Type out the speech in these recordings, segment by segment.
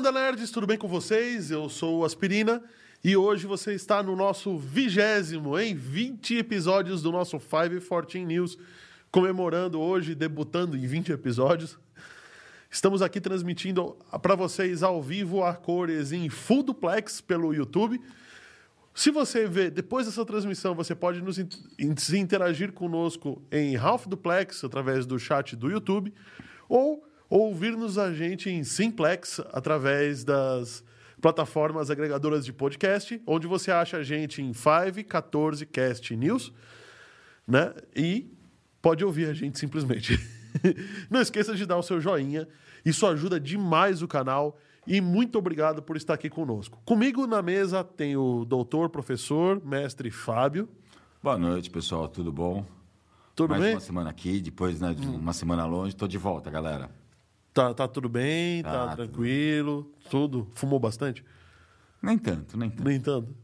banda nerds, tudo bem com vocês? Eu sou o Aspirina e hoje você está no nosso vigésimo, em 20 episódios do nosso 514 News, comemorando hoje, debutando em 20 episódios. Estamos aqui transmitindo para vocês ao vivo a cores em full duplex pelo YouTube. Se você vê depois dessa transmissão, você pode nos interagir conosco em half duplex através do chat do YouTube ou ouvir-nos a gente em simplex através das plataformas agregadoras de podcast, onde você acha a gente em 514 Cast News, né? E pode ouvir a gente simplesmente. Não esqueça de dar o seu joinha, isso ajuda demais o canal. E muito obrigado por estar aqui conosco. Comigo na mesa tem o doutor, professor, mestre Fábio. Boa noite, pessoal. Tudo bom? Tudo Mais bem? uma semana aqui, depois né, de uma semana longe. Estou de volta, galera. Tá, tá tudo bem, tá, Tá, tranquilo, tudo. Fumou bastante? Nem tanto, nem tanto. Nem tanto.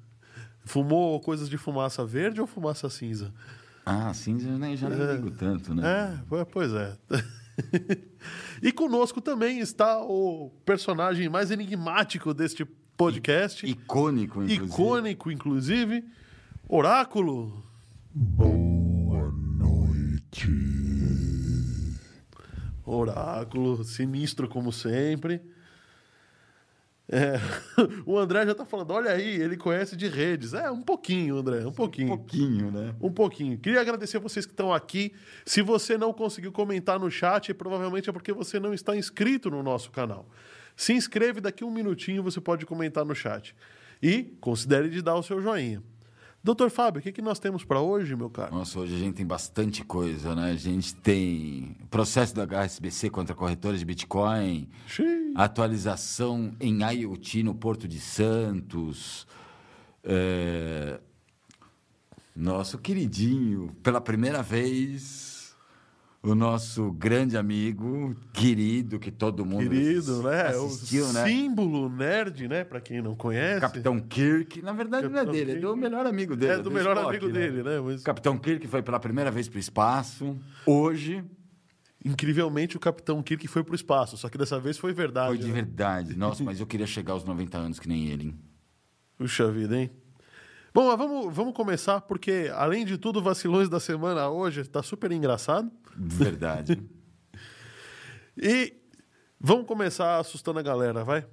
Fumou coisas de fumaça verde ou fumaça cinza? Ah, cinza eu nem, já nem ligo tanto, né? É, po- pois é. e conosco também está o personagem mais enigmático deste podcast, Icônico, inclusive. icônico, inclusive, Oráculo. Boa noite. Oráculo, sinistro como sempre. É, o André já está falando, olha aí, ele conhece de redes. É, um pouquinho, André, um Um pouquinho. pouquinho, né? Um pouquinho. Queria agradecer a vocês que estão aqui. Se você não conseguiu comentar no chat, provavelmente é porque você não está inscrito no nosso canal. Se inscreve, daqui um minutinho você pode comentar no chat. E considere de dar o seu joinha. Doutor Fábio, o que, que nós temos para hoje, meu caro? Nossa, hoje a gente tem bastante coisa, né? A gente tem processo do HSBC contra corretores de Bitcoin, Xiii. atualização em IoT no Porto de Santos. É... Nosso queridinho, pela primeira vez, o nosso grande amigo, querido, que todo mundo Querido, né? assistiu, o né? símbolo nerd, né? Para quem não conhece. Capitão Kirk, na verdade não é Capitão dele, é do melhor amigo dele. É do melhor Spock, amigo dele, né? Mas, Capitão Kirk foi pela primeira vez para o espaço. Hoje incrivelmente, o Capitão Kirk foi pro espaço. Só que dessa vez foi verdade. foi de né? verdade. Nossa, mas eu queria chegar aos 90 anos que nem ele. hein? Puxa vida, hein? Bom, mas vamos, vamos começar, porque além de tudo, vacilões da semana hoje tá super engraçado. Verdade. E vamos começar assustando a galera, vai?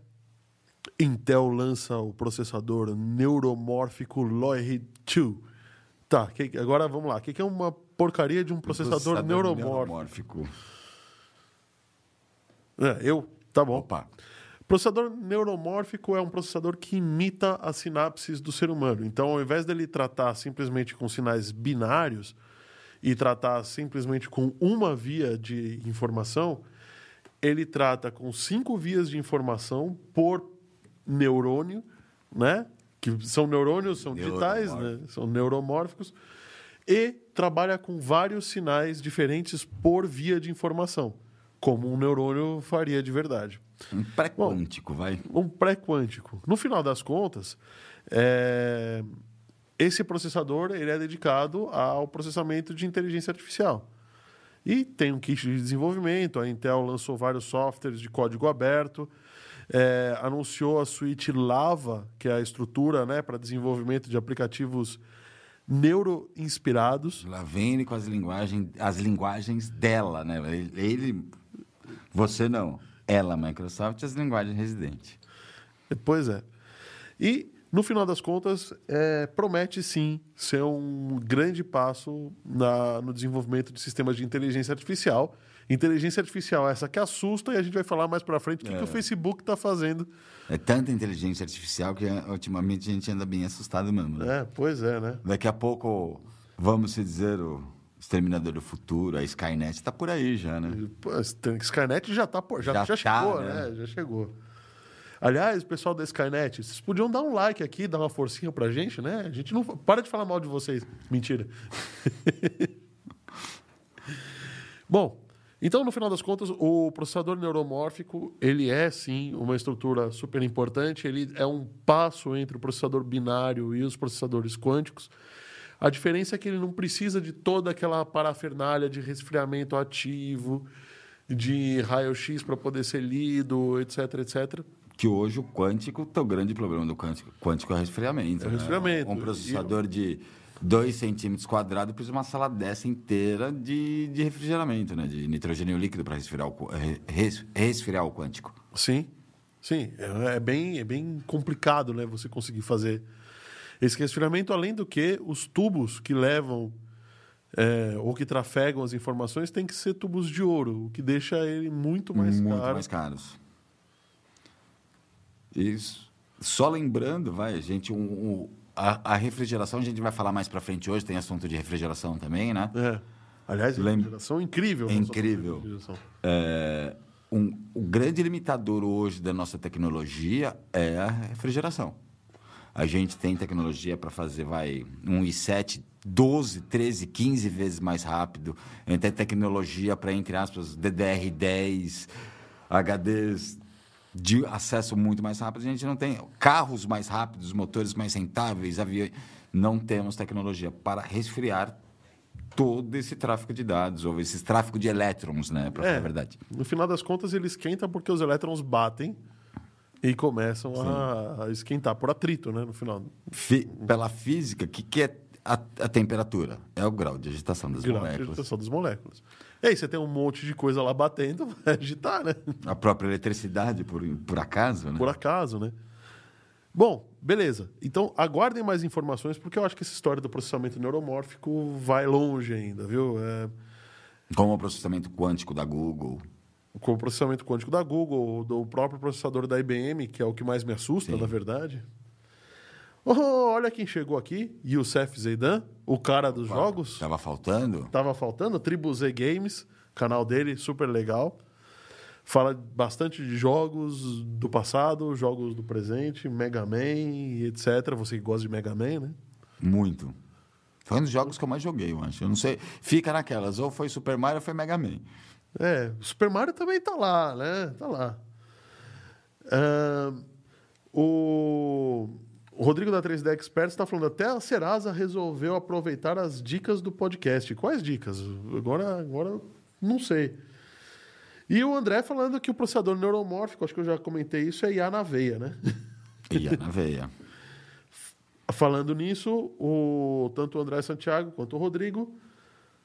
Intel lança o processador neuromórfico Loihi 2. Tá, que- agora vamos lá. O que, que é uma porcaria de um processador, neuromórfico? É, eu? Tá bom. Opa. Processador neuromórfico é um processador que imita as sinapses do ser humano. Então, ao invés dele tratar simplesmente com sinais binários e tratar simplesmente com uma via de informação, ele trata com cinco vias de informação por neurônio, né? Que são neurônios, são digitais, né? São neuromórficos. E trabalha com vários sinais diferentes por via de informação, como um neurônio faria de verdade Um pré-quântico, vai. um pré-quântico. No final das contas, é, esse processador ele é dedicado ao processamento de inteligência artificial. E tem um kit de desenvolvimento. A Intel lançou vários softwares de código aberto, é, anunciou a suíte Lava, que é a estrutura né, para desenvolvimento de aplicativos neuro-inspirados. Lá vem ele com as linguagens, as linguagens dela, né? Ele, ele- você não. Ela, Microsoft, as linguagens residentes. Pois é. E, no final das contas, é, promete sim ser um grande passo na- no desenvolvimento de sistemas de inteligência artificial. Inteligência artificial essa que assusta e a gente vai falar mais para frente o que, que o Facebook está fazendo. É tanta inteligência artificial que ultimamente a gente anda bem assustado mesmo. né? É, pois é, né? Daqui a pouco, vamos se dizer, o Exterminador do Futuro, a Skynet está por aí já, né? Pô, Skynet já, tá, por- já, Já já tá, chegou, né? né? Já chegou. Aliás, pessoal da Skynet, vocês podiam dar um like aqui, dar uma forcinha pra gente, né? A gente não. Para de falar mal de vocês. Mentira. Bom, então, no final das contas, o processador neuromórfico, ele é, sim, uma estrutura super importante. Ele é um passo entre o processador binário e os processadores quânticos. A diferença é que ele não precisa de toda aquela parafernália de resfriamento ativo, de raio-x para poder ser lido, etc, etc. que hoje o quântico, o grande problema do quântico, quântico é o resfriamento. É o né? resfriamento. Um processador de 2 centímetros quadrados precisa de uma sala dessa inteira de, de refrigeramento, né? De nitrogênio líquido para resfriar, o, res- resfriar o quântico. Sim, sim. É, é bem, é bem complicado, né? Você conseguir fazer esse resfriamento, além do que os tubos que levam é, ou que trafegam as informações têm que ser tubos de ouro, o que deixa ele muito mais Muito caro. mais caros. Isso. Só lembrando, vai, gente, um, um- a, a refrigeração, a gente vai falar mais para frente hoje, tem assunto de refrigeração também, né? É. Aliás, Lem- refrigeração incrível. É nossa incrível. refrigeração. É, um- o grande limitador hoje da nossa tecnologia é a refrigeração. A gente tem tecnologia para fazer, vai, um i7 12, 13, 15 vezes mais rápido. A gente tem tecnologia para, entre aspas, DDR10, HDs de acesso muito mais rápido. A gente não tem carros mais rápidos, motores mais rentáveis, aviões. Não temos tecnologia para resfriar todo esse tráfego de dados, ou esse tráfego de elétrons, né? Para falar a verdade. No final das contas, ele esquenta porque os elétrons batem e começam a, a esquentar por atrito, né? No final. Fi- pela física, o que, que é a, a temperatura? É o grau de agitação das Grau de moléculas. agitação das moléculas. E aí você tem um monte de coisa lá batendo, vai agitar, né? A própria eletricidade, por, por acaso, né? Por acaso, né? Bom, beleza. Então, aguardem mais informações, porque eu acho que essa história do processamento neuromórfico vai longe ainda, viu? É, Como o processamento quântico da Google. com o processamento quântico da Google, do próprio processador da IBM, que é o que mais me assusta, Sim. na verdade. Oh, olha quem chegou aqui, Youssef Zeidan, o cara dos jogos. Estava faltando? Tava faltando, Tribu Z Games, canal dele, super legal. Fala bastante de jogos do passado, jogos do presente, Mega Man, e etc. Você que gosta de Mega Man, né? Muito. Foi um dos jogos que eu mais joguei, eu acho. Eu não sei. Fica naquelas, ou foi Super Mario ou foi Mega Man. É, Super Mario também tá lá, né? Tá lá. Ahn, o, o Rodrigo da 3D Experts está falando, até a Serasa resolveu aproveitar as dicas do podcast. Quais dicas? Agora, agora não sei. E o André falando que o processador neuromórfico, acho que eu já comentei isso, é IA na veia, né? Ia na veia. Falando nisso, o, tanto o André Santiago quanto o Rodrigo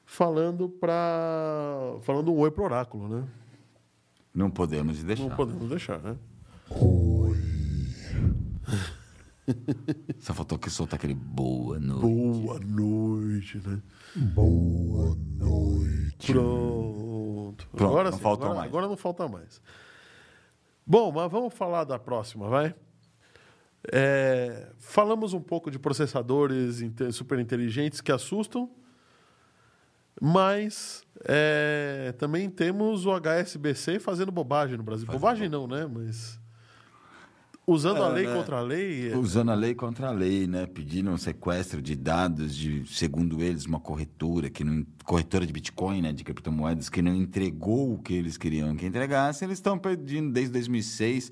falando para falando um oi pro oráculo, né? Não podemos deixar. Não podemos deixar, né? Só faltou que soltar aquele boa noite. Boa noite, né? Boa noite. Pronto. Pronto, agora não sim, faltou agora, mais. agora não falta mais. Bom, mas vamos falar da próxima, vai? É, falamos um pouco de processadores super inteligentes que assustam, mas é, também temos o HSBC fazendo bobagem no Brasil. bobagem não, né? Mas usando a É, lei né? contra a lei. é- Usando a lei contra a lei, né? Pedindo um sequestro de dados de, segundo eles, uma corretora, que não, corretora de Bitcoin, né? De criptomoedas, que não entregou o que eles queriam que entregasse. Eles estão pedindo desde 2006,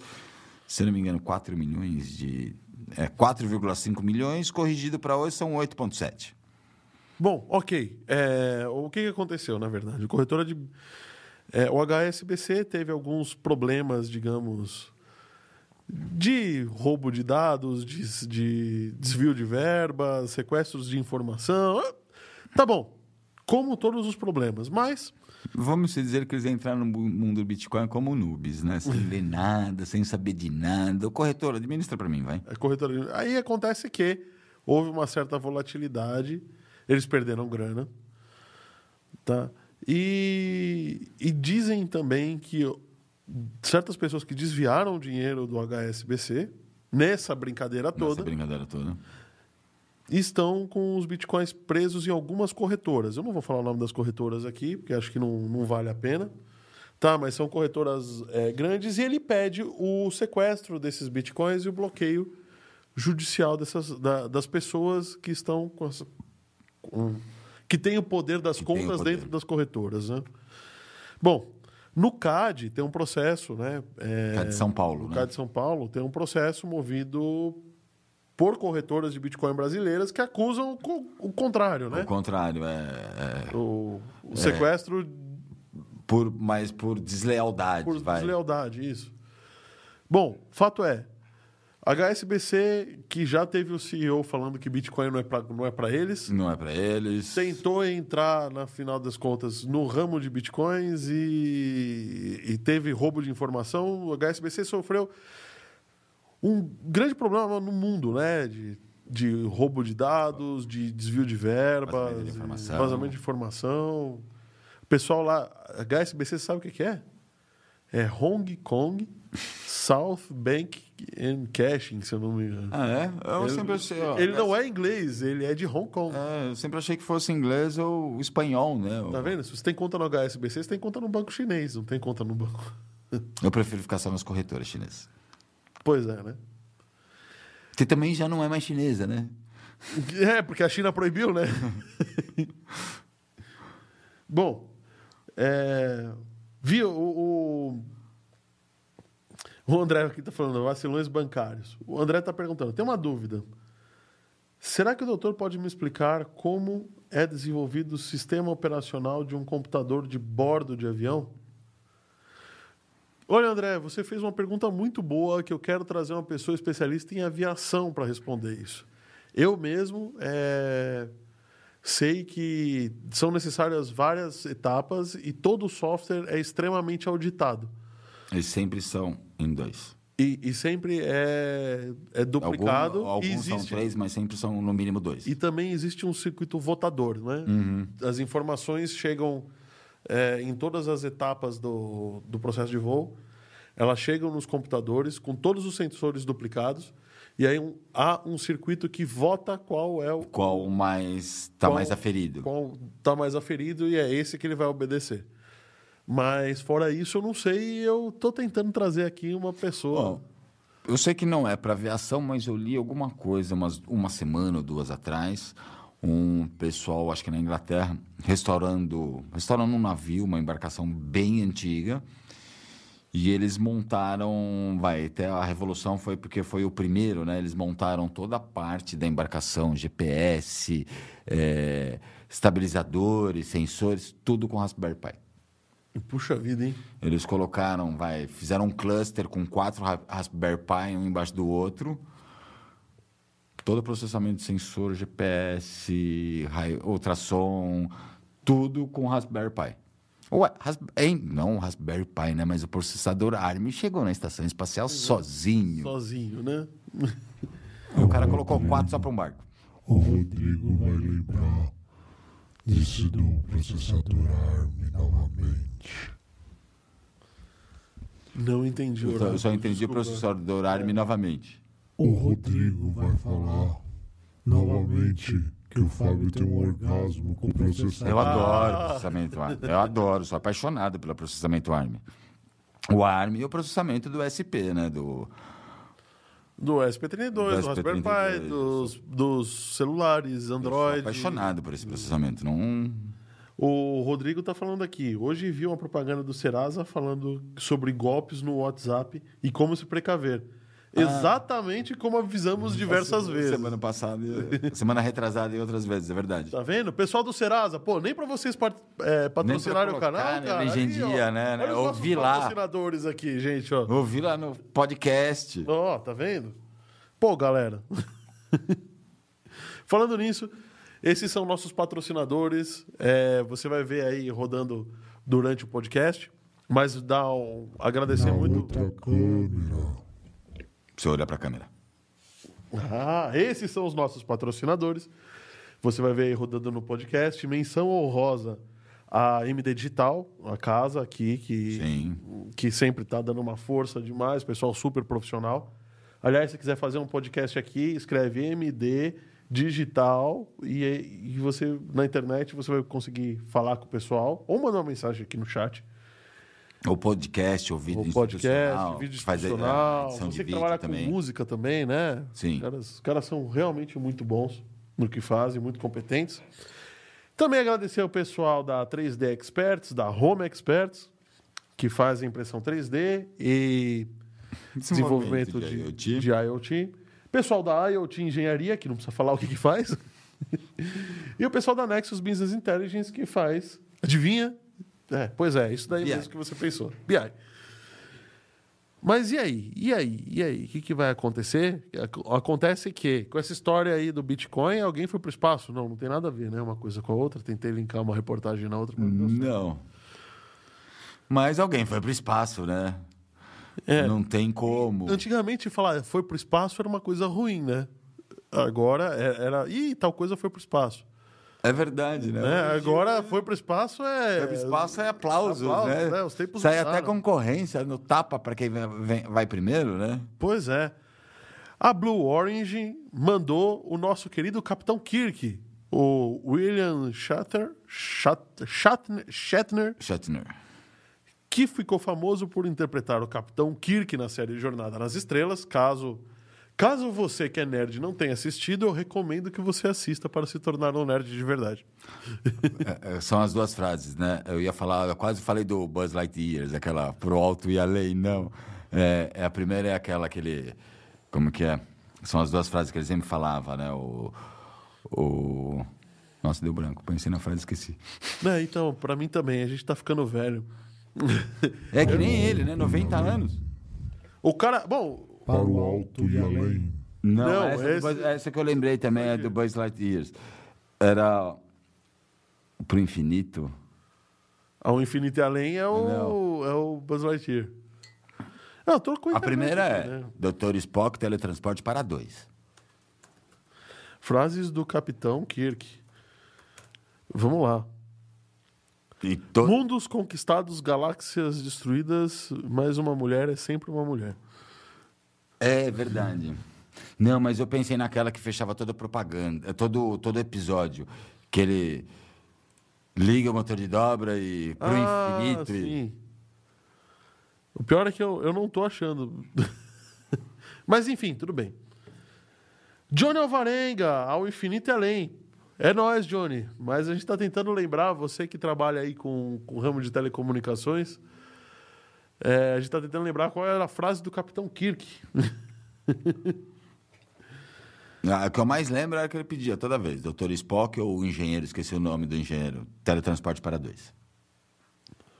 se não me engano, 4 milhões de... É, 4,5 milhões, corrigido para hoje são 8,7. Bom, ok. É, o que que aconteceu, na verdade? A corretora de. é, o HSBC teve alguns problemas, digamos, de roubo de dados, de, de desvio de verbas, sequestros de informação. Ah, Tá bom. Como todos os problemas. Mas Vamos dizer que eles entraram no mu- mundo do Bitcoin como noobs, né? Sem ler nada, sem saber de nada. O corretor, administra para mim, vai. a corretora. Aí acontece que houve uma certa volatilidade, eles perderam grana. Tá? E, e dizem também que certas pessoas que desviaram o dinheiro do HSBC nessa brincadeira Nessa toda brincadeira toda. estão com os bitcoins presos em algumas corretoras. Eu não vou falar o nome das corretoras aqui, porque acho que não, não vale a pena. Tá, mas são corretoras é, grandes e ele pede o sequestro desses bitcoins e o bloqueio judicial dessas, da- das pessoas que estão com essa, com- que têm o poder das Que dentro das corretoras. Né? Bom, no CAD tem um processo, né? é, CAD de São Paulo, no né? CAD de São Paulo tem um processo movido por corretoras de Bitcoin brasileiras que acusam o co- o contrário, né? O contrário, é, é O, o sequestro por, mas por deslealdade, por vai. deslealdade, isso. Bom, fato é, HSBC, que já teve o CEO falando que Bitcoin não é para não é pra eles, Não é para eles. tentou entrar, na final das contas, no ramo de Bitcoins e, e teve roubo de informação. O HSBC sofreu um grande problema no mundo, né? De, de roubo de dados, de desvio de verbas, Vazamento de informação. O pessoal lá, HSBC sabe o que é? É Hong Kong South Bank and Caching, se eu não me engano. Ah, é? Eu ele, sempre achei. ó, ele não é inglês, ele é de Hong Kong. É, eu sempre achei que fosse inglês ou espanhol, né? Tá vendo? Se você tem conta no HSBC, você tem conta no banco chinês, não tem conta no banco. Eu prefiro ficar só nas corretoras chinesas. Pois é, né? Que também já não é mais chinesa, né? É, porque a China proibiu, né? Bom, é, viu o, o, o André aqui está falando, vacilões bancários. O André está perguntando, tem uma dúvida. Será que o doutor pode me explicar como é desenvolvido o sistema operacional de um computador de bordo de avião? Olha, André, você fez uma pergunta muito boa que eu quero trazer uma pessoa especialista em aviação para responder isso. Eu mesmo é, sei que são necessárias várias etapas e todo software é extremamente auditado. Eles sempre são em dois. E, e sempre é, é duplicado. Algum- alguns são existe, três, mas sempre são no mínimo dois. E também existe um circuito votador, né? Uhum. As informações chegam é, em todas as etapas do, do processo de voo. Elas chegam nos computadores com todos os sensores duplicados. E aí um- há um circuito que vota qual é o Qual mais está mais aferido? qual está mais aferido e é esse que ele vai obedecer. Mas fora isso, eu não sei. Eu estou tentando trazer aqui uma pessoa. Ó, eu sei que não é para aviação, mas eu li alguma coisa umas, uma semana ou duas atrás. Um pessoal, acho que na Inglaterra, restaurando, restaurando um navio, uma embarcação bem antiga. E eles montaram, vai, até a revolução foi porque foi o primeiro, né? Eles montaram toda a parte da embarcação, GPS, eh, estabilizadores, sensores, tudo com Raspberry Pi. Puxa vida, hein? Eles colocaram, vai, fizeram um cluster com quatro Ra- Raspberry Pi, um embaixo do outro. Todo o processamento de sensor, GPS, raio- ultrassom, tudo com Raspberry Pi. Ué, Ras- hein? não o Raspberry Pi, né? Mas o processador ARM chegou na estação espacial sozinho. Sozinho, né? E o cara colocou quatro só para um barco. O Rodrigo vai lembrar desse do processador ARM novamente. Não entendi. Eu só- eu só entendi o processador ARM novamente. O Rodrigo vai falar novamente que o Fábio tem um orgasmo com o processador. Eu adoro processamento ARM. Eu adoro, sou apaixonado pelo processamento ARM. O ARM e o processamento do SP, né? Do, Do SP32, do, Do Raspberry Pi, SP32. dos, dos celulares, eu sou Android. apaixonado por esse processamento. Não... O Rodrigo está falando aqui. Hoje vi uma propaganda do Serasa falando sobre golpes no WhatsApp e como se precaver. Exatamente como avisamos diversas vezes. Semana passada, semana retrasada e outras vezes, é verdade. Tá vendo? Pessoal do Serasa, pô, nem para vocês part- é, patrocinarem o colocar, canal, né, cara. legendinha, ó. né, né? Olha os nossos Ouvi lá. patrocinadores aqui, gente, ó. Ouvi lá no podcast. Ó, tá vendo? Pô, galera. Falando nisso, esses são nossos patrocinadores. É, você vai ver aí rodando durante o podcast. Mas dá um, agradecer Na muito. outra câmera. Você olha pra câmera. Ah, esses são os nossos patrocinadores. Você vai ver aí rodando no podcast. Menção honrosa a MD Digital, a casa aqui, que, Sim. que sempre está dando uma força demais, pessoal super profissional. Aliás, se quiser fazer um podcast aqui, escreve MD Digital e, e você na internet você vai conseguir falar com o pessoal ou mandar uma mensagem aqui no chat. O podcast, o vídeo O podcast, vídeo institucional. de Você que trabalha também. com música também, né? Sim. Os caras, os caras são realmente muito bons no que fazem, muito competentes. Também agradecer ao pessoal da 3D Experts, da Home Experts, que faz impressão 3D e desenvolvimento de, IoT. de IoT. Pessoal da IoT Engenharia, que não precisa falar o que, que faz. e o pessoal da Nexus Business Intelligence, que faz. Adivinha? É, pois é, isso daí BI. mesmo que você pensou. BI. Mas e aí? E aí? E aí? O que, que vai acontecer? Ac- Acontece que, com essa história aí do Bitcoin, alguém foi pro espaço? Não, não tem nada a ver, né? Uma coisa com a outra. Tentei linkar uma reportagem na outra, mas não. Não. Mas alguém foi pro espaço, né? É. Não tem como. Antigamente, falar foi pro espaço era uma coisa ruim, né? Agora é- era. Ih, tal coisa foi pro espaço. É verdade, né? né? Agora foi pro espaço é. Foi pro espaço é aplausos, Aplausos, né? né? Os tempos Sai até concorrência no tapa para quem vem- vai primeiro, né? Pois é. A Blue Orange mandou o nosso querido Capitão Kirk, o William Shatner, Shat- Shatner, Shatner, Shatner. que ficou famoso por interpretar o Capitão Kirk na série Jornada nas Estrelas. Caso, caso você que é nerd não tenha assistido, eu recomendo que você assista para se tornar um nerd de verdade. É, é, são as duas frases, né? Eu ia falar, eu quase falei do Buzz Lightyear, aquela pro alto e além, não. É, é, a primeira é aquela que ele. Como que é? São as duas frases que ele sempre falava, né? O. o nossa, deu branco. Pensei na frase e esqueci. É, então, para mim também, a gente tá ficando velho. É que nem ele, né? 90 anos. O cara, bom, Para o alto e além. Não, Não, essa, esse- essa que eu lembrei também é do Buzz Lightyear. Era. Pro infinito. ao infinito e além é o, é o Buzz Lightyear. Não, eu tô com A primeira aqui, é né? Dr. Spock, teletransporte para dois. Frases do Capitão Kirk. Vamos lá. E to... Mundos conquistados, galáxias destruídas, mas uma mulher é sempre uma mulher. É verdade. Não, mas eu pensei naquela que fechava toda a propaganda, todo, todo episódio. Que ele liga o motor de dobra e pro Ah, infinito. E... sim. O pior é que eu, eu não tô achando. mas enfim, tudo bem. Johnny Alvarenga, ao infinito e além. É nós, Johnny. Mas a gente está tentando lembrar, você que trabalha aí com, com o ramo de telecomunicações, é, a gente está tentando lembrar qual era a frase do Capitão Kirk. Ah, O que eu mais lembro era que ele pedia toda vez, Dr. Spock ou o engenheiro, esqueci o nome do engenheiro, teletransporte para dois.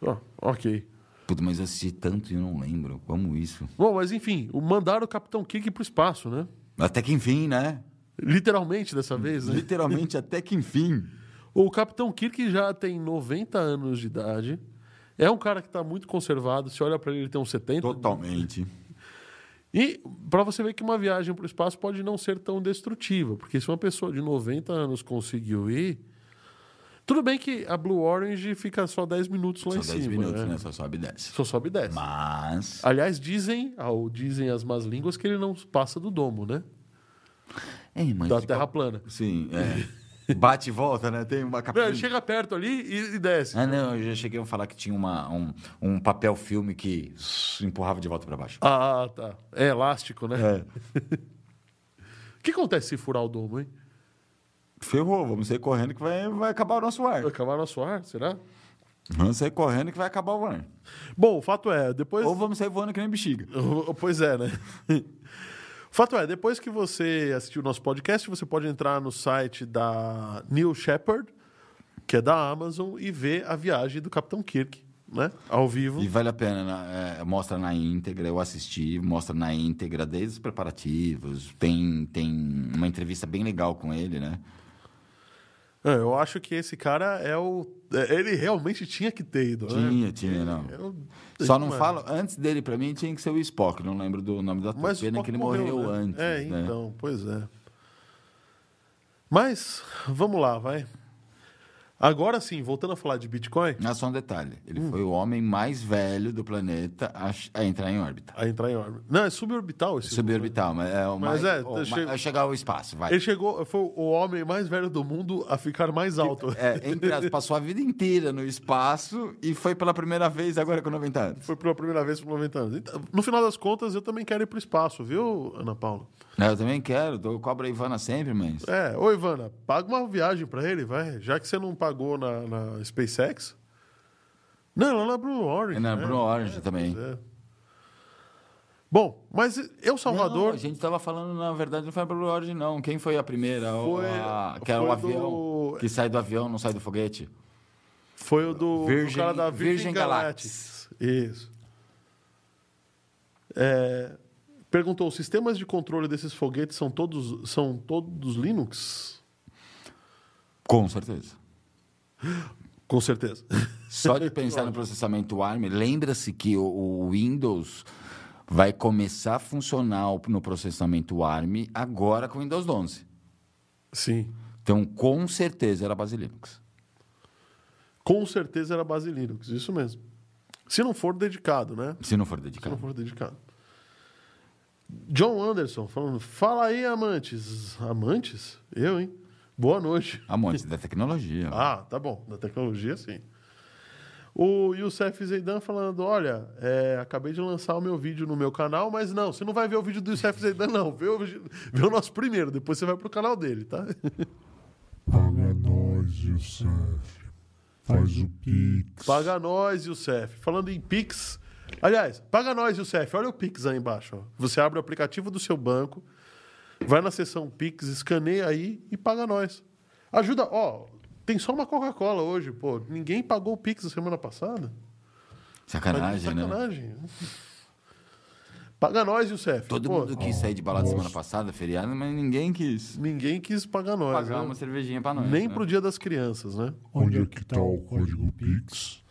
Ó, ok. Puta, mas eu assisti tanto e eu não lembro. Como isso? Bom, mas enfim, mandaram o Capitão Kirk para o espaço, né? Até que enfim, né? Literalmente dessa vez, né? Literalmente até que enfim. O Capitão Kirk já tem 90 anos de idade. É um cara que está muito conservado. Se olha para ele, ele tem uns 70. Totalmente. E para você ver que uma viagem para o espaço pode não ser tão destrutiva, porque se uma pessoa de 90 anos conseguiu ir, tudo bem que a Blue Orange fica só 10 minutos lá Só em 10 cima, minutos, né? né? Só sobe e desce. Só sobe e desce. Mas. Aliás, dizem, ao dizem as más línguas que ele não passa do domo, né? É, mas Da Terra qual- plana. Sim, é. Bate e volta, né? Tem uma capinha. chega perto ali e, e desce. Ah, não, eu já cheguei a falar que tinha uma, um, um papel filme que empurrava de volta para baixo. Ah, tá. É elástico, né? É. O que acontece se furar o domo, hein? Ferrou, vamos sair correndo que vai, vai acabar o nosso ar. Vai acabar nosso ar, será? Vamos sair correndo que vai acabar o ar. Bom, o fato é, depois. Ou vamos sair voando que nem bexiga. Pois é, né? Fato é, depois que você assistiu o nosso podcast, você pode entrar no site da Neil Shepard, que é da Amazon, e ver a viagem do Capitão Kirk, né? Ao vivo. E vale a pena, né? É, mostra na íntegra, eu assisti, mostra na íntegra desde os preparativos. Tem, tem uma entrevista bem legal com ele, né? É, eu acho que esse cara é o. é, Ele realmente tinha que ter ido, né? Tinha, tinha, não. Eu- Só não Mano. falo, antes dele, pra mim, tinha que ser o Spock, não lembro do nome da o pena que ele morreu, né? antes. É, né? então, pois é. Mas, vamos lá, vai. Agora sim, voltando a falar de Bitcoin, Ah, só um detalhe. Ele Hum. foi o homem mais velho do planeta a, a entrar em órbita. a entrar em órbita. Não, é suborbital esse. Suborbital, mas é o Mas mais... é, o tá che- chegar ao espaço, vai. Ele chegou, foi o homem mais velho do mundo a ficar mais alto. É, entre as- passou a vida inteira no espaço e foi pela primeira vez agora com 90 anos. Foi pela primeira vez por 90 anos. Então, no final das contas, eu também quero ir para o espaço, viu, Ana Paula? Eu também quero, eu cobro a Ivana sempre, mas... É, ô Ivana, paga uma viagem para ele, vai. Já que você não pagou na, na SpaceX. Não, lá na Blue Orange. É na né? Blue Orange também. Pois é. Bom, mas eu, Salvador. Não, a gente tava falando, na verdade, não foi a Blue Origin, não. Quem foi a primeira? Foi- a, que era o do- avião, que sai do avião, não sai do foguete. Foi o do, do Virgin- cara da Virgin, Virgin Galactic. Isso. É, perguntou: os sistemas de controle desses foguetes são todos, são todos Linux? Com certeza. Com certeza. Só de pensar no processamento ARM, lembra-se que o, o Windows vai começar a funcionar no processamento ARM agora com o Windows 11. Sim. Então, com certeza era base Linux. Com certeza era base Linux, isso mesmo. Se não for dedicado, né? Se não for Se não dedicado. for dedicado. John Anderson falando: fala aí, amantes. Amantes? Eu, hein? Boa noite. Amantes da tecnologia. Ah, tá bom. Da tecnologia, sim. O Youssef Zeidan falando: olha, é, acabei de lançar o meu vídeo no meu canal, mas não, você não vai ver o vídeo do Youssef Zeidan, não. Vê o, vídeo- vê o nosso primeiro, depois você vai pro canal dele, tá? Paga nós, Youssef. Faz o Pix. Paga nós, Youssef. Falando em Pix. Aliás, paga nós, Youssef. Olha o Pix aí embaixo. ó. Você abre o aplicativo do seu banco, vai na seção Pix, escaneia aí e paga nós. Ajuda, ó. Tem só uma Coca-Cola hoje, pô. Ninguém pagou o Pix semana passada. Sacanagem, né? Sacanagem. Paga nós, Youssef. Todo Pô, mundo quis sair de balada semana passada, feriado, mas ninguém quis Ninguém quis pagar nós. pagar né? uma cervejinha pra nós. Nem né? pro dia das crianças, né? Onde é que tá o código Pix?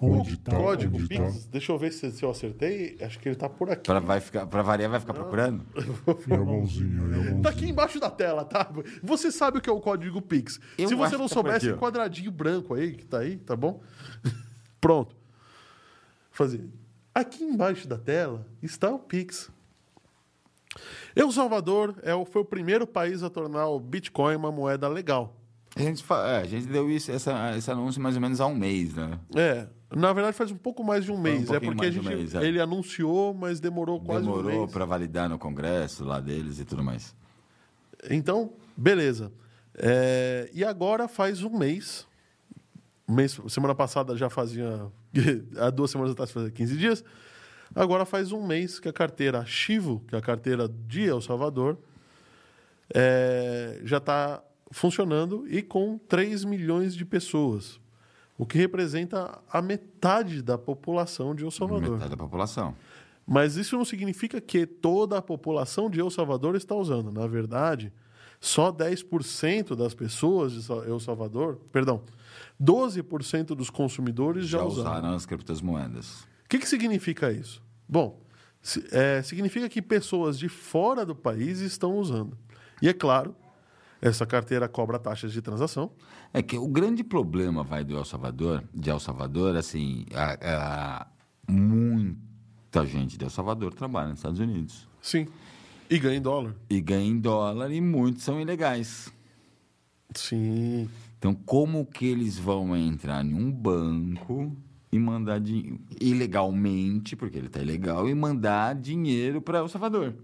Onde tá? Código Onde tá? Pix. Deixa eu ver se, se eu acertei. Acho que ele tá por aqui. Pra, vai ficar, pra variar, vai ficar procurando? A mãozinha, a mãozinha. Tá aqui embaixo da tela, tá? Você sabe o que é o código Pix. Eu Se você não tá soubesse, aqui, ó. quadradinho branco aí, que tá aí, tá bom? Pronto. Fazer. Aqui embaixo da tela está o Pix. El Salvador é o, foi o primeiro país a tornar o Bitcoin uma moeda legal. A gente, é, a gente deu isso, essa, esse anúncio mais ou menos há um mês, né? É, na verdade faz um pouco mais de um mês. é pouquinho porque a de um gente, mês, é. ele anunciou, mas demorou quase um Demorou mês. para validar no congresso lá deles e tudo mais. Então, beleza. É, e agora faz um mês. Um mês. Semana passada já fazia. Há duas semanas atrás fazia 15 dias. Agora faz um mês que a carteira Chivo, que é a carteira de El Salvador, é, já está funcionando e com 3 milhões de pessoas. O que representa a metade da população de El Salvador. Metade da população. Mas isso não significa que toda a população de El Salvador está usando. Na verdade, só 10% das pessoas de El Salvador, perdão, 12% dos consumidores já, Já usaram. usaram as criptomoedas. O que, que significa isso? Bom, é, significa que pessoas de fora do país estão usando. E é claro, essa carteira cobra taxas de transação. É que o grande problema vai do El Salvador, de El Salvador, assim, a, a- muita gente de El Salvador trabalha nos Estados Unidos Sim. E ganha em dólar. e ganha em dólar e muitos são ilegais. Sim. Então, como que eles vão entrar em um banco e mandar dinheiro ilegalmente, porque ele está ilegal, e mandar dinheiro para El Salvador?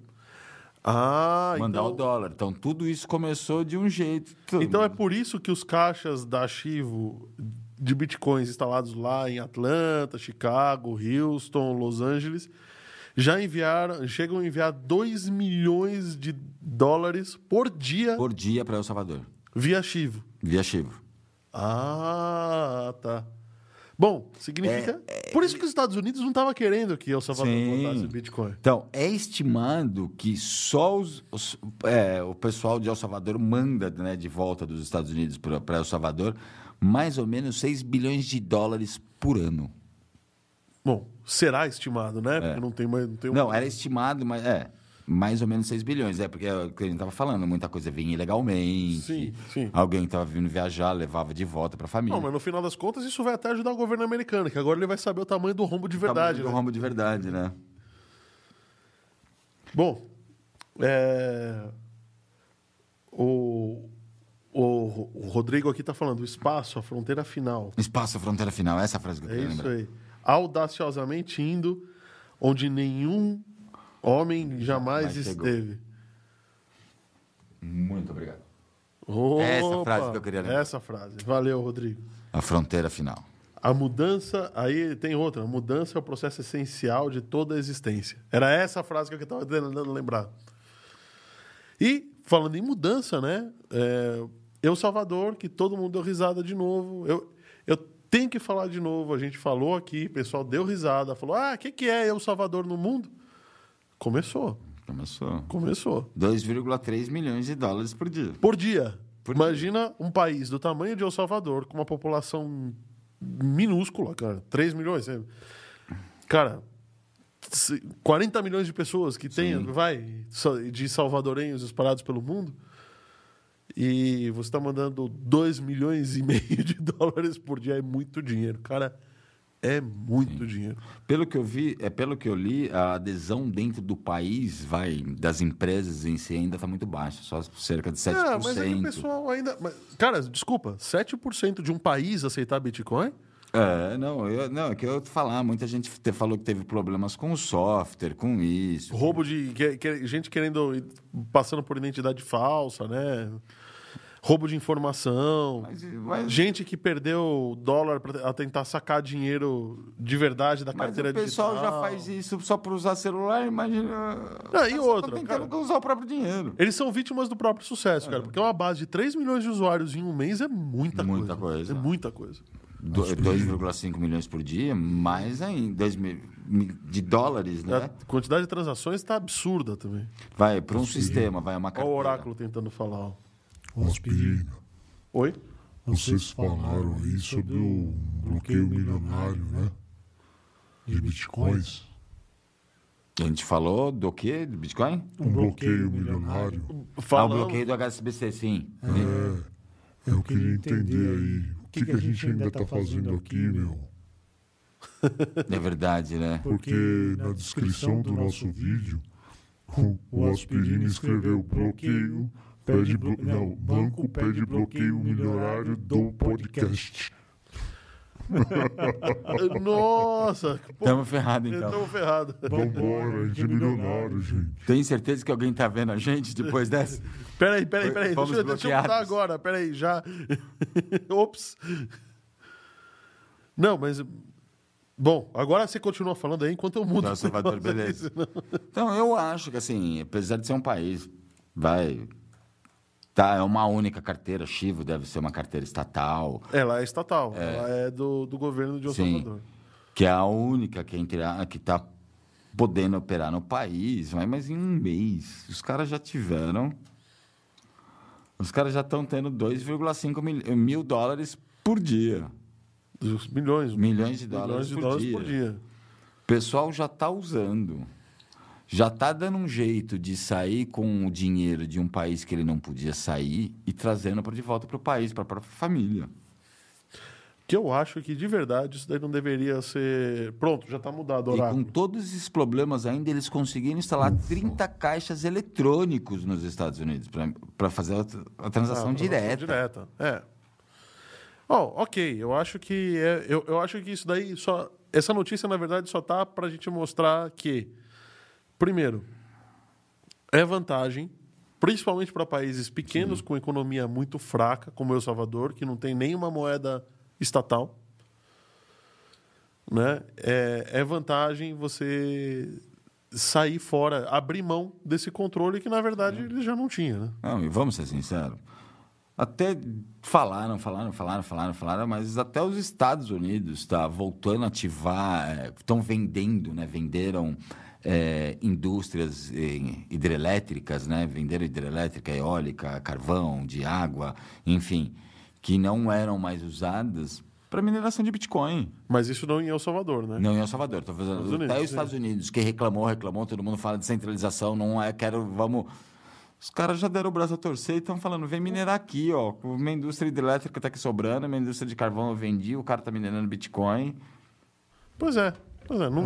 Ah, mandar então... o dólar. Então, tudo isso começou de um jeito. Então é por isso que os caixas da Chivo de bitcoins instalados lá em Atlanta, Chicago, Houston, Los Angeles já enviaram, chegam a enviar 2 milhões de dólares por dia por dia para El Salvador, via Chivo. via Chivo. Ah, tá. Bom, significa. Por isso que os Estados Unidos não estavam querendo que El Salvador Sim. botasse Bitcoin. Então, é estimado que só os, os- é, o pessoal de El Salvador manda né, de volta dos Estados Unidos para El Salvador mais ou menos 6 bilhões de dólares por ano. Bom, será estimado, né? Porque não tem mais. Não, tem um- É. Não, era estimado, mas é. Mais ou menos 6 bilhões, é porque é o que a gente estava falando, muita coisa vinha ilegalmente. Sim, sim. Alguém estava vindo viajar, levava de volta para a família. Não, mas no final das contas isso vai até ajudar o governo americano, que agora ele vai saber o tamanho do rombo de verdade. Do né? rombo de verdade, né? Bom, é, o, o, o Rodrigo aqui está falando, o espaço, a fronteira final. Espaço, fronteira final, essa é a frase que eu É queria isso lembrar. aí. Audaciosamente indo onde nenhum homem jamais chegou. esteve. Muito obrigado. Opa, frase que eu queria lembrar. Essa frase. Valeu, Rodrigo. A fronteira final. A mudança, aí tem outra, a mudança é o processo essencial de toda a existência. Era essa a frase que eu estava tentando lembrar. E, falando em mudança, né? É, eu, Salvador, que todo mundo deu risada de novo. Eu, eu tenho que falar de novo. A gente falou aqui, o pessoal deu risada, falou: ah, o que, que é Eu, Salvador no mundo? Começou. Começou. Começou. 2,3 milhões de dólares por dia. Por dia. Por Imagina um país do tamanho de El Salvador, com uma população minúscula, cara. 3 milhões. Cara, se- 40 milhões de pessoas que tem, vai, de salvadorenhos espalhados pelo mundo. E você está mandando 2 milhões e meio de dólares por dia. É muito dinheiro, cara. É muito dinheiro. Pelo que eu vi, é pelo que eu li, a adesão dentro do país, vai, das empresas em si ainda está muito baixa, só cerca de 7%. Ah, mas é o pessoal ainda. mas, cara, desculpa, 7% de um país aceitar Bitcoin? É, não, eu, não, é que eu falar, muita gente te falou que teve problemas com o software, com isso. Roubo de. que- que- gente querendo. passando por identidade falsa, né? Roubo de informação. Mas, mas- Gente que perdeu dólar para tentar sacar dinheiro de verdade da mas carteira o pessoal digital. já faz isso só por usar celular, imagina. Não, e Eles outra, tentando cara? usar o próprio dinheiro. Eles são vítimas do próprio sucesso, cara. Porque uma base de 3 milhões de usuários em um mês é muita, Muita coisa. coisa. É muita coisa. Do- 2,5 milhões por dia, mais ainda, 2 mil de dólares, né? A quantidade de transações está absurda também. Vai para um sistema, vai uma Olha carteira. o oráculo tentando falar. ó. Aspirina, Oi? vocês falaram aí sobre o bloqueio milionário, né? De bitcoins. A gente falou do quê? Do Bitcoin? Um bloqueio milionário. Ah, o bloqueio do HSBC, sim. É, eu queria entender aí. O que, que a gente ainda tá fazendo aqui, meu? É verdade, né? Porque na descrição do nosso vídeo, o, o Aspirina escreveu bloqueio, pede blo... não, banco pede bloqueio milionário do podcast. Nossa, Estamos ferrados, então. estamos ferrados. Vambora, a gente é milionário, gente. Tem certeza que alguém tá vendo a gente depois dessa? Peraí, peraí, peraí. Fomos Deixa, eu- deixa eu mudar agora. Peraí, já. Ops. Não, mas. Bom, agora você continua falando aí enquanto eu mudo. Então, aqui, beleza. senão- Então, eu acho que, assim, apesar de ser um país, vai. Tá, é uma única carteira. Chivo deve ser uma carteira estatal, Ela é estatal. Ela é do, do governo de El Sim. Salvador. que é a única que, entre a- que tá podendo operar no país, mas, mas em um mês. Os caras já tiveram. Os caras já estão tendo 2,5 mil, mil dólares por dia. Dos milhões. Milhões de dólares, milhões de por, dólares dia. por dia. O pessoal já está usando. Já está dando um jeito de sair com o dinheiro de um país que ele não podia sair e trazendo para de volta para o país, para a própria família. Que eu acho que, de verdade, isso daí não deveria ser. Pronto, já está mudado o E com oráculo. todos esses problemas ainda, eles conseguiram instalar 30 caixas eletrônicos nos Estados Unidos para fazer a, a transação Ah, transação direta. direta. É. Ó, ok, eu acho que é, eu, eu acho que isso daí só essa notícia na verdade só tá para a gente mostrar que primeiro é vantagem, principalmente para países pequenos com economia muito fraca, como El Salvador, que não tem nenhuma moeda estatal, né? É, é vantagem você sair fora, abrir mão desse controle que na verdade ele já não tinha, né? Não, e vamos ser sinceros. Até falaram, falaram, falaram, falaram, falaram, mas até os Estados Unidos está voltando a ativar, estão vendendo, né? Venderam é, indústrias eh, hidrelétricas, né? Venderam hidrelétrica, eólica, carvão, de água, enfim, que não eram mais usadas para mineração de Bitcoin. Mas isso não em El Salvador, né? Não em El Salvador, tô fazendo Estados Unidos, até os. Estados Unidos, que reclamou, reclamou, todo mundo fala de centralização, não é, quero, vamos. Os caras já deram o braço a torcer e estão falando, vem minerar aqui, ó. Minha indústria hidrelétrica tá aqui sobrando, minha indústria de carvão eu vendi, o cara tá minerando Bitcoin. Pois é. Pois é. Não...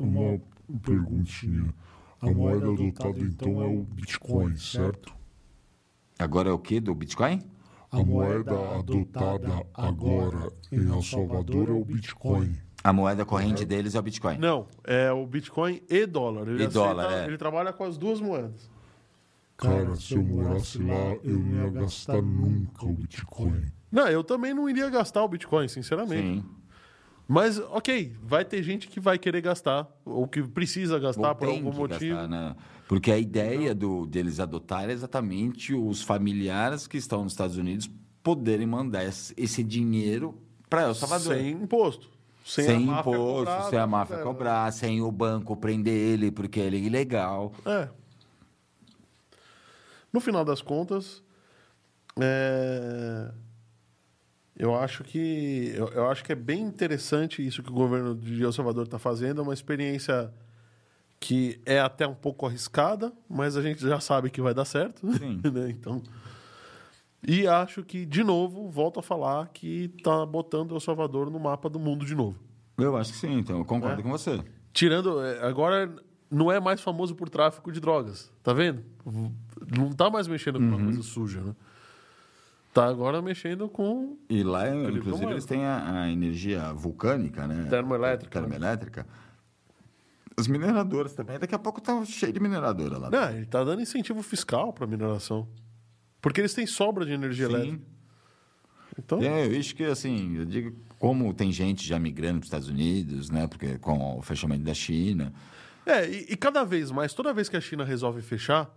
Uma perguntinha. A moeda adotada então é o Bitcoin, certo? Agora é o que do Bitcoin? A moeda adotada agora em El Salvador é o Bitcoin. A moeda corrente deles é o Bitcoin. Não, é o Bitcoin e dólar. Ele E aceita- dólar, é. Ele trabalha com as duas moedas. Cara, se eu morasse lá, eu não ia gastar nunca o Bitcoin. Não, eu também não iria gastar o Bitcoin, sinceramente. Sim. Mas, ok, vai ter gente que vai querer gastar, ou que precisa gastar Ou por tem algum que motivo. gastar, né? Porque a ideia do, deles adotarem é exatamente os familiares que estão nos Estados Unidos poderem mandar esse, dinheiro para El Salvador. Sem imposto. Sem, Sem, imposto, cobrar, sem a máfia É, cobrar, sem o banco prender ele porque ele é ilegal. É. No final das contas, é, eu acho que eu, eu acho que é bem interessante isso que o governo de El Salvador está fazendo. É uma experiência que é até um pouco arriscada, mas a gente já sabe que vai dar certo. Sim. né? Então, e acho que de novo volto a falar que está botando El Salvador no mapa do mundo de novo. Eu acho que sim, então eu concordo É. com você. Tirando, é, agora não é mais famoso por tráfico de drogas, tá vendo? Não tá mais mexendo com uma Uhum. coisa suja, né? Tá agora mexendo com E lá, Felipe inclusive, Romano. eles têm a, a energia vulcânica, né? Termoelétrica? Termoelétrica. As mineradoras também. Daqui a pouco tá cheio de mineradora lá. Não, ele tá dando incentivo fiscal para mineração. Porque eles têm sobra de energia Sim. elétrica. Então, É, eu acho que, assim, eu digo, como tem gente já migrando para os Estados Unidos, né? Porque com o fechamento da China. é, e, e cada vez mais, toda vez que a China resolve fechar,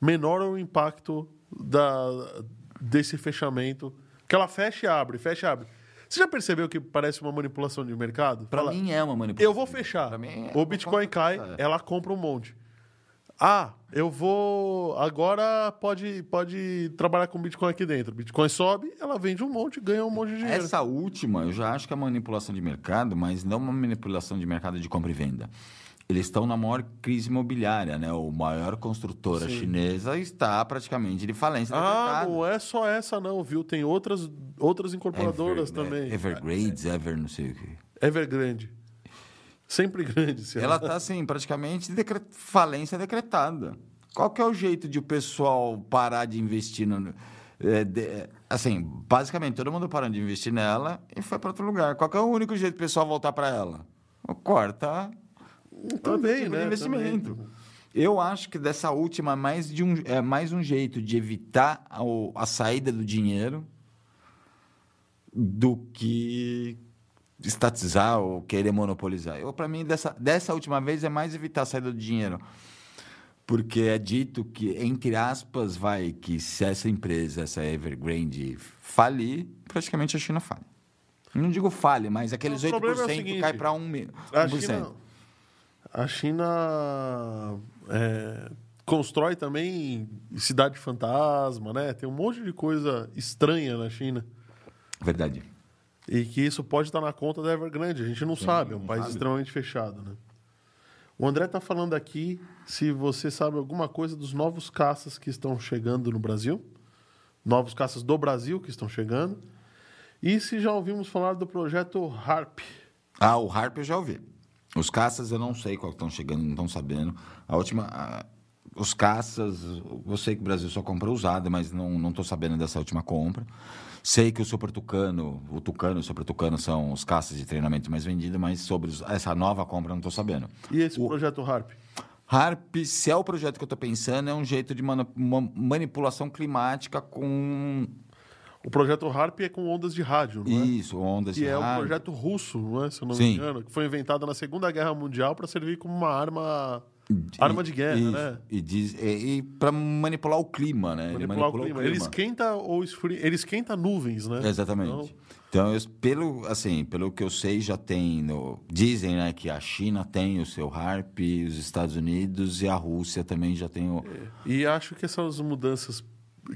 menor é o impacto da, desse fechamento. Que ela fecha e abre, fecha e abre. Você já percebeu que parece uma manipulação de mercado? Para mim é uma manipulação. Eu vou fechar. Mim é- o Bitcoin cai, ela compra um monte. Ah, eu vou. Agora pode, pode trabalhar com Bitcoin aqui dentro. Bitcoin sobe, ela vende um monte, ganha um monte de dinheiro. Essa última, eu já acho que é manipulação de mercado, mas não uma manipulação de mercado de compra e venda. Eles estão na maior crise imobiliária, né? O maior construtora chinesa está praticamente de falência Ah, decretada. não é só essa, não, viu? Tem outras, outras incorporadoras Ever- também. né? Evergrades, Ever não sei o quê. Evergrande. Sempre grande. esse Ela está, assim, praticamente decre... falência decretada. Qual que é o jeito de o pessoal parar de investir no... é, de- é, assim, basicamente, todo mundo parando de investir nela e foi para outro lugar. Qual que é o único jeito do pessoal voltar para ela? Corta Também, outro tipo né? investimento. Também. Eu acho que dessa última mais de um, é mais um jeito de evitar a, a saída do dinheiro do que estatizar ou querer monopolizar. Eu para mim dessa, dessa última vez é mais evitar a saída do dinheiro. Porque é dito que, entre aspas, vai que se essa empresa, essa Evergrande, falir, praticamente a China falha. Não digo falha, mas aqueles O problema é o 8% seguinte, cai para 1%. A 1%. China, a China é, constrói também cidade fantasma, né? Tem um monte de coisa estranha na China. Verdade. E que isso pode estar na conta da Evergrande. A gente não sabe, é um país sabe. extremamente fechado, né? O André está falando aqui se você sabe alguma coisa dos novos caças que estão chegando no Brasil. Novos caças do Brasil que estão chegando. E se já ouvimos falar do projeto HARP. Ah, o Harp eu já ouvi. Os caças eu não sei qual estão chegando, não estão sabendo. A última. a- os caças, eu sei que o Brasil só compra usado, mas não estou sabendo dessa última compra. Sei que o Super Tucano, o Tucano e o Super Tucano são os caças de treinamento mais vendidos, mas sobre os- essa nova compra eu não estou sabendo. E esse O- projeto HARP? Harp, se é o projeto que eu estou pensando, é um jeito de uma manipulação climática com O projeto HARP é com ondas de rádio, não é? isso, ondas Que de é um rádio. projeto russo, não é? Se eu não Sim. me engano, que foi inventado na Segunda Guerra Mundial para servir como uma arma, arma de guerra, Isso, né? E, diz, e, e para manipular o clima, né? Ele Manipular o manipula clima. Ele esquenta ou esfria, ele esquenta nuvens, né? Exatamente. Então, eu- pelo, assim, pelo que eu sei, já tem. No, dizem né, que a China tem o seu HARP, os Estados Unidos e a Rússia também já tem o. E acho que essas mudanças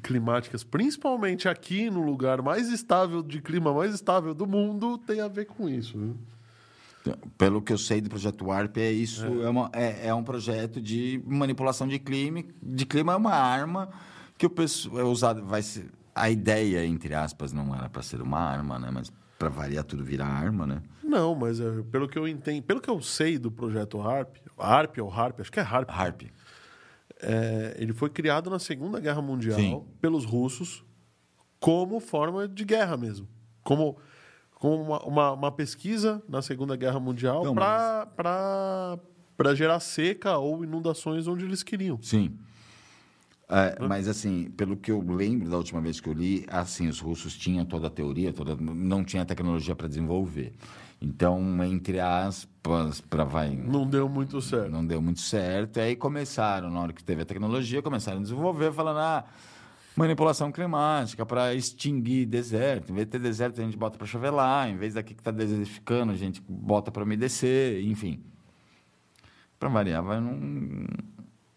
climáticas, principalmente aqui no lugar mais estável de clima mais estável do mundo, tem a ver com isso. viu? Pelo que eu sei do projeto HARP, é isso. É, uma- é- é um projeto de manipulação de clima. De clima é uma arma que o pessoal é usado. Vai ser, a ideia, entre aspas, não era para ser uma arma, né? Mas para variar tudo virar arma, né? Não, mas é, pelo que eu entendo, pelo que eu sei do projeto HARP, HARP ou HARP, acho que é HARP. HARP. É, ele foi criado na Segunda Guerra Mundial Sim. pelos russos como forma de guerra mesmo. Como, como uma, uma, uma pesquisa na Segunda Guerra Mundial para gerar seca ou inundações onde eles queriam. Sim. É, mas assim, pelo que eu lembro da última vez que eu li, assim, os russos tinham toda a teoria, toda, não tinha tecnologia para desenvolver. Então, entre aspas, para vai Não deu muito certo. não deu muito certo. Aí começaram, na hora que teve a tecnologia, começaram a desenvolver, falando, ah, Manipulação climática para extinguir deserto. Em vez de ter deserto, a gente bota para chover lá. Em vez daqui que está desertificando, a gente bota para umedecer. Enfim. Para variar, vai num...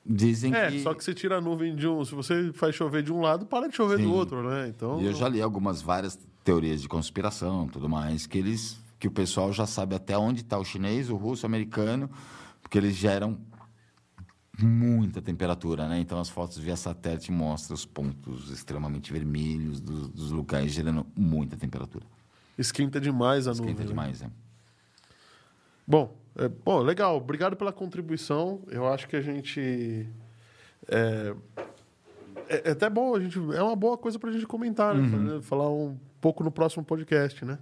Dizem É, que... só que você tira a nuvem de um. Se você faz chover de um lado, para de chover Sim. do outro, né? Então. E eu já li algumas várias teorias de conspiração, tudo mais, que eles que o pessoal já sabe até onde está o chinês, o russo, o americano, porque eles geram muita temperatura, né? Então as fotos via satélite mostram os pontos extremamente vermelhos dos, dos locais gerando muita temperatura. Esquenta demais a Esquenta nuvem. né? demais, né? Bom, é, bom, legal. Obrigado pela contribuição. Eu acho que a gente. É, é, é até bom, a gente, é uma boa coisa para a gente comentar, né? Uhum. Falar um pouco no próximo podcast, né?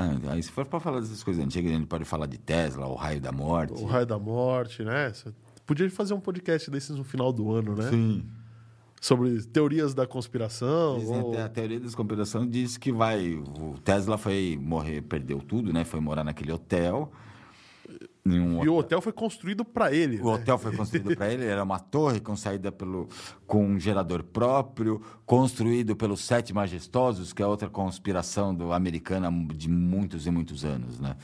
Ah, aí se for para falar dessas coisas antigas, a gente pode falar de Tesla, o raio da morte. O raio da morte, né? Você podia fazer um podcast desses no final do ano, né? Sim. Sobre teorias da conspiração. Dizem ou- até a teoria da conspiração diz que vai. O Tesla foi morrer, perdeu tudo, né? Foi morar naquele hotel. Em um E o hotel foi construído para ele. O né? hotel foi construído para ele, era uma torre com saída pelo, com um gerador próprio, construído pelos Sete Majestosos, que é outra conspiração do americana de muitos e muitos anos, né?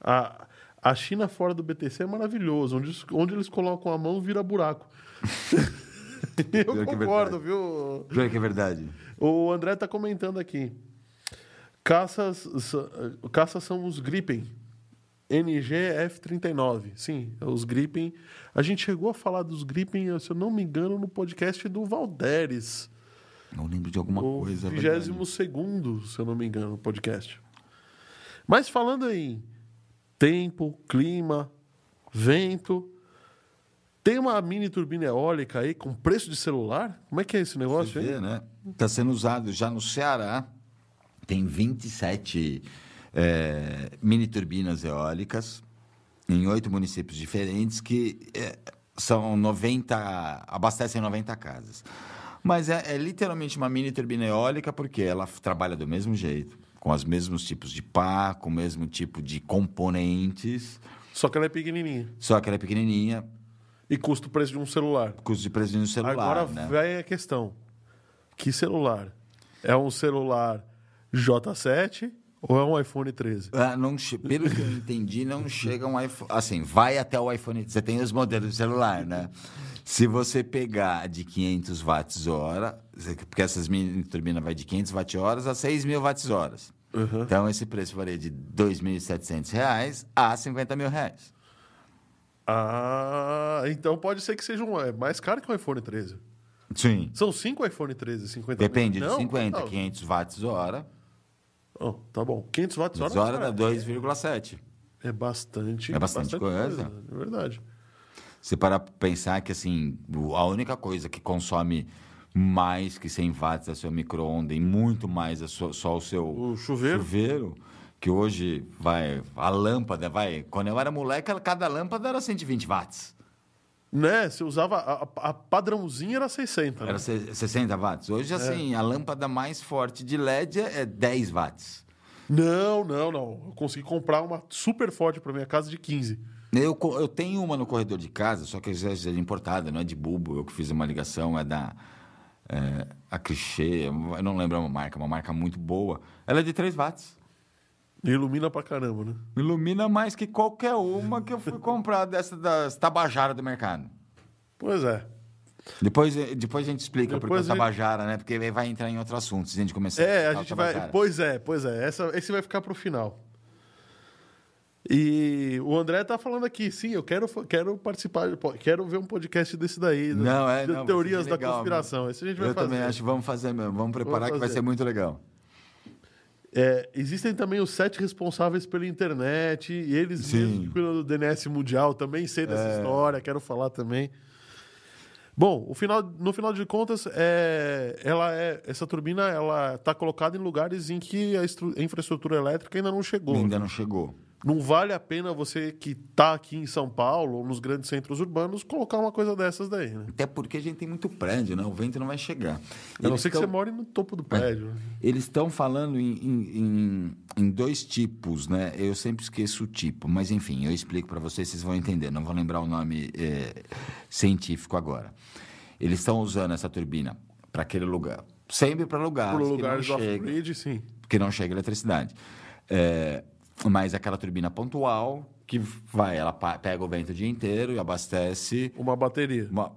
A, a China fora do BTC é maravilhoso. Onde, onde eles colocam a mão, vira buraco. Eu é concordo, viu? Juro que é verdade. O André está comentando aqui. Caças, caças são os Gripen. NG F-39. Sim, é os Gripen. A gente chegou a falar dos Gripen, se eu não me engano, no podcast do Valderes. Não lembro de alguma o coisa. é 22 segundo, se eu não me engano, podcast. Mas falando em tempo, clima, vento, tem uma mini turbina eólica aí com preço de celular? Como é que é esse negócio Você aí? vê, né? Está sendo usado já no Ceará. Tem 27 é, mini turbinas eólicas em oito municípios diferentes que é, são 90, abastecem 90 casas. Mas é, é literalmente uma mini turbina eólica porque ela trabalha do mesmo jeito, com os mesmos tipos de pá, com o mesmo tipo de componentes, Só que ela é pequenininha. só que ela é pequenininha, E custa o preço de um celular. custo de preço de um celular. Agora né? vem a questão. Que celular? É um celular J7 ou é um iPhone 13? Ah, não pelo que eu entendi, não chega um iPhone. Assim, vai até o iPhone. Você tem os modelos de celular, né? Se você pegar de 500 watts hora, porque essas mini turbinas vai de 500 watts horas a 6 mil watts horas. Então, esse preço varia de 2.700 reais a 50 mil reais. Ah, então pode ser que seja um, é mais caro que um iPhone 13. Sim. São cinco iPhone 13, 50 Depende mil. de Não? 50, Não. 500 watts hora. Oh, tá bom. 500 watts hora. Hora dá é- 2,7. É bastante. É bastante coisa. É verdade. Você parar pra pensar que, assim, a única coisa que consome mais que 100 watts é seu micro-ondas e muito mais é só, só o seu O chuveiro. chuveiro, que hoje vai... A lâmpada, vai... Quando eu era moleque, cada lâmpada era 120 watts. Né? Você usava. A, a- padrãozinha era 60. Era Né? se- 60 watts. Hoje, assim, a lâmpada mais forte de LED é é 10 watts. Não, não, não. Eu consegui comprar uma super forte para minha casa de 15. Eu, eu tenho uma no corredor de casa, só que é é importada, não é de bulbo. Eu que fiz uma ligação, é da é, a Clichê, eu não lembro a marca, uma marca muito boa. Ela é de 3 watts. Ilumina pra caramba, né? Ilumina mais que qualquer uma que eu fui comprar dessa das Tabajara do mercado. Pois é. Depois, depois a gente explica porque Depois é a gente- Tabajara, né? Porque vai entrar em outro assunto, se a gente começar É, a falar gente vai. Pois é, pois é. Essa, esse vai ficar pro final. E o André tá falando aqui, sim, eu quero, quero participar, quero ver um podcast desse daí. né? Não, é, de não, teorias ser da legal, conspiração. Esse a gente vai Eu fazer. também acho, vamos fazer mesmo. Vamos preparar que vai ser muito legal. É, existem também os sete responsáveis pela internet, eles Sim. É. mesmos que cuidam do DNS mundial, também sei dessa história, quero falar também. Bom, o final, no final de contas, é, ela é, essa turbina ela está colocada em lugares em que a, a infraestrutura elétrica ainda não chegou. Ainda não chegou. Não vale a pena você que está aqui em São Paulo ou nos grandes centros urbanos colocar uma coisa dessas daí, né? Até porque a gente tem muito prédio, né? O vento não vai chegar. A não ser que tão- você more no topo do prédio. né? Eles estão falando em, em- em- dois tipos, né? Eu sempre esqueço o tipo, mas enfim, eu explico para vocês, vocês vão entender. Não vou lembrar o nome é, científico agora. Eles estão usando essa turbina para aquele lugar. Sempre para lugares que chega, off-grid, sim. que não chega eletricidade. É, mas aquela turbina pontual que vai, ela pega o vento o dia inteiro e abastece Uma bateria. uma-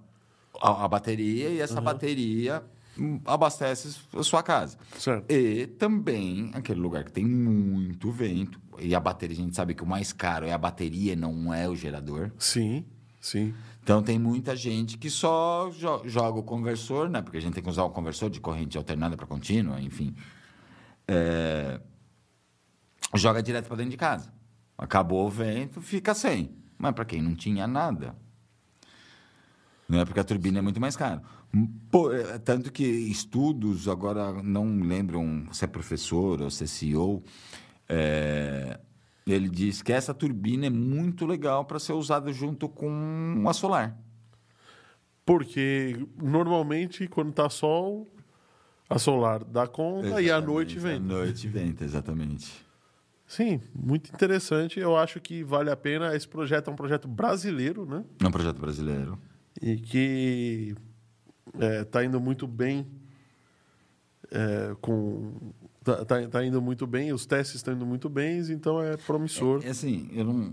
a, a bateria e essa bateria hum, abastece a sua casa. Certo. E também aquele lugar que tem muito vento. E a bateria, a gente sabe que o mais caro é a bateria, não é o gerador. Sim, sim. Então tem muita gente que só jo- joga o conversor, né? Porque a gente tem que usar o conversor de corrente alternada para contínua, enfim. É, Joga direto para dentro de casa. Acabou o vento, fica sem. Mas para quem não tinha nada, não é porque a turbina é muito mais cara. Pô, é, tanto que estudos, agora não lembram se é professor ou se é CEO, é, ele diz que essa turbina é muito legal para ser usada junto com uma solar. Porque normalmente quando tá sol, a solar dá conta e à noite vem. À noite venta, exatamente. Sim, muito interessante. Eu acho que vale a pena. Esse projeto é um projeto brasileiro, né? É um projeto brasileiro. E que está indo muito bem é, com. Tá, tá, tá indo muito bem, os testes estão indo muito bem, então é promissor. É assim, eu não.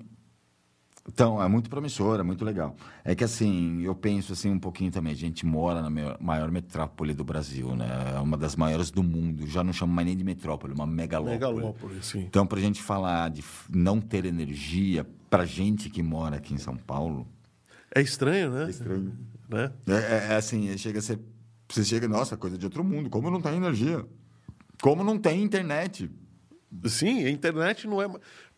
Então, é muito promissor, é muito legal. É que assim, eu penso assim um pouquinho também. A gente mora na maior- metrópole do Brasil, né? É uma das maiores do mundo. Já não chamo mais nem de metrópole, uma megalópole. Megalópole, sim. Então, para a gente falar de não ter energia, para gente que mora aqui em São Paulo, É estranho, né? É estranho. Né? é, é- é assim, chega a ser. Você chega, nossa, coisa de outro mundo. Como não tem energia? Como não tem internet? Sim, a internet não é.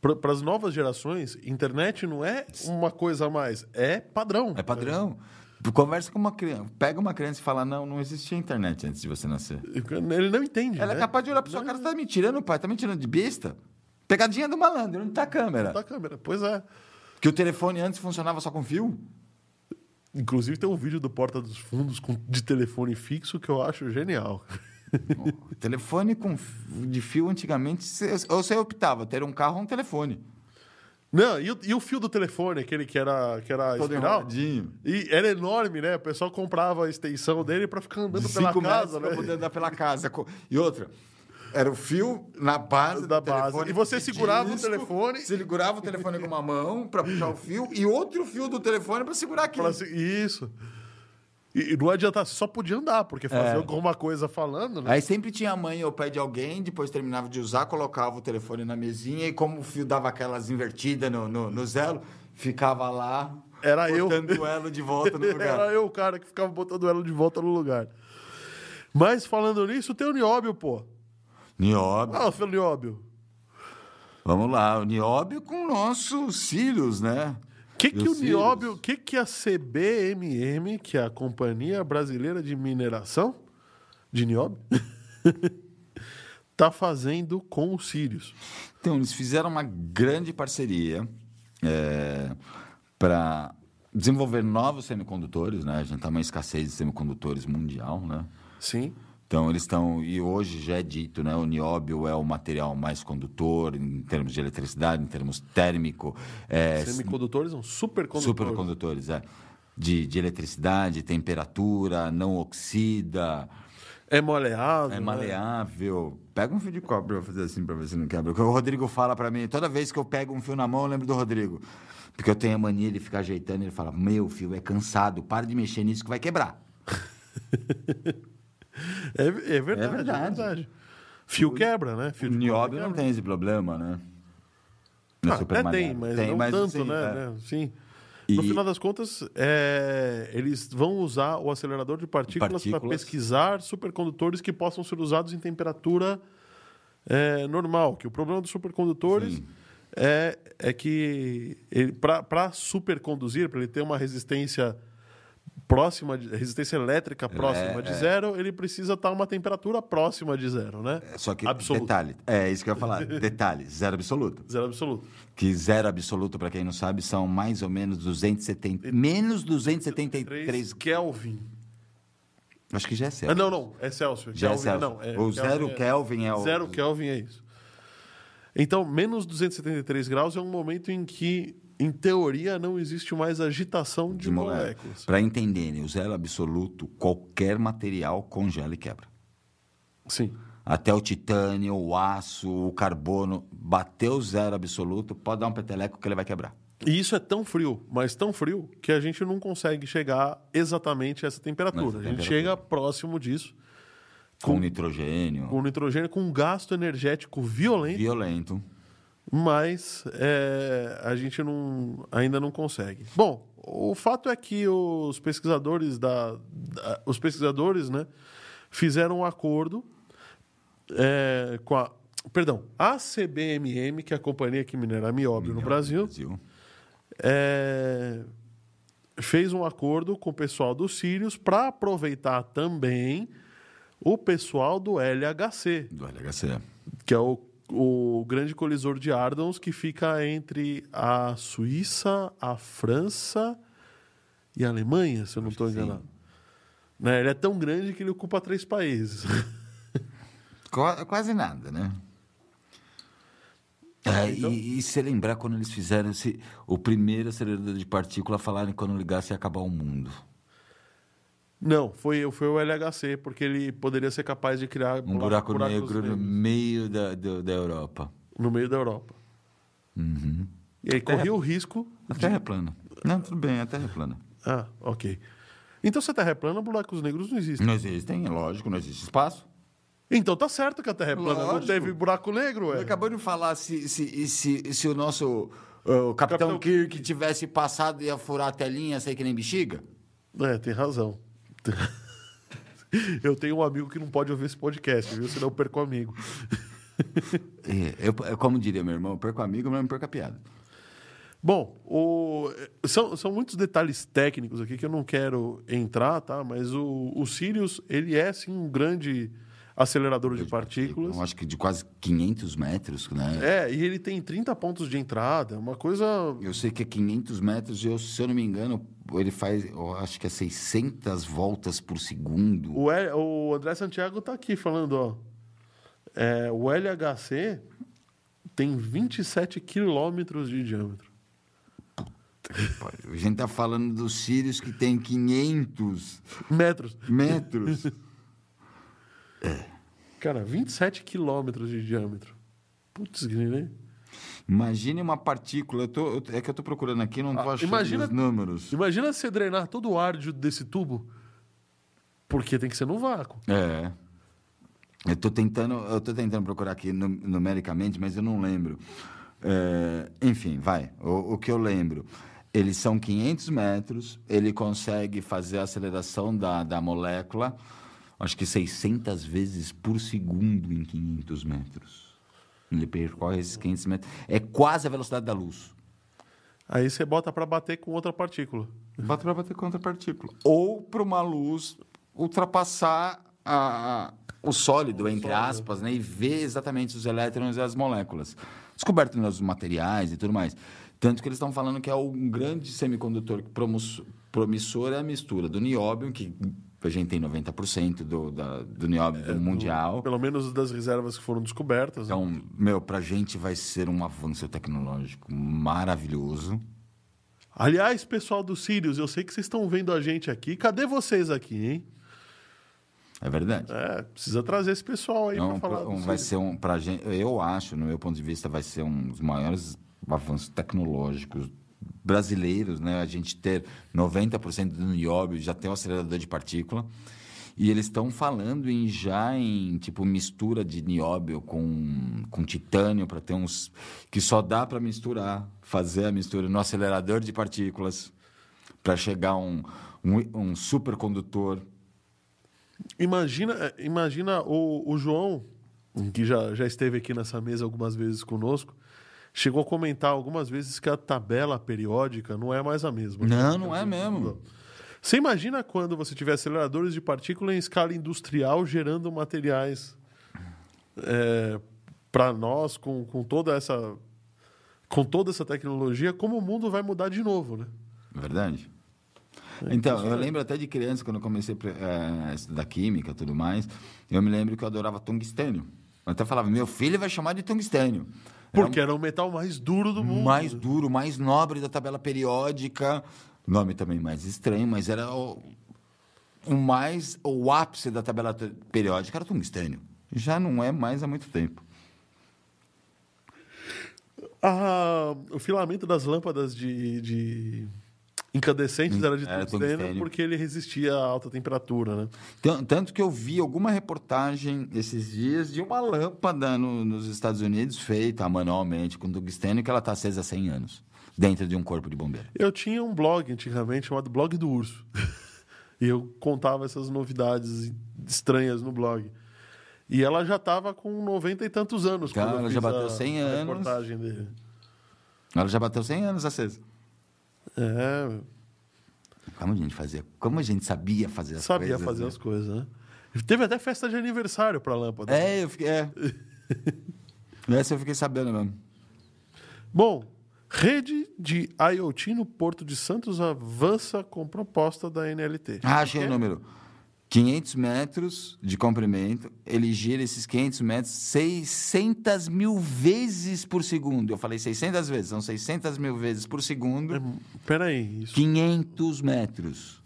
Para as novas gerações, internet não é uma coisa a mais, é padrão. É padrão. Tu Conversa com uma criança, pega uma criança e fala: Não, não existia internet antes de você nascer. Ele não entende. Ela né? é capaz de olhar pra sua cara e tá me tirando, pai, tá me tirando de besta? Pegadinha do malandro, onde tá a câmera? Da câmera, pois é. Que o telefone antes funcionava só com fio? Inclusive tem um vídeo do Porta dos Fundos de telefone fixo que eu acho genial. telefone com, de fio antigamente, você- ou você optava ter um carro ou um telefone. Não, e o, e o fio do telefone, aquele que era, que era Todo espiral? enroladinho. E era enorme, né? O pessoal comprava a extensão dele pra ficar andando pela casa, pra né? poder andar pela casa. E outra, era o fio na base Da base. telefone. E você segurava o disco, telefone. Segurava o telefone com uma mão para puxar o fio e outro fio do telefone para segurar aqui. Fala assim, isso. E, e não adianta, só podia andar, porque fazer É. alguma coisa falando, né? Aí sempre tinha a mãe ou o pai de alguém, depois terminava de usar, colocava o telefone na mesinha e como o fio dava aquelas invertidas no, no, no zelo, ficava lá Era eu. botando o elo de volta no lugar. Era eu o cara que ficava botando ela de volta no lugar. Mas falando nisso, tem o Nióbio, pô. Nióbio. Ah, o Nióbio. Vamos lá, o Nióbio com o nosso Sirius, né? O que, que o os Nióbio, o que, que a CBMM, que é a Companhia Brasileira de Mineração de Nióbio, tá fazendo com o Sirius? Então, eles fizeram uma grande parceria para desenvolver novos semicondutores, né? A gente está uma escassez de semicondutores mundial, né? Sim. Então, eles estão... E hoje já é dito, né? O nióbio é o material mais condutor em termos de eletricidade, em termos térmico. É, Semicondutores são supercondutores. supercondutores, é. De, de eletricidade, temperatura, não oxida, É maleável. é né? maleável. Pega um fio de cobre pra fazer assim pra ver se não quebra. O que o Rodrigo fala pra mim, toda vez que eu pego um fio na mão, eu lembro do Rodrigo. Porque eu tenho a mania de ficar ajeitando, ele fala: Meu fio é cansado, para de mexer nisso que vai quebrar. É, é verdade, É é verdade. verdade. Fio quebra, né? O Fio de nióbio não tem esse problema, né? Não Ah, até tem, mas não tanto, assim, né? é. né? Sim. E- No final das contas, é, eles vão usar o acelerador de partículas para pesquisar supercondutores que possam ser usados em temperatura é, normal. Que o problema dos supercondutores Sim. é, é que para superconduzir, para ele ter uma resistência próxima, de, resistência elétrica próxima de é. zero, ele precisa estar uma temperatura próxima de zero, né? Só que, Absoluto. detalhe, é isso que eu ia falar, detalhe, zero absoluto. Zero absoluto. Que zero absoluto, pra quem não sabe, são mais ou menos 270, menos 273, 3 Kelvin. acho que já é Ah, certo. não, não, é Celsius. Já é Kelvin, Celsius. Não, é, o zero é- Kelvin é o... Zero Kelvin é isso. Então, menos 273 graus é um momento em que em teoria, não existe mais agitação de, moléculas. Para entenderem, o zero absoluto, qualquer material congela e quebra. Sim. Até o titânio, o aço, o carbono, bateu zero absoluto, pode dar um peteleco que ele vai quebrar. E isso é tão frio, mas tão frio, que a gente não consegue chegar exatamente a essa temperatura. Nessa a gente temperatura. chega próximo disso, Com, nitrogênio, com nitrogênio, com um gasto energético violento, violento. Mas é, a gente não, ainda não consegue. Bom, o fato é que os pesquisadores da, da- os pesquisadores, né, fizeram um acordo é, com a perdão, a CBMM, que é a companhia que minera nióbio no Brasil, é, fez um acordo com o pessoal do Sirius para aproveitar também o pessoal do LHC, Do LHC. que é o, o grande colisor de Ardons que fica entre a Suíça, a França e a Alemanha, se eu não estou enganado. Né, Ele é tão grande que ele ocupa três países. Qua- Quase nada, né? É, então- e, e se lembrar quando eles fizeram esse, o primeiro acelerador de partícula, falaram que quando ligasse ia acabar o mundo. Não, foi, foi o LHC, porque ele poderia ser capaz de criar Um bura- buraco buracos negro no meio da, do- da Europa. no meio da Europa. Uhum. E aí corria o risco. A Terra é plana. Não, tudo bem, a Terra é plana. Ah, ok. Então, se a Terra é plana, buracos negros não existem. Não existem, é lógico, não existe espaço. Então tá certo que a Terra é plana. Não Lógico. teve buraco negro, ué. Acabou de falar se, se, se, se o nosso uh, o Capitão, Capitão- Kirk tivesse passado e ia furar a telinha, sei que nem bexiga. É, tem razão. Eu tenho um amigo que não pode ouvir esse podcast, viu? Senão eu perco amigo. É, eu, eu, como diria meu irmão, eu perco amigo, mas não perco a piada. Bom, o- são, são muitos detalhes técnicos aqui que eu não quero entrar, tá? Mas o, o Sirius, ele é, sim, um grande acelerador de partículas. Eu acho que de quase 500 metros, né? É, e ele tem 30 pontos de entrada, uma coisa Eu sei que é 500 metros e, eu, se eu não me engano, ele faz, eu acho que é 600 voltas por segundo. O, L- o André Santiago tá aqui falando, ó. É, o LHC tem 27 quilômetros de diâmetro. A gente tá falando dos Sirius que tem 500 Metros. metros. Cara, 27 quilômetros de diâmetro. Putz, grilo, hein? Imagine uma partícula. eu tô- eu- é que eu tô procurando aqui, não tô Ah, achando imagina- os números. Imagina você drenar todo o ar de- desse tubo. Porque tem que ser no vácuo. É. Eu tô tentando, eu tô tentando procurar aqui nu- numericamente, mas eu não lembro. É, enfim, vai. O, o que eu lembro, eles são 500 metros, ele consegue fazer a aceleração da, da molécula, acho que 600 vezes por segundo em 500 metros. Ele percorre esses 500 metros. É quase a velocidade da luz. Aí você bota para bater com outra partícula. Bota para bater contra a partícula. Ou para uma luz ultrapassar a- a- o sólido, entre aspas, né? e ver exatamente os elétrons e as moléculas. Descoberto nos materiais e tudo mais. Tanto que eles estão falando que é um grande semicondutor promissor é a mistura do nióbio, que a gente tem 90% do, da, do nióbio do mundial. Pelo menos das reservas que foram descobertas. né? Então, meu, pra gente vai ser um avanço tecnológico maravilhoso. Aliás, pessoal do Sirius, eu sei que vocês estão vendo a gente aqui. Cadê vocês aqui, hein? É verdade. É, precisa trazer esse pessoal aí É para falar. do um- vai Sirius. ser um pra gente, eu acho, no meu ponto de vista, vai ser um dos maiores avanços tecnológicos brasileiros, né? A gente ter 90% do nióbio, já tem o acelerador de partícula. E eles estão falando em já em tipo mistura de nióbio com, com titânio para ter uns que só dá para misturar, fazer a mistura no acelerador de partículas para chegar um, um, um supercondutor Imagina, imagina o, o João, que já, já esteve aqui nessa mesa algumas vezes conosco, chegou a comentar algumas vezes que a tabela periódica não é mais a mesma. Não, não é mesmo. Você imagina quando você tiver aceleradores de partícula em escala industrial gerando materiais para nós com, com toda essa com toda essa tecnologia, como o mundo vai mudar de novo, né? Verdade. Então, eu lembro até de criança, quando eu comecei a estudar química e tudo mais, eu me lembro que eu adorava tungstênio. Eu até falava, meu filho vai chamar de tungstênio. Porque era o metal mais duro do mundo. mais duro, mais nobre da tabela periódica. Nome também mais estranho, mas era o, o mais o ápice da tabela periódica era o tungstênio. Já não é mais há muito tempo. Ah, o filamento das lâmpadas de, de incandescentes era de Era tungstênio, tungstênio. porque ele resistia a alta temperatura, né? Tan- Tanto que eu vi alguma reportagem esses dias de uma lâmpada no- nos Estados Unidos feita manualmente com tungstênio que ela está acesa há 100 anos dentro de um corpo de bombeiro. Eu tinha um blog antigamente chamado Blog do Urso. e eu contava essas novidades estranhas no blog. E ela já estava com 90 e tantos anos. Quando eu ela já bateu a- 100 a anos. reportagem dele. Ela já bateu 100 anos acesa. É, Como a gente fazia? Como a gente sabia fazer as sabia coisas? fazer né? as coisas, né? Teve até festa de aniversário para lâmpada. É, eu fiquei. É. Essa eu fiquei sabendo mesmo. Bom, rede de IoT no Porto de Santos avança com proposta da NLT. Ah, achei o número. 500 metros de comprimento, ele gira esses 500 metros 600 mil vezes por segundo. Eu falei 600 vezes, são 600 mil vezes por segundo. É, Peraí, isso 500 metros.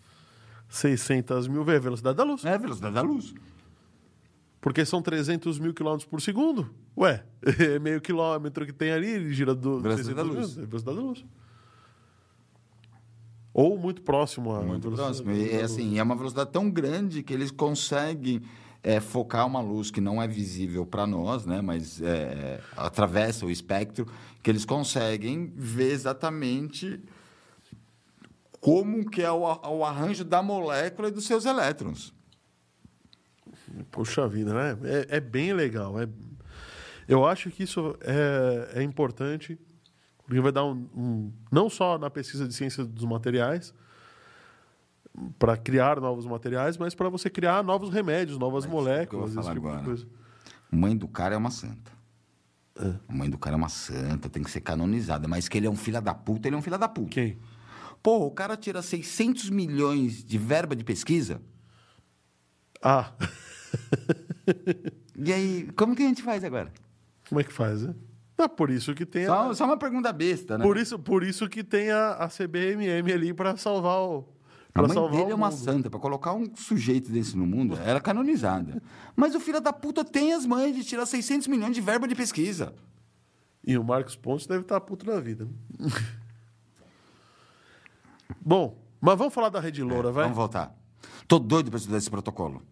600 mil vezes a velocidade da luz. É a velocidade da luz. Porque são 300 mil quilômetros por segundo. Ué, é meio quilômetro que tem ali, ele gira do Velocidade da 600 luz. mil, é velocidade da luz. Ou muito próximo a Muito velocidade próximo. E é assim, é uma velocidade tão grande que eles conseguem é, focar uma luz que não é visível para nós, né? mas é, atravessa o espectro, que eles conseguem ver exatamente como que é o, o arranjo da molécula e dos seus elétrons. Poxa vida, né? É, é bem legal. É... Eu acho que isso é, é importante, porque vai dar um, um- Não só na pesquisa de ciência dos materiais, para criar novos materiais, mas para você criar novos remédios, novas Mas vou moléculas, esse tipo de agora. coisa. Mãe do cara é uma santa. A mãe do cara é uma santa, tem que ser canonizada. Mas que ele é um filho da puta, ele é um filho da puta. Quem? Pô, o cara tira 600 milhões de verba de pesquisa. Ah, E aí, como que a gente faz agora? como é que faz, né? É por isso que tem a, Só, só uma pergunta besta, né? por isso, por isso que tem a, a CBMM ali para salvar o A pra mãe salvar dele é uma santa. Pra colocar um sujeito desse no mundo, era canonizada. Mas o filho da puta tem as mães de tirar 600 milhões de verba de pesquisa. E o Marcos Pontes deve estar puto da vida. Bom, mas vamos falar da Rede Loura, vai? Vamos voltar. Tô doido pra estudar esse protocolo.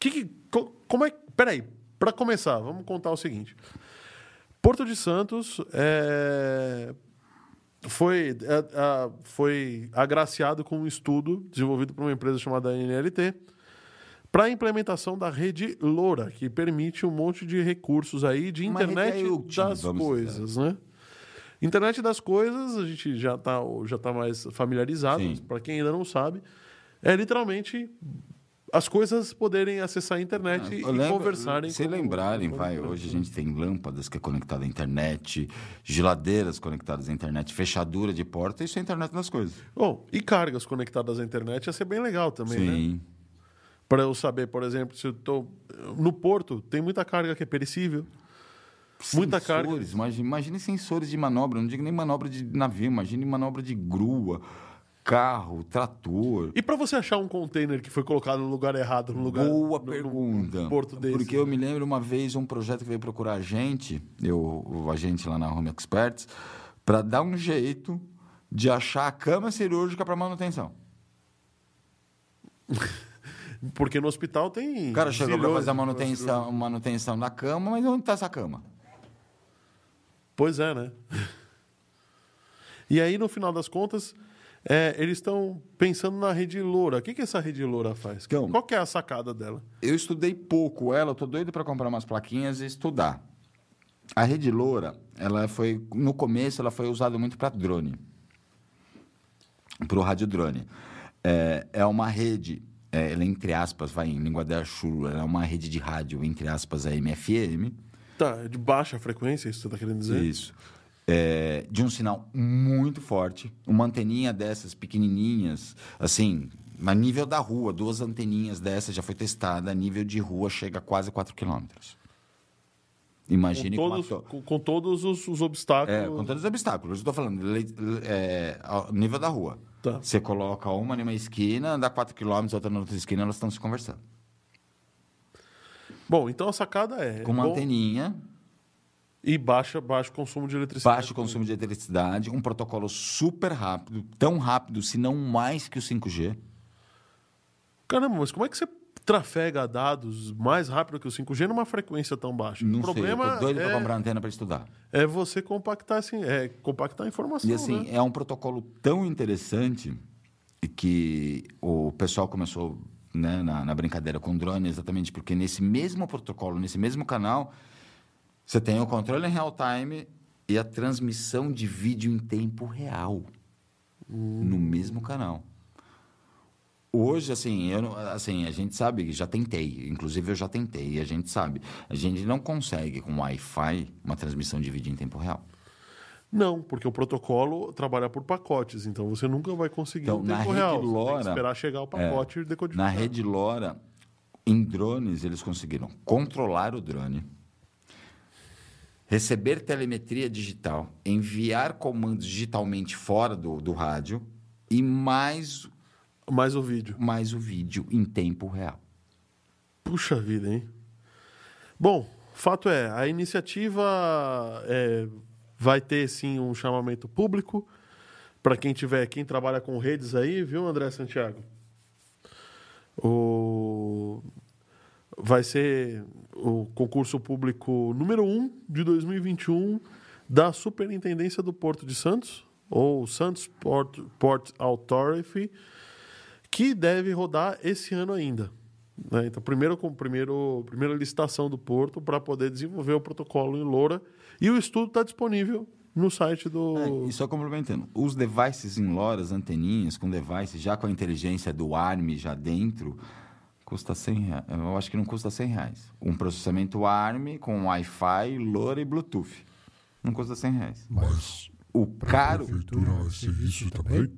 Que, que, co- como é. Peraí, para começar, vamos contar o seguinte. Porto de Santos é, foi, é, é, foi agraciado com um estudo desenvolvido por uma empresa chamada NLT para a implementação da rede Loura, que permite um monte de recursos aí de internet IoT, das coisas, né? Internet das coisas, a gente já está já tá mais familiarizado, para quem ainda não sabe, é literalmente as coisas poderem acessar a internet e Eu lembro- conversarem. Se lembrarem, vai, hoje a gente tem lâmpadas que é conectada à internet, geladeiras conectadas à internet, fechadura de porta, isso é a internet das coisas. Bom, e cargas conectadas à internet ia ser bem legal também, né? Sim. Para eu saber, por exemplo, se eu tô no porto, tem muita carga que é perecível. Muita carga. Imagine, imagine sensores de manobra, não digo nem manobra de navio, imagine manobra de grua, carro, trator. E para você achar um container que foi colocado no lugar errado, no lugar Boa no- pergunta. no porto desse. Porque eu me lembro uma vez um projeto que veio procurar a gente, eu, o agente lá na Home Experts, para dar um jeito de achar a cama cirúrgica para manutenção. Porque no hospital tem O cara chegou para fazer a manutenção, manutenção da cama, mas onde está essa cama? Pois é, né? E aí, no final das contas, é, eles estão pensando na rede loura. O que, que essa rede loura faz? Então- Qual que é a sacada dela? Eu estudei pouco ela, eu tô doido para comprar umas plaquinhas e estudar. A rede loura, ela foi no começo ela foi usada muito para drone, para o radiodrone. É, é uma rede, é, ela é entre aspas, vai em língua da chula, é uma rede de rádio entre aspas a MFM. Tá, é de baixa frequência, isso que você está querendo dizer? Isso. É, de um sinal muito forte, uma anteninha dessas pequenininhas, assim, a nível da rua, duas anteninhas dessas já foi testada, a nível de rua chega a quase 4 quilômetros. Imagine com uma todos, to- com, com todos os, os obstáculos. É, com todos os obstáculos. Eu estou falando, le- le- é, nível da rua. Tá. Você coloca uma numa esquina, anda 4 km, outra na outra esquina, elas estão se conversando. Bom, então a sacada é. Com uma bom, anteninha, E baixa, baixo consumo de eletricidade. baixo consumo de eletricidade, um protocolo super rápido, tão rápido, se não mais que o 5G. Caramba, mas como é que você trafega dados mais rápido que o 5G numa frequência tão baixa? Não o sei, eu problema tô doido é, para comprar antena para estudar. é você compactar assim, é compactar a informação. E assim, né? é um protocolo tão interessante que o pessoal começou né, na, na brincadeira com drone, exatamente porque nesse mesmo protocolo, nesse mesmo canal, você tem o controle em real time e a transmissão de vídeo em tempo real no mesmo canal. Hoje, assim, eu, assim, a gente sabe que já tentei, inclusive eu já tentei, e a gente sabe, a gente não consegue com Wi-Fi uma transmissão de vídeo em tempo real. Não, porque o protocolo trabalha por pacotes, então você nunca vai conseguir Então, na tempo rede real. Você tem LoRa, que esperar chegar o pacote e decodificar. Na rede LoRa, em drones, eles conseguiram controlar o drone, receber telemetria digital, enviar comandos digitalmente fora do, do rádio e mais, Mais o vídeo. mais o vídeo em tempo real. Puxa vida, hein? Bom, fato é, a iniciativa é, vai ter sim um chamamento público para quem tiver, quem trabalha com redes aí, viu, André Santiago? O vai ser o concurso público número 1 um de 2021 da Superintendência do Porto de Santos, ou Santos Port, Port Authority, que deve rodar esse ano ainda. né? Então, primeiro com primeiro primeira licitação do Porto para poder desenvolver o protocolo em Loura e o estudo está disponível no site do É, e só complementando, os devices em LoRa, as anteninhas com devices, já com a inteligência do ARM já dentro, custa 100 reais. Eu acho que não custa 100 reais. Um processamento ARM com Wi-Fi, LoRa e Bluetooth. Não custa 100 reais. Mas O caro... a prefeitura vai ser isso também?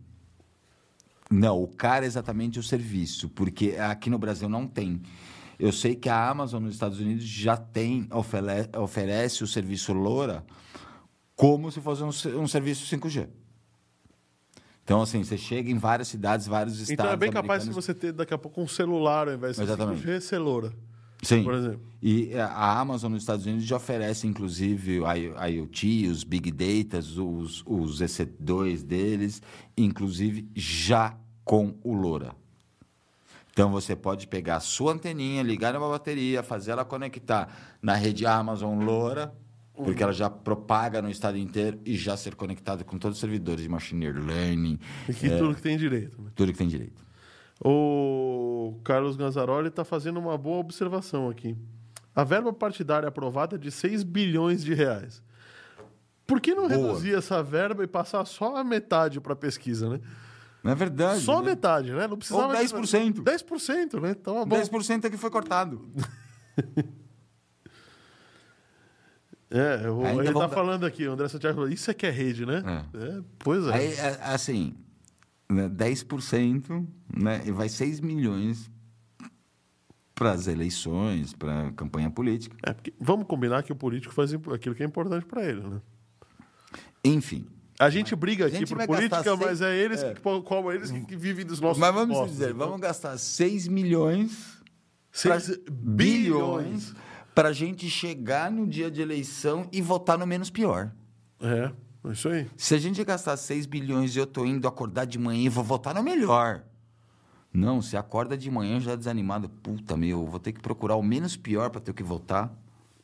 Não, o caro é exatamente o serviço, porque aqui no Brasil não tem. Eu sei que a Amazon nos Estados Unidos já tem, ofele- oferece o serviço LoRa como se fosse um, um serviço 5G. Então, assim, você chega em várias cidades, vários estados Então é bem capaz de você ter daqui a pouco um celular ao invés de Exatamente. 5G, celoura, Sim. por exemplo. E é, a Amazon nos Estados Unidos já oferece, inclusive, a IoT, os Big Data, os, os EC2 deles, inclusive já com o LoRa. Então você pode pegar a sua anteninha, ligar numa bateria, fazer ela conectar na rede Amazon LoRa, porque ela já propaga no estado inteiro e já ser conectada com todos os servidores de machine learning, E que tudo que tem direito. Né? tudo que tem direito. O Carlos Ganzaroli está fazendo uma boa observação aqui. A verba partidária aprovada é de 6 bilhões de reais. Por que não Boa. reduzir essa verba e passar só a metade para pesquisa, né? Não é verdade. Só a né? metade, né? Não precisava Ou 10%. 10%, né? Então, bom. 10% é que foi cortado. É, o, Ainda ele tá dar- falando aqui, o André Santiago falou, isso é que é rede, né? É, pois é. Aí, é, assim, né, 10%, né, e vai 6 milhões para as eleições, para a campanha política. É, porque vamos combinar que o político faz aquilo que é importante para ele, né? Enfim. A gente briga aqui gente por política, mas é eles é. que qual eles que vivem dos nossos Mas vamos impostos, dizer, então. vamos gastar 6 milhões, Seis pra- bilhões. Para a gente chegar no dia de eleição e votar no menos pior. É, é isso aí. Se a gente gastar 6 bilhões e eu tô indo acordar de manhã e vou votar no melhor. Não, você acorda de manhã já desanimado. Puta, meu, vou ter que procurar o menos pior para ter que votar.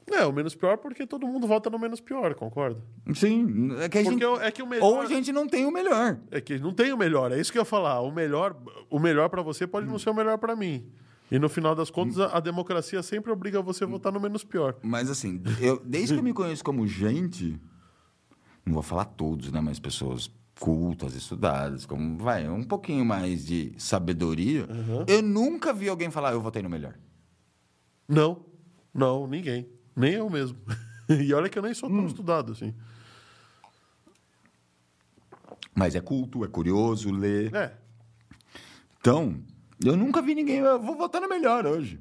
É, o menos pior porque todo mundo vota no menos pior, concorda? Sim, é que a gente... é que melhor- Ou a gente não tem o melhor. É que não tem o melhor, é isso que eu ia falar. O melhor, o melhor para você pode não ser o melhor para mim. E no final das contas, a, a democracia sempre obriga você a votar no menos pior. Mas assim, eu, desde que eu me conheço como gente, não vou falar todos, né? Mas pessoas cultas, estudadas, como vai, um pouquinho mais de sabedoria, eu nunca vi alguém falar, eu votei no melhor. Não, não, ninguém. Nem eu mesmo. e olha que eu nem sou tão estudado assim. Mas é culto, é curioso, lê. É, Então, eu nunca vi ninguém, eu vou votar no melhor hoje.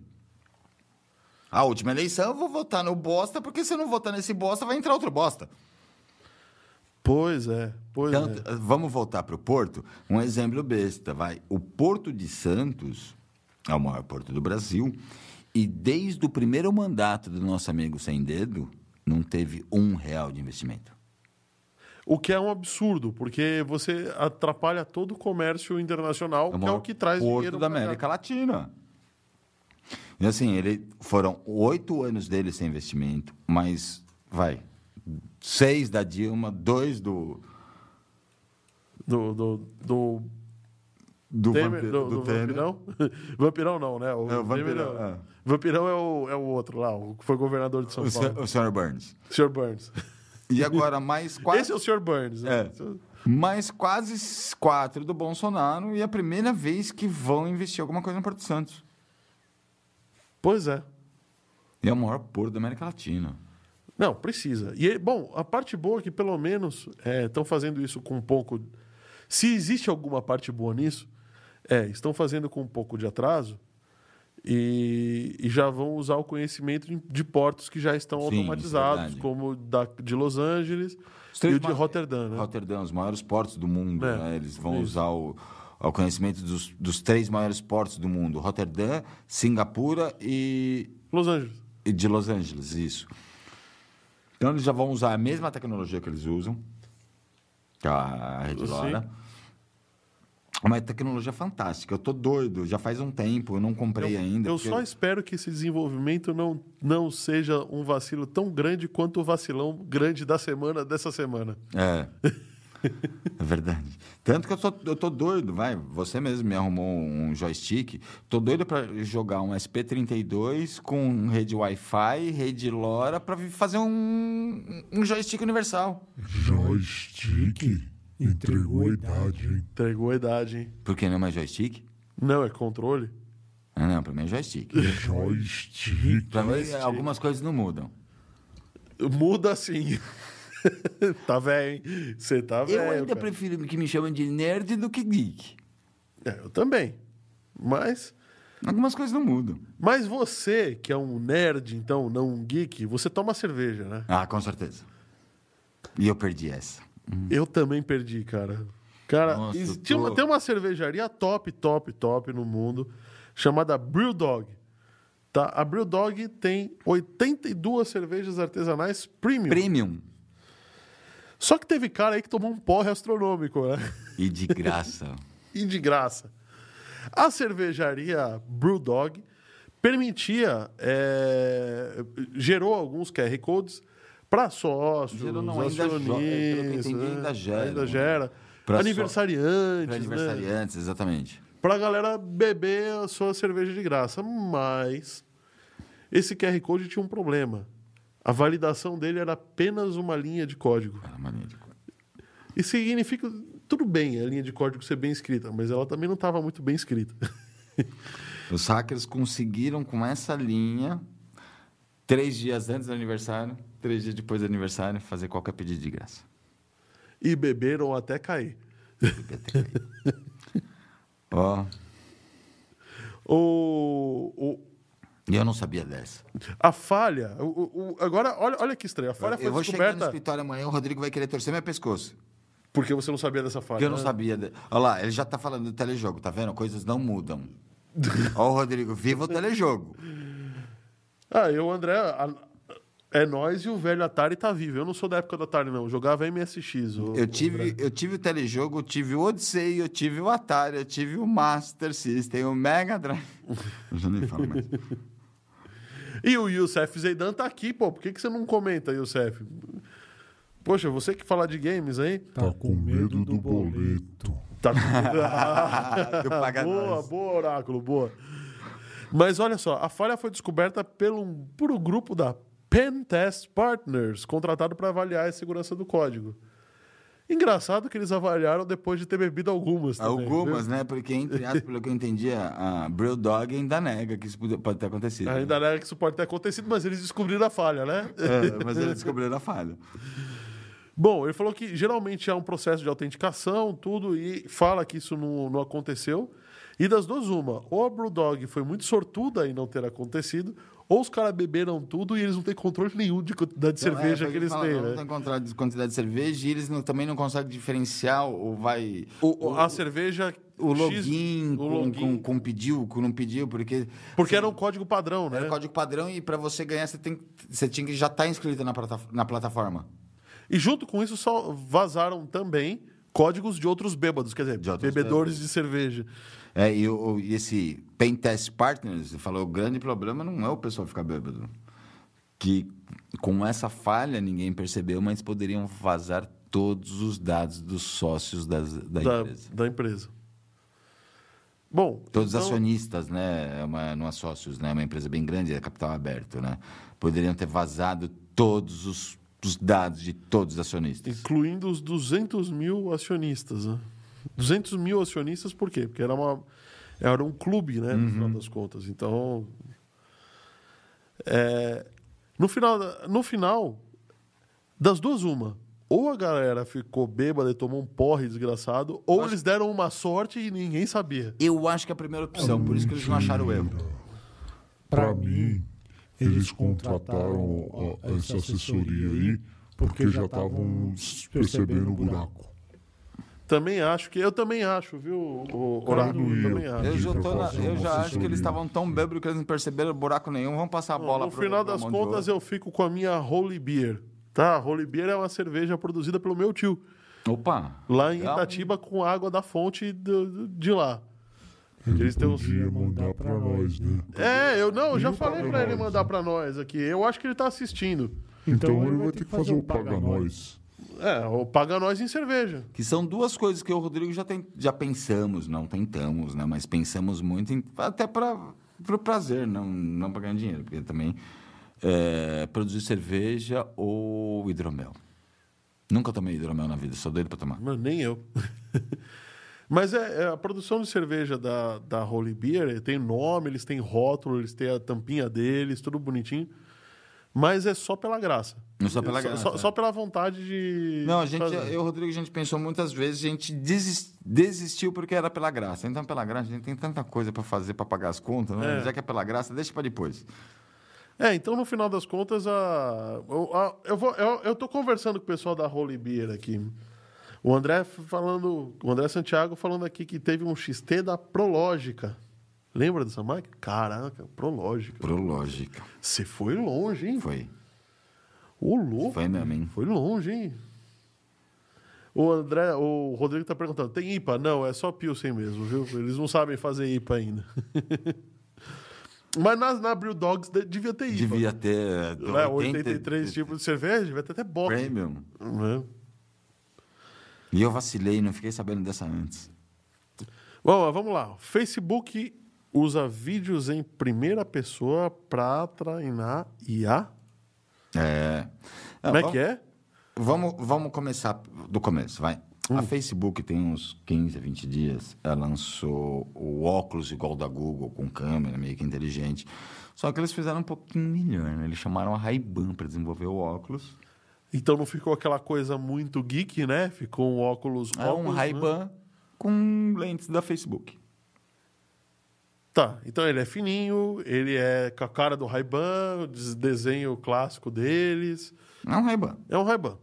A última eleição eu vou votar no bosta, porque se eu não votar nesse bosta, vai entrar outro bosta. Pois é, pois Tanto- é. Vamos voltar para o Porto? Um exemplo besta, vai. O Porto de Santos é o maior porto do Brasil e desde o primeiro mandato do nosso amigo Sem Dedo, não teve um real de investimento. O que é um absurdo, porque você atrapalha todo o comércio internacional, que é o que traz porto dinheiro da. América Latina. E assim, ele, foram oito anos dele sem investimento, mas, vai, seis da Dilma, dois do... Do, do, do, Do, Temer, vampi- do, do do vampirão? vampirão não, né? O, É, o vampirão, Temer é- é. Vampirão é o, é o outro lá, o que foi governador de São Paulo. o senhor Burns. Sr. Burns. E agora mais quatro... Esse é o Sr. Burns. né? É. Mais quase quatro do Bolsonaro e é a primeira vez que vão investir alguma coisa no Porto Santos. Pois é. E é o maior porto da América Latina. Não, precisa. E, bom, a parte boa é que pelo menos estão fazendo isso com um pouco. Se existe alguma parte boa nisso, é, estão fazendo com um pouco de atraso e, e já vão usar o conhecimento de, portos que já estão Sim, é automatizados, verdade. como da, de Los Angeles e o de Rotterdam. Né? Rotterdam, os maiores portos do mundo. É, né? Eles vão isso. usar o, o conhecimento dos, dos três maiores portos do mundo: Rotterdam, Singapura e, Los Angeles. e de Los Angeles. Isso. Então eles já vão usar a mesma tecnologia que eles usam, que é a Rede Sim. Uma tecnologia fantástica. Eu tô doido, já faz um tempo, eu não comprei Eu, ainda. eu porque só espero que esse desenvolvimento não, não seja um vacilo tão grande quanto o vacilão grande da semana dessa semana. É. É verdade. Tanto que eu tô, eu tô doido, vai. Você mesmo me arrumou um joystick. Tô doido para jogar um SP32 com rede Wi-Fi, rede LoRa, para fazer um, um joystick universal. Joystick entregou a idade, hein? Entregou a idade, hein? Por que não é mais joystick? Não, é controle. Ah, não, para mim é joystick. Joystick. Para mim, Joystick. algumas coisas não mudam. Muda sim. tá velho, hein? Você tá velho. eu ainda cara. prefiro que me chamem de nerd do que geek. É, eu também. Mas, Algumas coisas não mudam. mas você, que é um nerd, então, não um geek, você toma cerveja, né? Ah, com certeza. E eu perdi essa. Eu também perdi, cara. Cara, Nossa, e tinha uma- tem uma cervejaria top, top, top no mundo, chamada Brewdog. Tá? A Brewdog tem 82 cervejas artesanais premium. Premium. Só que teve cara aí que tomou um porre astronômico, né? E de graça. e de graça. A cervejaria Brewdog permitia, é, gerou alguns QR Codes para sócios, Gerou não, ainda jo- é, acionistas, né? ainda gera, ainda né? gera. Pra aniversariantes, Para né? aniversariantes, exatamente. Pra galera beber a sua cerveja de graça. Mas esse QR Code tinha um problema. A validação dele era apenas uma linha de código. Era uma linha de cor. Isso significa, tudo bem, a linha de código ser bem escrita, mas ela também não estava muito bem escrita. Os hackers conseguiram, com essa linha, três dias antes do aniversário, três dias depois do aniversário, fazer qualquer pedido de graça. e beberam até cair. Ó, O, o- e eu não sabia dessa. a falha. o- o- agora, olha, olha que estranho. A falha foi eu vou chegar no descoberta escritório amanhã, o Rodrigo vai querer torcer meu pescoço. porque você não sabia dessa falha. Porque eu não né? sabia. De... Olha lá, ele já tá falando do telejogo, tá vendo? Coisas não mudam. Ó, o Rodrigo, viva o telejogo. Ah, eu, André, a- é nós e o velho Atari tá vivo. Eu não sou da época do Atari, não. Eu jogava MSX. o- Eu o tive, André. eu tive o telejogo, eu tive o Odyssey, eu tive o Atari, eu tive o Master System, o Mega Drive. Eu já nem falo mais. E o Youssef Zeidan tá aqui, pô. Por que, que você não comenta, Youssef? Poxa, você que fala de games, hein? Tá com medo do boleto. Tá... Pago a boa, nós. boa, Oráculo, boa. Mas olha só, a falha foi descoberta pelo, por um grupo da Pen Test Partners, contratado para avaliar a segurança do código. Engraçado que eles avaliaram depois de ter bebido algumas. Também, Algumas, viu? né? Porque, entre aspas, pelo que eu entendi, a a Brewdog ainda nega que isso pode ter acontecido. Ainda não é que isso pode ter acontecido, mas eles descobriram a falha, né? É, mas eles descobriram a falha. Bom, ele falou que geralmente é um processo de autenticação, tudo, e fala que isso não, não aconteceu. E das duas, uma. Ou a Brewdog foi muito sortuda em não ter acontecido, ou os caras beberam tudo e eles não têm controle nenhum de quantidade de Então, cerveja é, que eles fala, têm, Não né? tem quantidade de, quantidade de cerveja e eles não- também não conseguem diferenciar ou vai... O- o- a cerveja. O X, login, o com, login. Com, com pediu, com não pediu, porque... Porque era um código padrão, né? Era código padrão e para você ganhar, você, tem, você tinha que já estar inscrito na, na plataforma. E junto com isso só vazaram também códigos de outros bêbados, quer dizer, De bebedores de cerveja. É, e, o- e esse Pen Test Partners falou o grande problema não é o pessoal ficar bêbado. Que com essa falha ninguém percebeu, mas poderiam vazar todos os dados dos sócios das, da, da, empresa. da empresa. Bom, Todos então, acionistas, né? É uma, não é sócios, né? É uma empresa bem grande, é capital aberto, né? Poderiam ter vazado todos os, os dados de todos os acionistas. incluindo os 200 mil acionistas. Né? 200 mil acionistas por quê? Porque era, uma, era um clube, né, no final das contas. Então, é, no, final, no final, das duas, uma. Ou a galera ficou bêbada e tomou um porre desgraçado, ou eles deram uma sorte e ninguém sabia. Eu acho que é a primeira opção, por isso que eles não acharam o erro. Pra mim, eles contrataram essa assessoria aí porque já estavam percebendo o buraco. Também acho que. Eu também acho, viu, o Eu ia. também acho. Eu já, na- eu já acho que eles estavam tão bêbados que eles não perceberam buraco nenhum. Vamos passar a bola no pro- final das de contas, eu fico com a minha Holy Beer. Tá? Holy Beer é uma cerveja produzida pelo meu tio, Opa! lá em. Itatiba, com água da fonte do- de lá. Ele Eles têm uns- mandar pra nós, né? É, eu não, eu já E falei Paga pra ele mandar pra nós aqui. Eu acho que ele tá assistindo. Então ele vai ter que fazer o Paga Nós. É, ou paga nós em cerveja. Que são duas coisas que eu e o Rodrigo já, tem, já pensamos, não tentamos, né? Mas pensamos muito, em- até para o prazer, não, não para ganhar dinheiro. Porque também é, produzir cerveja ou hidromel. Nunca tomei hidromel na vida, sou doido para tomar. Mano, nem eu. Mas é, é a produção de cerveja da, da Holy Beer tem nome, eles têm rótulo, eles têm a tampinha deles, tudo bonitinho. Mas é só pela graça. Não só pela graça, Só, é. só pela vontade de. Não, a gente, fazer. eu Rodrigo, a gente pensou muitas vezes, a gente desis- desistiu porque era pela graça. Então, pela graça, a gente tem tanta coisa para fazer para pagar as contas, né? É. Já que é pela graça, deixa para depois. É, então no final das contas, a, a- eu, vou, eu, eu tô conversando com o pessoal da Holy Beer aqui. O André falando, o André Santiago falando aqui que teve um XT da Prológica. Lembra dessa máquina? Caraca, Prológica. Prológica. Você foi longe, hein? Foi. Ô, louco. Foi mesmo, hein? Foi longe, hein? O André, o Rodrigo tá perguntando, tem IPA? Não, é só Pilsen mesmo, viu? Eles não sabem fazer IPA ainda. Mas na, na Brew Dogs de- devia ter IPA. Devia ter. Né? 80 83 tipos de cerveja, devia ter até bock. Premium. Né? E eu vacilei, não fiquei sabendo dessa antes. Bom, vamos lá. Facebook usa vídeos em primeira pessoa para treinar IA. É. Como é que é? Vamos, vamos começar do começo, vai. A Facebook tem uns 15, 20 dias, ela lançou o óculos igual da Google, com câmera, meio que inteligente. Só que eles fizeram um pouquinho melhor, né? Eles chamaram a Ray-Ban para desenvolver o óculos. Então não ficou aquela coisa muito geek, né? Ficou um óculos. É um óculos, né? Ray-Ban com lentes da Facebook. Tá, então ele é fininho, ele é com a cara do Ray-Ban, des- desenho clássico deles. É um Ray-Ban. É um Ray-Ban.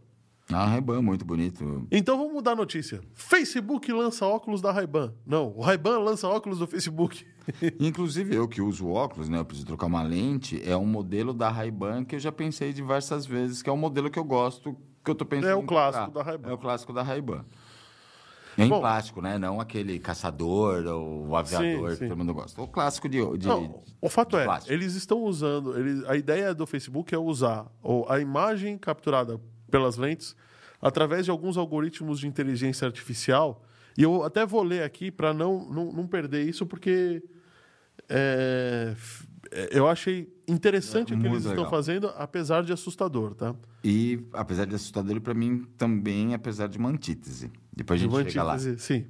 É um Ray-Ban muito bonito. Então vamos mudar a notícia. Facebook lança óculos da Ray-Ban. Não, o Ray-Ban lança óculos do Facebook. Inclusive, eu que uso óculos, né? Eu preciso trocar uma lente. É um modelo da Ray-Ban que eu já pensei diversas vezes, que é um modelo que eu gosto, que eu tô pensando É o clássico da Ray-Ban. É o clássico da Ray-Ban. Em Bom. plástico, né? Não aquele caçador ou o aviador Sim, sim. que todo mundo gosta. O clássico de. de Não, o fato de é, plástico. eles estão usando. Eles, a ideia do Facebook é usar a imagem capturada pelas lentes através de alguns algoritmos de inteligência artificial. E eu até vou ler aqui para não, não, não perder isso, porque é, é, eu achei interessante É, o que eles muito estão legal. fazendo, apesar de assustador, tá? E, apesar de assustador, para mim também, apesar de uma antítese. Depois a gente uma chega lá. antítese, Sim.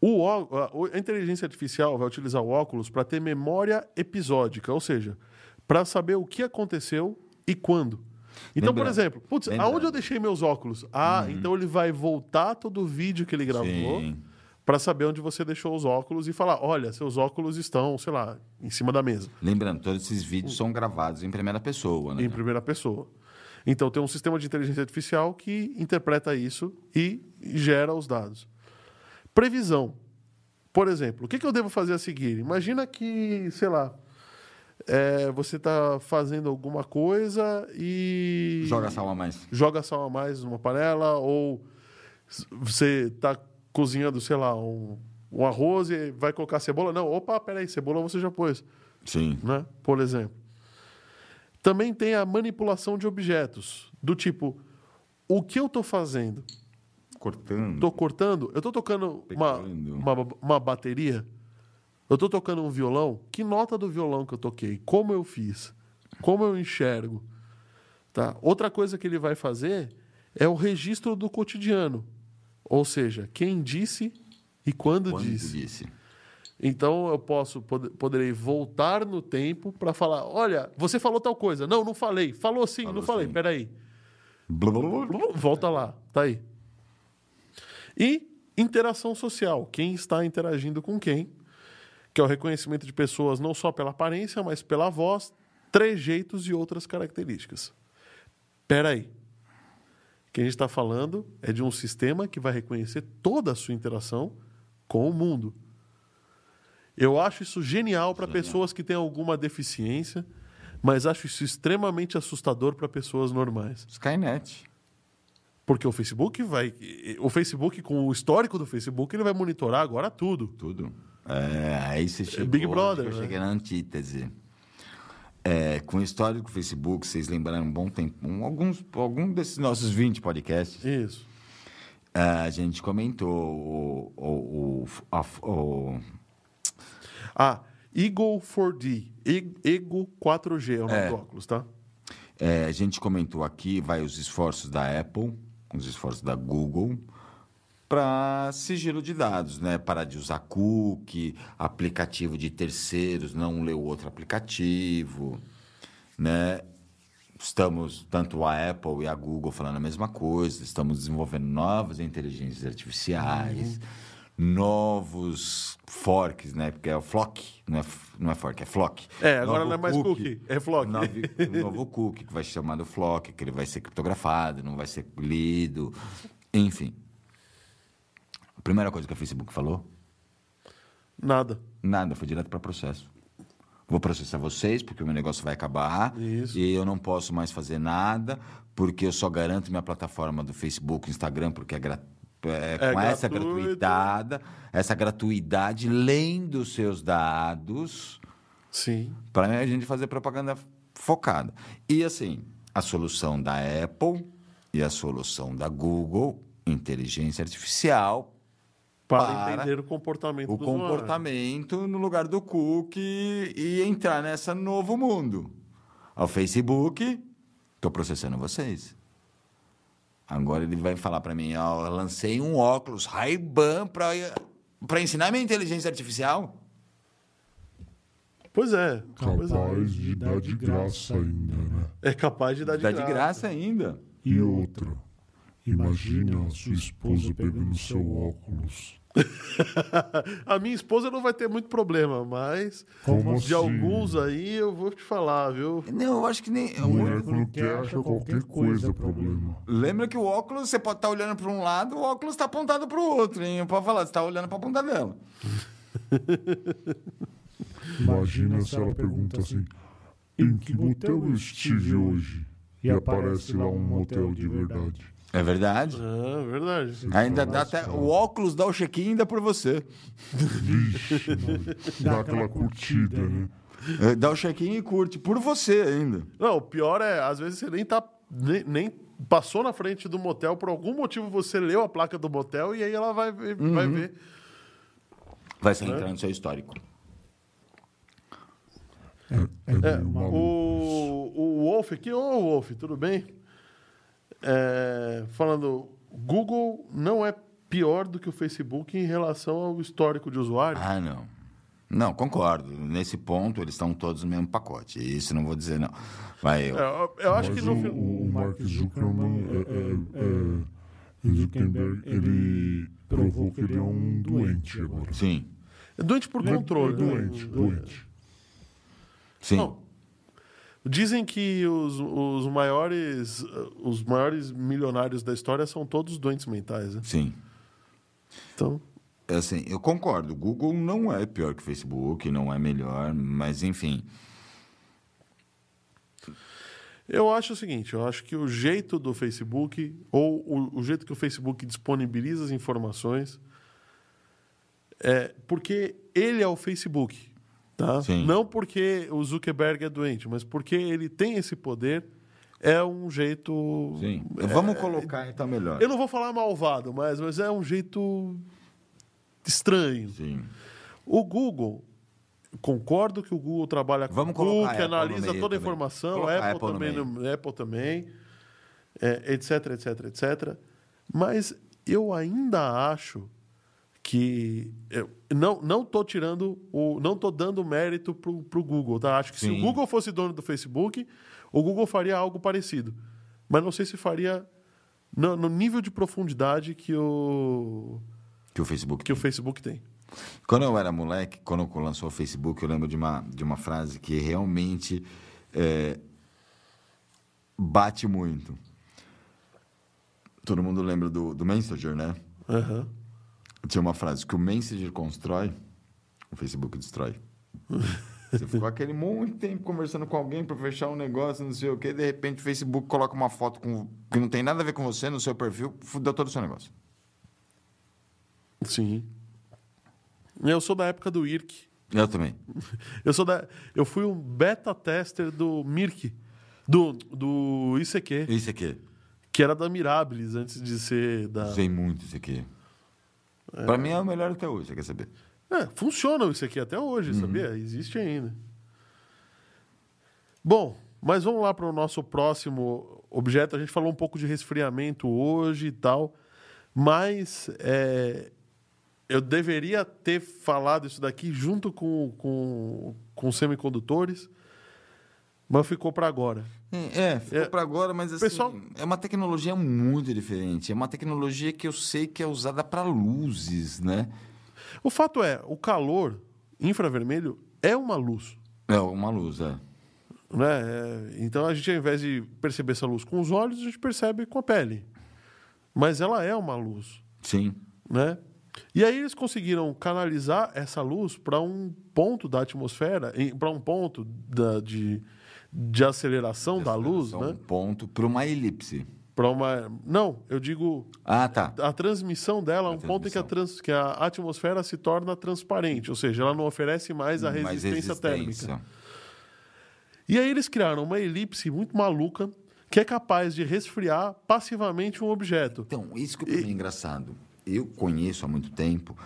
O, a, inteligência artificial vai utilizar o óculos para ter memória episódica, ou seja, para saber o que aconteceu e quando. Então, por Lembrando. exemplo, putz, Lembrando. aonde eu deixei meus óculos? Ah, então ele vai voltar todo o vídeo que ele gravou para saber onde você deixou os óculos e falar: olha, seus óculos estão, sei lá, em cima da mesa, Lembrando, todos esses vídeos são gravados em primeira pessoa, né? em primeira pessoa. Então tem um sistema de inteligência artificial que interpreta isso e gera os dados. Previsão. Por exemplo, o que, eu devo fazer a seguir? Imagina que, sei lá, é, você está fazendo alguma coisa e. Joga sal a mais. joga sal a mais numa panela, ou você está cozinhando, sei lá, um, um arroz e vai colocar cebola. Não, opa, peraí, cebola você já pôs, Sim. né? Por exemplo. Também tem a manipulação de objetos, do tipo, o que eu estou fazendo? Cortando. Estou cortando? Eu estou tocando uma, uma, uma bateria? Eu estou tocando um violão? Que nota do violão que eu toquei? Como eu fiz? Como eu enxergo? Tá? Outra coisa que ele vai fazer é o registro do cotidiano. Ou seja, quem disse e quando, Quando disse. disse. Então eu posso pod- poderei voltar no tempo para falar, olha, você falou tal coisa. Não, não falei. Falou sim, Falou não falei. sim. Peraí. Blá, blá, blá, blá. Volta lá, tá aí. E interação social, quem está interagindo com quem, que é o reconhecimento de pessoas não só pela aparência, mas pela voz, trejeitos e outras características. Espera aí. O que a gente está falando é de um sistema que vai reconhecer toda a sua interação com o mundo. Eu acho isso genial para Genial. pessoas que têm alguma deficiência, mas acho isso extremamente assustador para pessoas normais. Skynet. Porque o Facebook vai. O Facebook, com o histórico do Facebook, ele vai monitorar agora tudo. Tudo. É, aí você chegou. Big Brother, Eu né? cheguei na antítese. É, com o histórico do Facebook, vocês lembraram um bom tempo. Um, alguns, algum desses nossos 20 podcasts. Isso. é, a gente comentou o. o, o, a- o- Ah, Eagle 4D. E- Ego 4G é o nome É. do óculos, tá? é, a gente comentou aqui, vai os esforços da Apple, os esforços da Google, para sigilo de dados, né? Parar de usar cookie, aplicativo de terceiros, não ler o outro aplicativo, né? Estamos, tanto a Apple e a Google falando a mesma coisa, estamos desenvolvendo novas inteligências artificiais, novos forks, né? Porque é o Flock, não é, não é fork, é Flock. É, agora Novo não é mais cookie, é Flock. Um novo cookie que vai ser chamado Flock, que ele vai ser criptografado, não vai ser lido, enfim. A primeira coisa que a Facebook falou, Nada. nada, foi direto para processo. Vou processar vocês porque o meu negócio vai acabar Isso. e eu não posso mais fazer nada porque eu só garanto minha plataforma do Facebook, Instagram, porque é, gra- é, É com essa gratuidade, essa gratuidade, lendo os seus dados, Sim. para a gente fazer propaganda focada. E assim, a solução da Apple e a solução da Google, inteligência artificial, Para, entender o comportamento o do usuário. comportamento no lugar do cookie e entrar nessa novo mundo. Ao Facebook, estou processando vocês. Agora ele vai falar para mim, ó, eu lancei um óculos Ray-Ban para ensinar minha inteligência artificial. Pois é. Pois é. Capaz de dar de graça ainda, né? É capaz de dar de Tá graça. de graça ainda. E outra, imagina a sua esposa pegando seu óculos. a minha esposa não vai ter muito problema, mas Como de assim? alguns aí eu vou te falar, viu? Não, eu acho que nem. Mulher quando quer acha qualquer coisa problema. Lembra que o óculos, você pode estar olhando para um lado, o óculos está apontado para o outro, hein? Pode falar, você está olhando para a ponta dela. Imagina se ela pergunta assim: em que motel eu estive hoje? E aparece lá um motel de verdade. É verdade. É verdade. Ainda dá até. O óculos dá o check-in ainda por você. Vixe, mano. Dá aquela curtida, né? É, Dá o check-in e curte por você ainda. Não, o pior é, às vezes você nem tá. Nem, nem passou na frente do motel, por algum motivo você leu a placa do motel e aí ela vai, ver- vai Uhum. ver. Vai ser entrar no seu histórico. É, É, o, o Wolf aqui, ô Wolf, tudo bem? É, falando, Google não é pior do que o Facebook em relação ao histórico de usuário. Ah, não. Não, concordo. Nesse ponto, eles estão todos no mesmo pacote. Isso não vou dizer, não. Vai, eu- É, eu, eu acho Mas que no o, o Mark Zuckerman, é, é, é, Zuckerberg, ele provou que ele é um doente agora. Sim. É doente por é- controle. É né? doente, doente. Sim. Não. Dizem que os, os maiores os maiores milionários da história são todos doentes mentais. Né? Sim. Então, É Assim, eu concordo. O Google não é pior que o Facebook, não é melhor, mas enfim. eu acho o seguinte, eu acho que o jeito do Facebook ou o, o jeito que o Facebook disponibiliza as informações é porque ele é o Facebook, tá? Sim. Não porque o Zuckerberg é doente, mas porque ele tem esse poder. É um jeito. Sim. é, Vamos colocar então melhor. Eu não vou falar malvado, mas, mas é um jeito estranho. Sim. O Google, concordo que o Google trabalha com Vamos o Google, colocar que Apple analisa toda a informação, a Apple, Apple também, no- Apple também, é, etc, etc, etc. Mas eu ainda acho que eu não não tô tirando o não tô dando mérito pro, pro Google, tá? Acho que se Sim. o Google fosse dono do Facebook, o Google faria algo parecido. Mas não sei se faria no, no nível de profundidade que o Que o Facebook que o Facebook tem. Quando eu era moleque, quando lançou o Facebook, eu lembro de uma, de uma frase que realmente é, bate muito. Todo mundo lembra do, do Messenger, né? Aham. Tinha uma frase que o Messenger constrói, o Facebook destrói. Você ficou aquele monte de tempo conversando com alguém para fechar um negócio, não sei o quê, de repente o Facebook coloca uma foto com, que não tem nada a ver com você no seu perfil, fudeu todo o seu negócio. Sim. Eu sou da época do IRC. Eu também. Eu sou da. Eu fui um beta tester do Mirk, do, do ICQ, aqui. que era da Mirabilis antes de ser da. Usei muito isso aqui. Pra mim é o melhor até hoje, você quer saber? É, funciona o ICQ até hoje, sabia? Existe ainda. Bom, mas vamos lá para o nosso próximo objeto. A gente falou um pouco de resfriamento hoje e tal, mas é, eu deveria ter falado isso daqui junto com, com, com semicondutores, mas ficou para agora. É, ficou É. pra agora, mas assim, Pessoal- é uma tecnologia muito diferente. É uma tecnologia que eu sei que é usada para luzes, né? O fato é, o calor infravermelho é uma luz. É uma luz, é. Né? É, então a gente, ao invés de perceber essa luz com os olhos, a gente percebe com a pele. Mas ela é uma luz. Sim. Né? E aí eles conseguiram canalizar essa luz para um ponto da atmosfera, para um ponto da, de, de aceleração da luz, Só né? um ponto para uma elipse. Para uma. Não, eu digo Ah, tá. a transmissão dela é um ponto em que a, trans, que a atmosfera se torna transparente, ou seja, ela não oferece mais a Mais resistência térmica. resistência. E aí eles criaram uma elipse muito maluca que é capaz de resfriar passivamente um objeto. Então, isso que mim é engraçado. Eu conheço há muito tempo,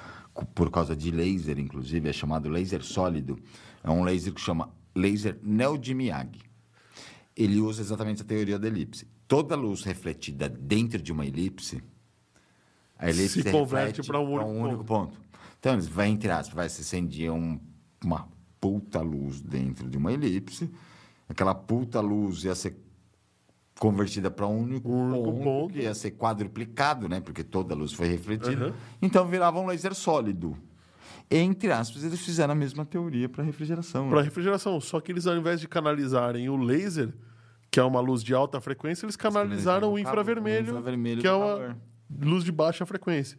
por causa de laser, inclusive, é chamado laser sólido. É um laser que chama laser Neo de Miyagi. Ele usa exatamente a teoria da elipse. Toda luz refletida dentro de uma elipse, a elipse Se converte reflete pra um pra único ponto. Então, eles vai entre aspas, vai se acender um, uma puta luz dentro de uma elipse. Aquela puta luz ia ser convertida para um único, Um único ponto, ponto. que ia ser quadruplicado, né? Porque toda a luz foi refletida. Uhum. Então virava um laser sólido. Entre aspas, eles fizeram a mesma teoria para refrigeração. Para né? refrigeração. Só que eles, ao invés de canalizarem o laser, que é uma luz de alta frequência, eles canalizaram o canalizaram o infravermelho, infravermelho que é uma calor. luz de baixa frequência.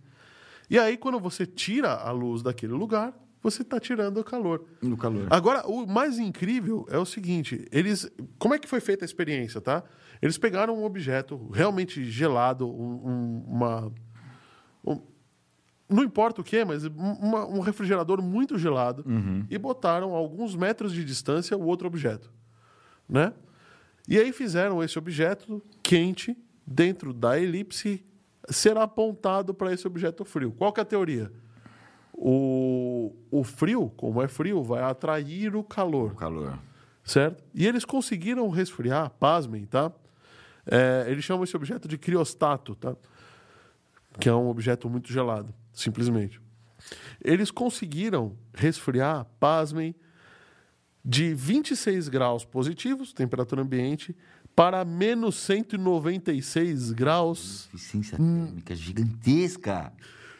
E aí, quando você tira a luz daquele lugar, você está tirando o calor. No calor. Agora, o mais incrível é o seguinte: eles. Como é que foi feita a experiência, tá? Eles pegaram um objeto realmente gelado, um, um- uma. um- não importa o que, mas um- uma- um refrigerador muito gelado, e botaram a alguns metros de distância o outro objeto. Né? E aí fizeram esse objeto quente dentro da elipse ser apontado para esse objeto frio. Qual que é a teoria? O, o frio, como é frio, vai atrair o calor, O calor. certo? E eles conseguiram resfriar, pasmem, tá? É, eles chamam esse objeto de criostato, tá? Que é um objeto muito gelado, simplesmente. Eles conseguiram resfriar, pasmem, de 26 graus positivos, temperatura ambiente, para menos 196 graus Eficiência térmica gigantesca.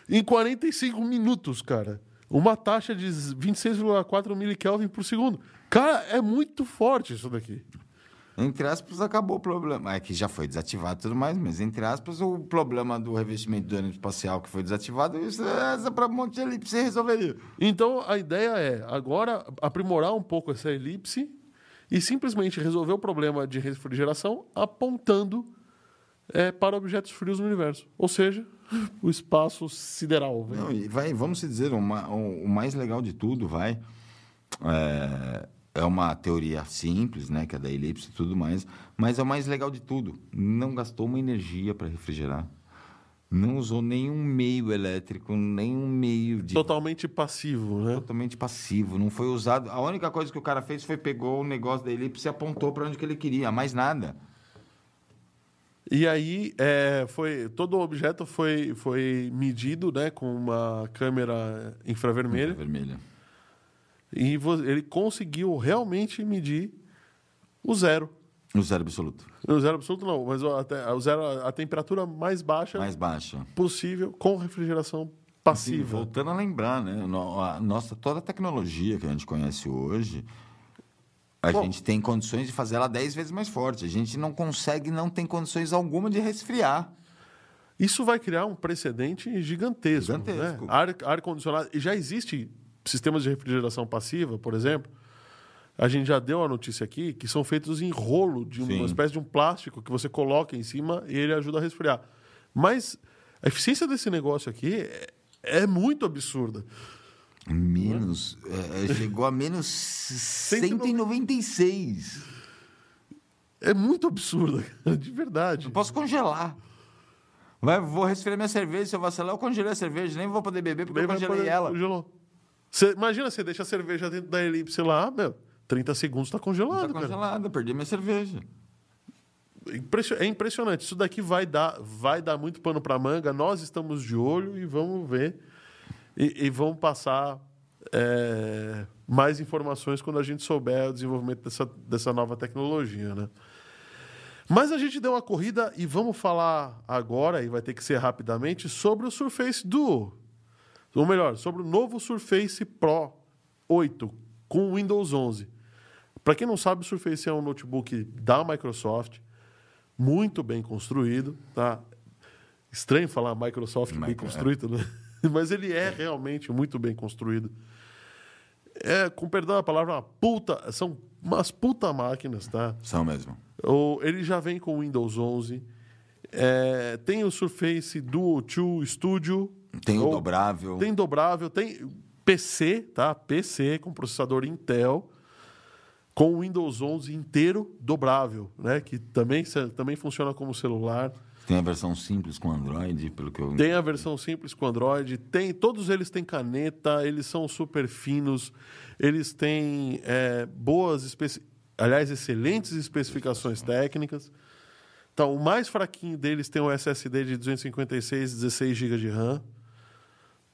em 45 minutos, cara. Uma taxa de 26,4 milikelvin por segundo. Cara, é muito forte isso daqui. Entre aspas, acabou o problema. É que já foi desativado e tudo mais, mas entre aspas, o problema do revestimento do ônibus espacial que foi desativado, isso é para um monte de elipse resolveria. Então a ideia é agora aprimorar um pouco essa elipse e simplesmente resolver o problema de refrigeração apontando é, para objetos frios no universo. Ou seja, o espaço sideral. velho. Não, vai, vamos dizer, o, ma- o- o mais legal de tudo, vai. É, é uma teoria simples, né? Que é da elipse e tudo mais. Mas é o mais legal de tudo. Não gastou uma energia para refrigerar. Não usou nenhum meio elétrico, nenhum meio de. Totalmente passivo, né? Totalmente passivo, não foi usado. A única coisa que o cara fez foi pegou o negócio da elipse e apontou para onde que ele queria, mais nada. E aí é, foi todo o objeto foi, foi medido né, com uma câmera infravermelha Vermelha. E ele conseguiu realmente medir o zero. O zero absoluto. O zero absoluto não, mas até- o zero, a temperatura mais baixa Mais baixa. possível com refrigeração passiva. voltando a lembrar, né? A nossa, toda a tecnologia que a gente conhece hoje, a Bom. gente tem condições de fazer ela 10 vezes mais forte. A gente não consegue, não tem condições alguma de resfriar. Isso vai criar um precedente gigantesco. Gigantesco. Né? Ar, ar-condicionado. E já existe sistemas de refrigeração passiva, por exemplo. A gente já deu a notícia aqui que são feitos em rolo de Sim. uma espécie de um plástico que você coloca em cima e ele ajuda a resfriar. Mas a eficiência desse negócio aqui é, é muito absurda. Menos. é, chegou a menos 196. É muito absurda, cara, de verdade. Eu posso congelar. Vai, vou resfriar minha cerveja. Se eu vacilar, eu congelei a cerveja. Nem vou poder beber porque eu congelei poder- ela. Congelou. Você- imagina, você deixa a cerveja dentro da elipse lá, meu, 30 segundos está congelado, Tá cara. congelada, perdi minha cerveja. É impressionante. Isso daqui vai dar, vai dar muito pano para manga. Nós estamos de olho e vamos ver. E, e vamos passar é, mais informações quando a gente souber o desenvolvimento dessa, dessa nova tecnologia, né? Mas a gente deu uma corrida e vamos falar agora, e vai ter que ser rapidamente, sobre o Surface Duo. Ou melhor, sobre o novo Surface Pro 8 com Windows 11. Para quem não sabe, o Surface é um notebook da Microsoft, muito bem construído, tá? Estranho falar Microsoft bem Micro- construído, né? Mas ele é realmente muito bem construído. É, com perdão da palavra, uma puta, são umas puta máquinas, tá? São mesmo. O- ele já vem com Windows 11. É, tem o Surface Duo 2 Studio. Tem o dobrável. Tem dobrável, tem PC, tá? PC com processador Intel, com o Windows 11 inteiro dobrável, né? Que também, também funciona como celular. Tem a versão simples com Android, pelo que eu Tem a versão simples com Android, tem todos eles têm caneta, eles são super finos, eles têm é, boas, especi... aliás, excelentes especificações técnicas. Então, o mais fraquinho deles tem um SSD de 256, 16 GB de RAM.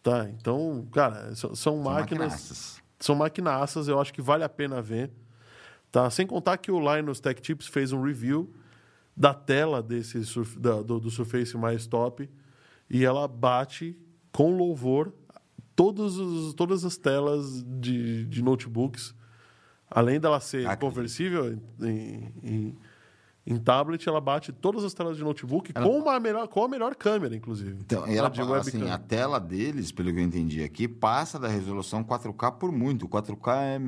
Tá, então, cara, são, são máquinas maquinaças. são maquinaças, eu acho que vale a pena ver. Tá? Sem contar que o Linus Tech Tips fez um review da tela desse surf- da- do, do Surface mais top e ela bate com louvor todos os- todas as telas de, de notebooks. Além dela ser Acredito. conversível em, em, em tablet, ela bate todas as telas de notebook Ela- com, uma melhor, com a melhor câmera, inclusive. Então, ela, de assim, a tela deles, pelo que eu entendi aqui, passa da resolução 4K por muito. O 4K é.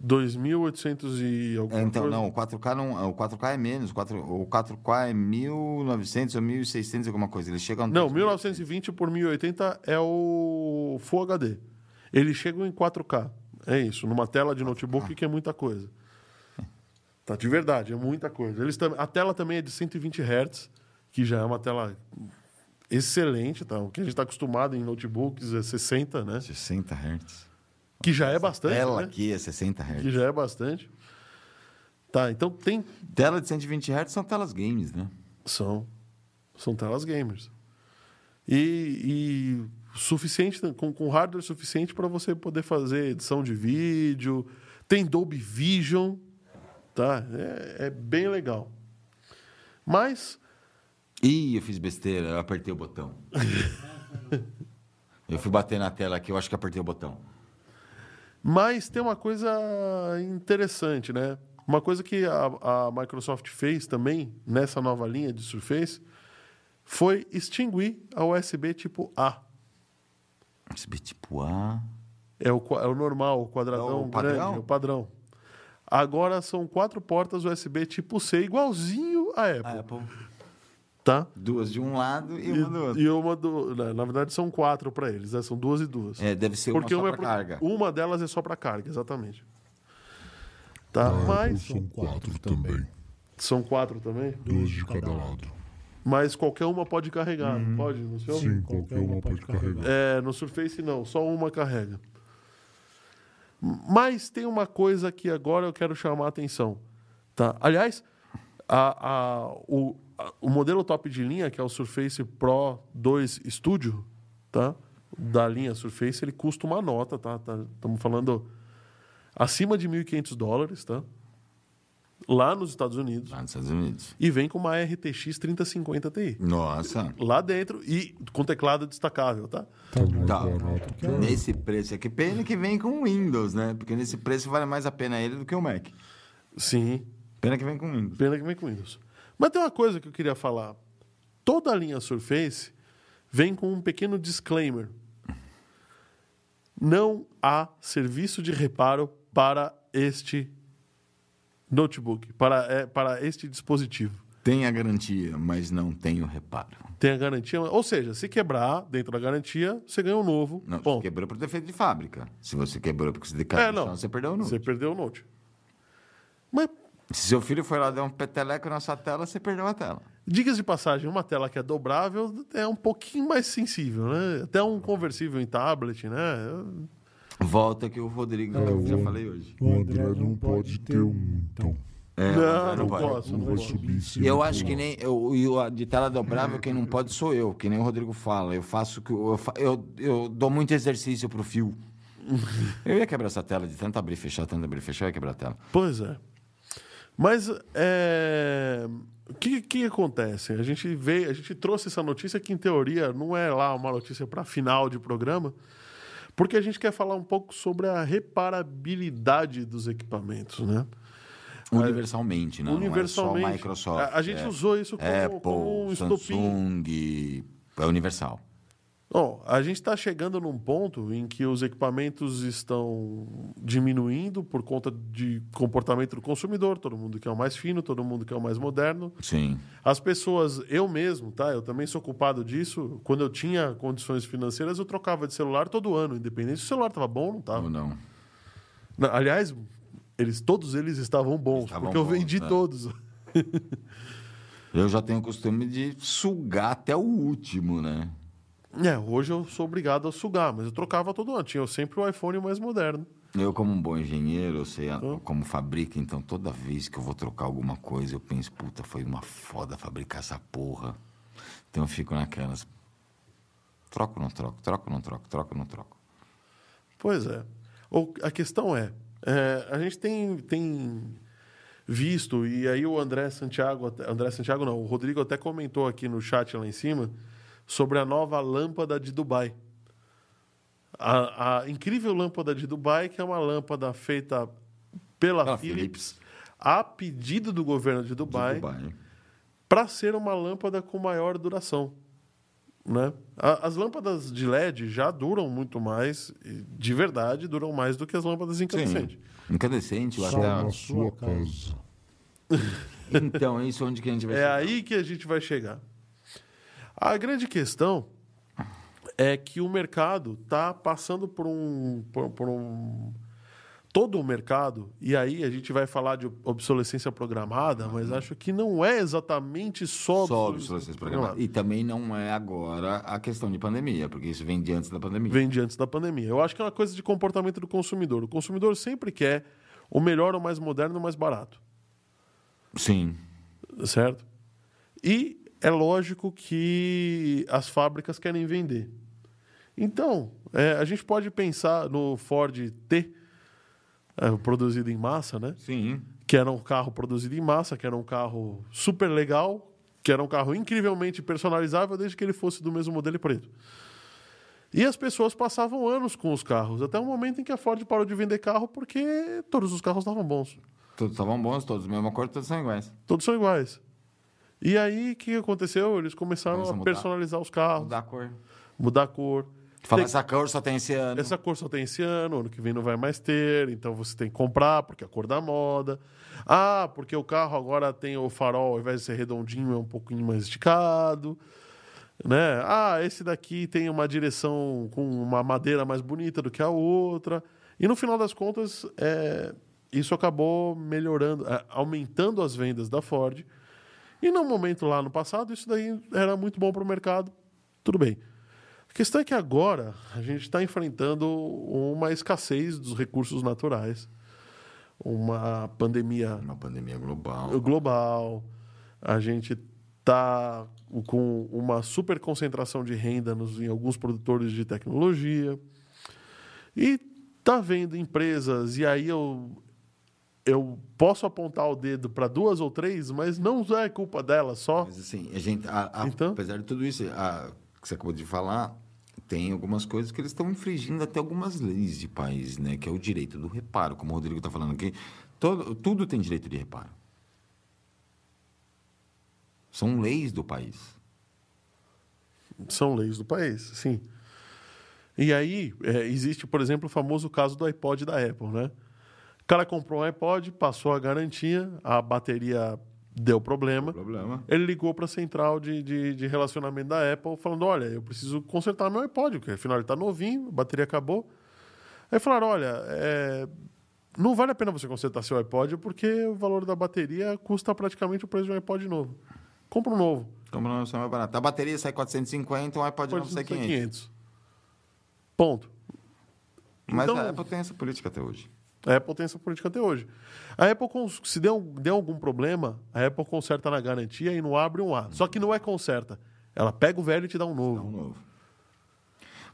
2.800 e alguma é, então, coisa. não, o 4K não. O 4K é menos. O 4, o 4K é 1900 ou 1600 alguma coisa. Eles chegam. Não, 1920 por 1080 é o Full HD. Eles chegam em 4K. É isso, numa tela de notebook que é muita coisa. Tá, de verdade, é muita coisa. Eles tam... A tela também é de 120 Hz, que já é uma tela excelente, tá? O que a gente está acostumado em notebooks é 60, né? 60 Hz. Que já é bastante, Tela né? aqui é 60 Hz. Que já é bastante. Tá, então tem Tela de 120 Hz são telas games, né? São. São telas gamers. E, e suficiente, com, com hardware suficiente para você poder fazer edição de vídeo. Tem Dolby Vision. Tá? É, é bem legal. Mas Ih, eu fiz besteira, eu apertei o botão. Eu fui bater na tela aqui, eu acho que apertei o botão. Mas tem uma coisa interessante, né? Uma coisa que a, a Microsoft fez também nessa nova linha de Surface foi extinguir a USB tipo A. USB tipo A. É o, é o normal, o quadradão É o grande, é o padrão. Agora são quatro portas USB tipo C, igualzinho a Apple, A Apple. tá? Duas de um lado e E, uma do outro. e uma do. Na, na verdade, são quatro para eles, né? São duas e duas. É, deve ser Porque uma uma, só é pra pro- carga. uma delas é só para carga, exatamente. Tá? A Apple Mas são quatro também. são quatro também. Duas de cada lado. Mas qualquer uma pode carregar, não pode? No seu? Sim, qualquer uma pode carregar. É, no Surface não, só uma carrega. Mas tem uma coisa que agora eu quero chamar a atenção. Tá? Aliás, a- a- o, a- o modelo top de linha, que é o Surface Pro 2 Studio, tá? da linha Surface, ele custa uma nota, tá? Estamos falando acima de 1.500 dólares, tá? Lá nos Estados Unidos, Lá nos Estados Unidos. e vem com uma RTX 3050 Ti. Nossa. Lá dentro e com teclado destacável, tá? Tá mais Tá. a Nesse preço aqui, pena que vem com Windows, né? Porque nesse preço vale mais a pena ele do que o Mac. Sim, Pena que vem com Windows. pena que vem com Windows. Mas tem uma coisa que eu queria falar. Toda a linha Surface vem com um pequeno disclaimer. Não há serviço de reparo para este notebook, para, é, para este dispositivo. Tem a garantia, mas não tem o reparo. Tem a garantia, ou seja, se quebrar dentro da garantia, você ganha um novo. Não, você Ponto. quebrou por defeito de fábrica. Se você quebrou porque você É, decaiu no não. você perdeu o número. Você perdeu o note. Mas Se seu filho foi lá dar um peteleco na sua tela, você perdeu a tela. Dicas de passagem, uma tela que é dobrável é um pouquinho mais sensível, né? Até um conversível em tablet, né? Volta que o Rodrigo, É, eu já o- falei hoje. O André não pode ter um, então. É, Não, não pode. posso, Não não vai posso. subir em cima. Eu acho que nem. Eu, e o de tela dobrável, quem não pode sou eu, que nem o Rodrigo fala. Eu faço que. Eu, eu, eu dou muito exercício pro fio. Eu ia quebrar essa tela de tanto abrir e fechar, tanto abrir e fechar, eu ia quebrar a tela. Pois é. Mas é, o que, que acontece? A gente veio, a gente trouxe essa notícia que, em teoria, não é lá uma notícia para final de programa, porque a gente quer falar um pouco sobre a reparabilidade dos equipamentos, né? Universalmente, né? Universalmente. Não é só Microsoft. A, a gente é usou isso como, Apple, como um estopim. Samsung. É universal. Bom, a gente está chegando num ponto em que os equipamentos estão diminuindo por conta de comportamento do consumidor. Todo mundo quer o mais fino, todo mundo quer o mais moderno. Sim. As pessoas, eu mesmo, tá? Eu também sou culpado disso. Quando eu tinha condições financeiras, eu trocava de celular todo ano, independente se o celular estava bom ou não Ou estava. não. Na- Aliás, eles, todos eles estavam bons, Estavam porque eu bons, vendi né? todos. Eu já tenho o costume de sugar até o último, né? É, hoje eu sou obrigado a sugar, mas eu trocava todo ano. Tinha sempre o iPhone mais moderno. Eu, como um bom engenheiro, eu sei Hum. como fabrica, então toda vez que eu vou trocar alguma coisa, eu penso, puta, foi uma foda fabricar essa porra. Então eu fico naquelas. Troco ou não troco? Troco ou não troco? Troco ou não troco? Pois é. O- a questão é, é, a gente tem, tem visto, e aí o André Santiago, André Santiago não, o Rodrigo até comentou aqui no chat lá em cima, sobre a nova lâmpada de Dubai. A, a incrível lâmpada de Dubai, que é uma lâmpada feita pela, Pela Philips, Philips. a pedido do governo de Dubai, Dubai. para ser uma lâmpada com maior duração. Né? As lâmpadas de LED já duram muito mais, de verdade, duram mais do que as lâmpadas incandescentes. Sim. Incandescente, Só até. na sua casa. Então, é isso onde que a gente vai É chegar. aí que a gente vai chegar. A grande questão é que o mercado está passando por um, por, por um. Todo o mercado, e aí a gente vai falar de obsolescência programada, mas acho que não é exatamente só, Só obsolescência programada. E também não é agora a questão de pandemia, porque isso vem de antes da pandemia. vem de antes da pandemia. Eu acho que é uma coisa de comportamento do consumidor. O consumidor sempre quer o melhor, o mais moderno, o mais barato, Sim. certo? E é lógico que as fábricas querem vender. Então, é, a gente pode pensar no Ford T, é, produzido em massa, né? Sim. Que era um carro produzido em massa, que era um carro super legal, que era um carro incrivelmente personalizável desde que ele fosse do mesmo modelo e preto. E as pessoas passavam anos com os carros, até o momento em que a Ford parou de vender carro porque todos os carros estavam bons. Todos estavam bons, todos mesma cor, todos são iguais. Todos são iguais. E aí, o que aconteceu? Eles começaram Começa a personalizar os carros, Mudar a cor. mudar a cor. Fala, Tem- essa cor só tem esse ano. Essa cor só tem esse ano, ano que vem não vai mais ter, então você tem que comprar porque é a cor da moda. Ah, porque o carro agora tem o farol, ao invés de ser redondinho, é um pouquinho mais esticado. Né? Ah, esse daqui tem uma direção com uma madeira mais bonita do que a outra. E no final das contas, é, isso acabou melhorando, é, aumentando as vendas da Ford. E no momento lá no passado, isso daí era muito bom para o mercado. Tudo bem. A questão é que agora a gente está enfrentando uma escassez dos recursos naturais, uma pandemia Uma pandemia global. global, a gente está com uma super concentração de renda nos, em alguns produtores de tecnologia e está vendo empresas, e aí eu, eu posso apontar o dedo para duas ou três, mas não é culpa delas só. Mas assim, a gente, a- a- Então? apesar de tudo isso, a- que você acabou de falar, tem algumas coisas que eles estão infringindo até algumas leis de país, né? Que é o direito do reparo, como o Rodrigo está falando aqui. Todo, tudo tem direito de reparo. São leis do país. São leis do país, sim. E aí, é, existe, por exemplo, o famoso caso do iPod da Apple, né? O cara comprou um iPod, passou a garantia, a bateria deu problema. Problema. Ele ligou para a central de, de, de relacionamento da Apple, falando: Olha, eu preciso consertar meu iPod, porque afinal ele está novinho, a bateria acabou. Aí falaram: Olha, é, não vale a pena você consertar seu iPod, porque o valor da bateria custa praticamente o preço de um iPod novo. Compra um novo. Como não é mais barato. A bateria sai 450, um iPod não Pode sai ser 500. 500. Ponto. Mas Então- a Apple tem essa política até hoje. A Apple tem essa política até hoje. A Apple, se der, der algum problema, a Apple conserta na garantia e não abre um A. Só que não é conserta. Ela pega o velho e te dá um É um novo. novo.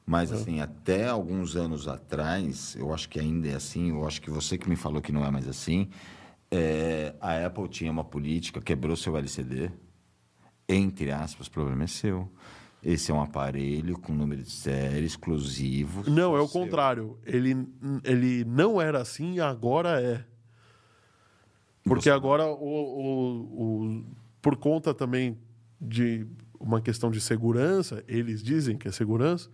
Mas, assim, até alguns anos atrás, eu acho que ainda é assim, eu acho que você que me falou que não é mais assim, é, a Apple tinha uma política, quebrou seu LCD, entre aspas, o problema é seu. Esse é um aparelho com número de série exclusivo. Não, é o seu. contrário. Ele, ele não era assim, agora é. Porque Você- agora, o, o- o- por conta também de uma questão de segurança, eles dizem que é segurança,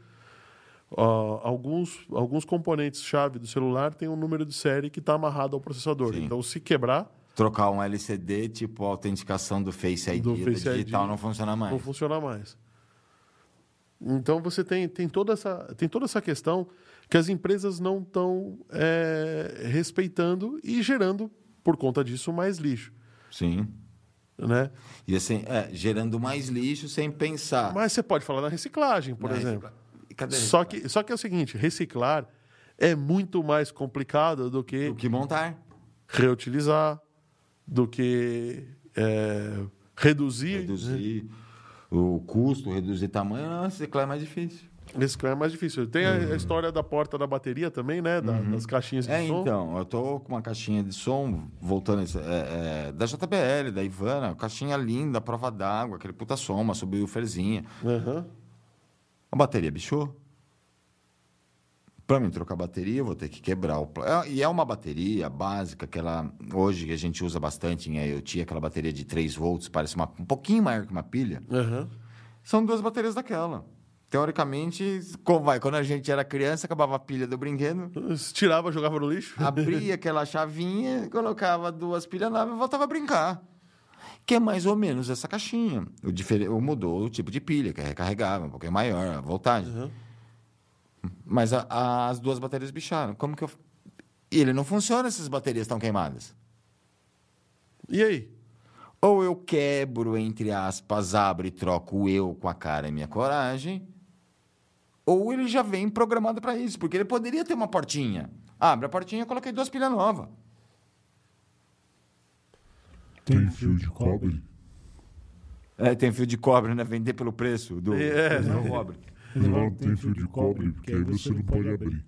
ó, alguns, alguns componentes-chave do celular têm um número de série que está amarrado ao processador. Sim. Então, se quebrar, Trocar um LCD, tipo a autenticação do Face ID, Do Face ID. digital, não funciona mais. não funciona mais. Então você tem, tem, toda essa, tem toda essa questão que as empresas não estão respeitando e gerando, por conta disso, mais lixo. Sim. Né? E assim, é, gerando mais lixo sem pensar. Mas você pode falar na reciclagem, por Né? exemplo. E Cadê a Só que, só que é o seguinte: reciclar é muito mais complicado do que O que montar? reutilizar, do que é, reduzir. Reduzir o custo, reduzir tamanho, não, reciclar é mais difícil. Reciclar é mais difícil. Tem a, a história da porta da bateria também, né? Da- Das caixinhas de É, som. então, eu tô com uma caixinha de som, voltando, é, é, da JBL, da Ivana, caixinha linda, prova d'água, aquele puta som, uma subwooferzinha. Aham. A bateria bichou. Para mim trocar a bateria, eu vou ter que quebrar o. E é uma bateria básica, que ela. Hoje que a gente usa bastante em IoT, aquela bateria de 3 volts, parece uma, um pouquinho maior que uma pilha. Aham. São duas baterias daquela. Teoricamente, como vai? Quando a gente era criança, acabava a pilha do brinquedo, Tirava, jogava no lixo. abria aquela chavinha, colocava duas pilhas novas e voltava a brincar. Que é mais ou menos essa caixinha. O, mudou o tipo de pilha, que é recarregável, um pouquinho maior, a voltagem. Aham. Mas a- a- as duas baterias bicharam. Como que eu. E ele não funciona se as baterias estão queimadas. E aí? Ou eu quebro, entre aspas, abro e troco eu com a cara e minha coragem. Ou ele já vem programado para isso, porque ele poderia ter uma portinha. Abre a portinha e coloquei duas pilhas novas. Tem fio de cobre? É, tem fio de cobre, né? Vender pelo preço do, É. do cobre. Não tem fio de cobre, porque aí você não pode abrir.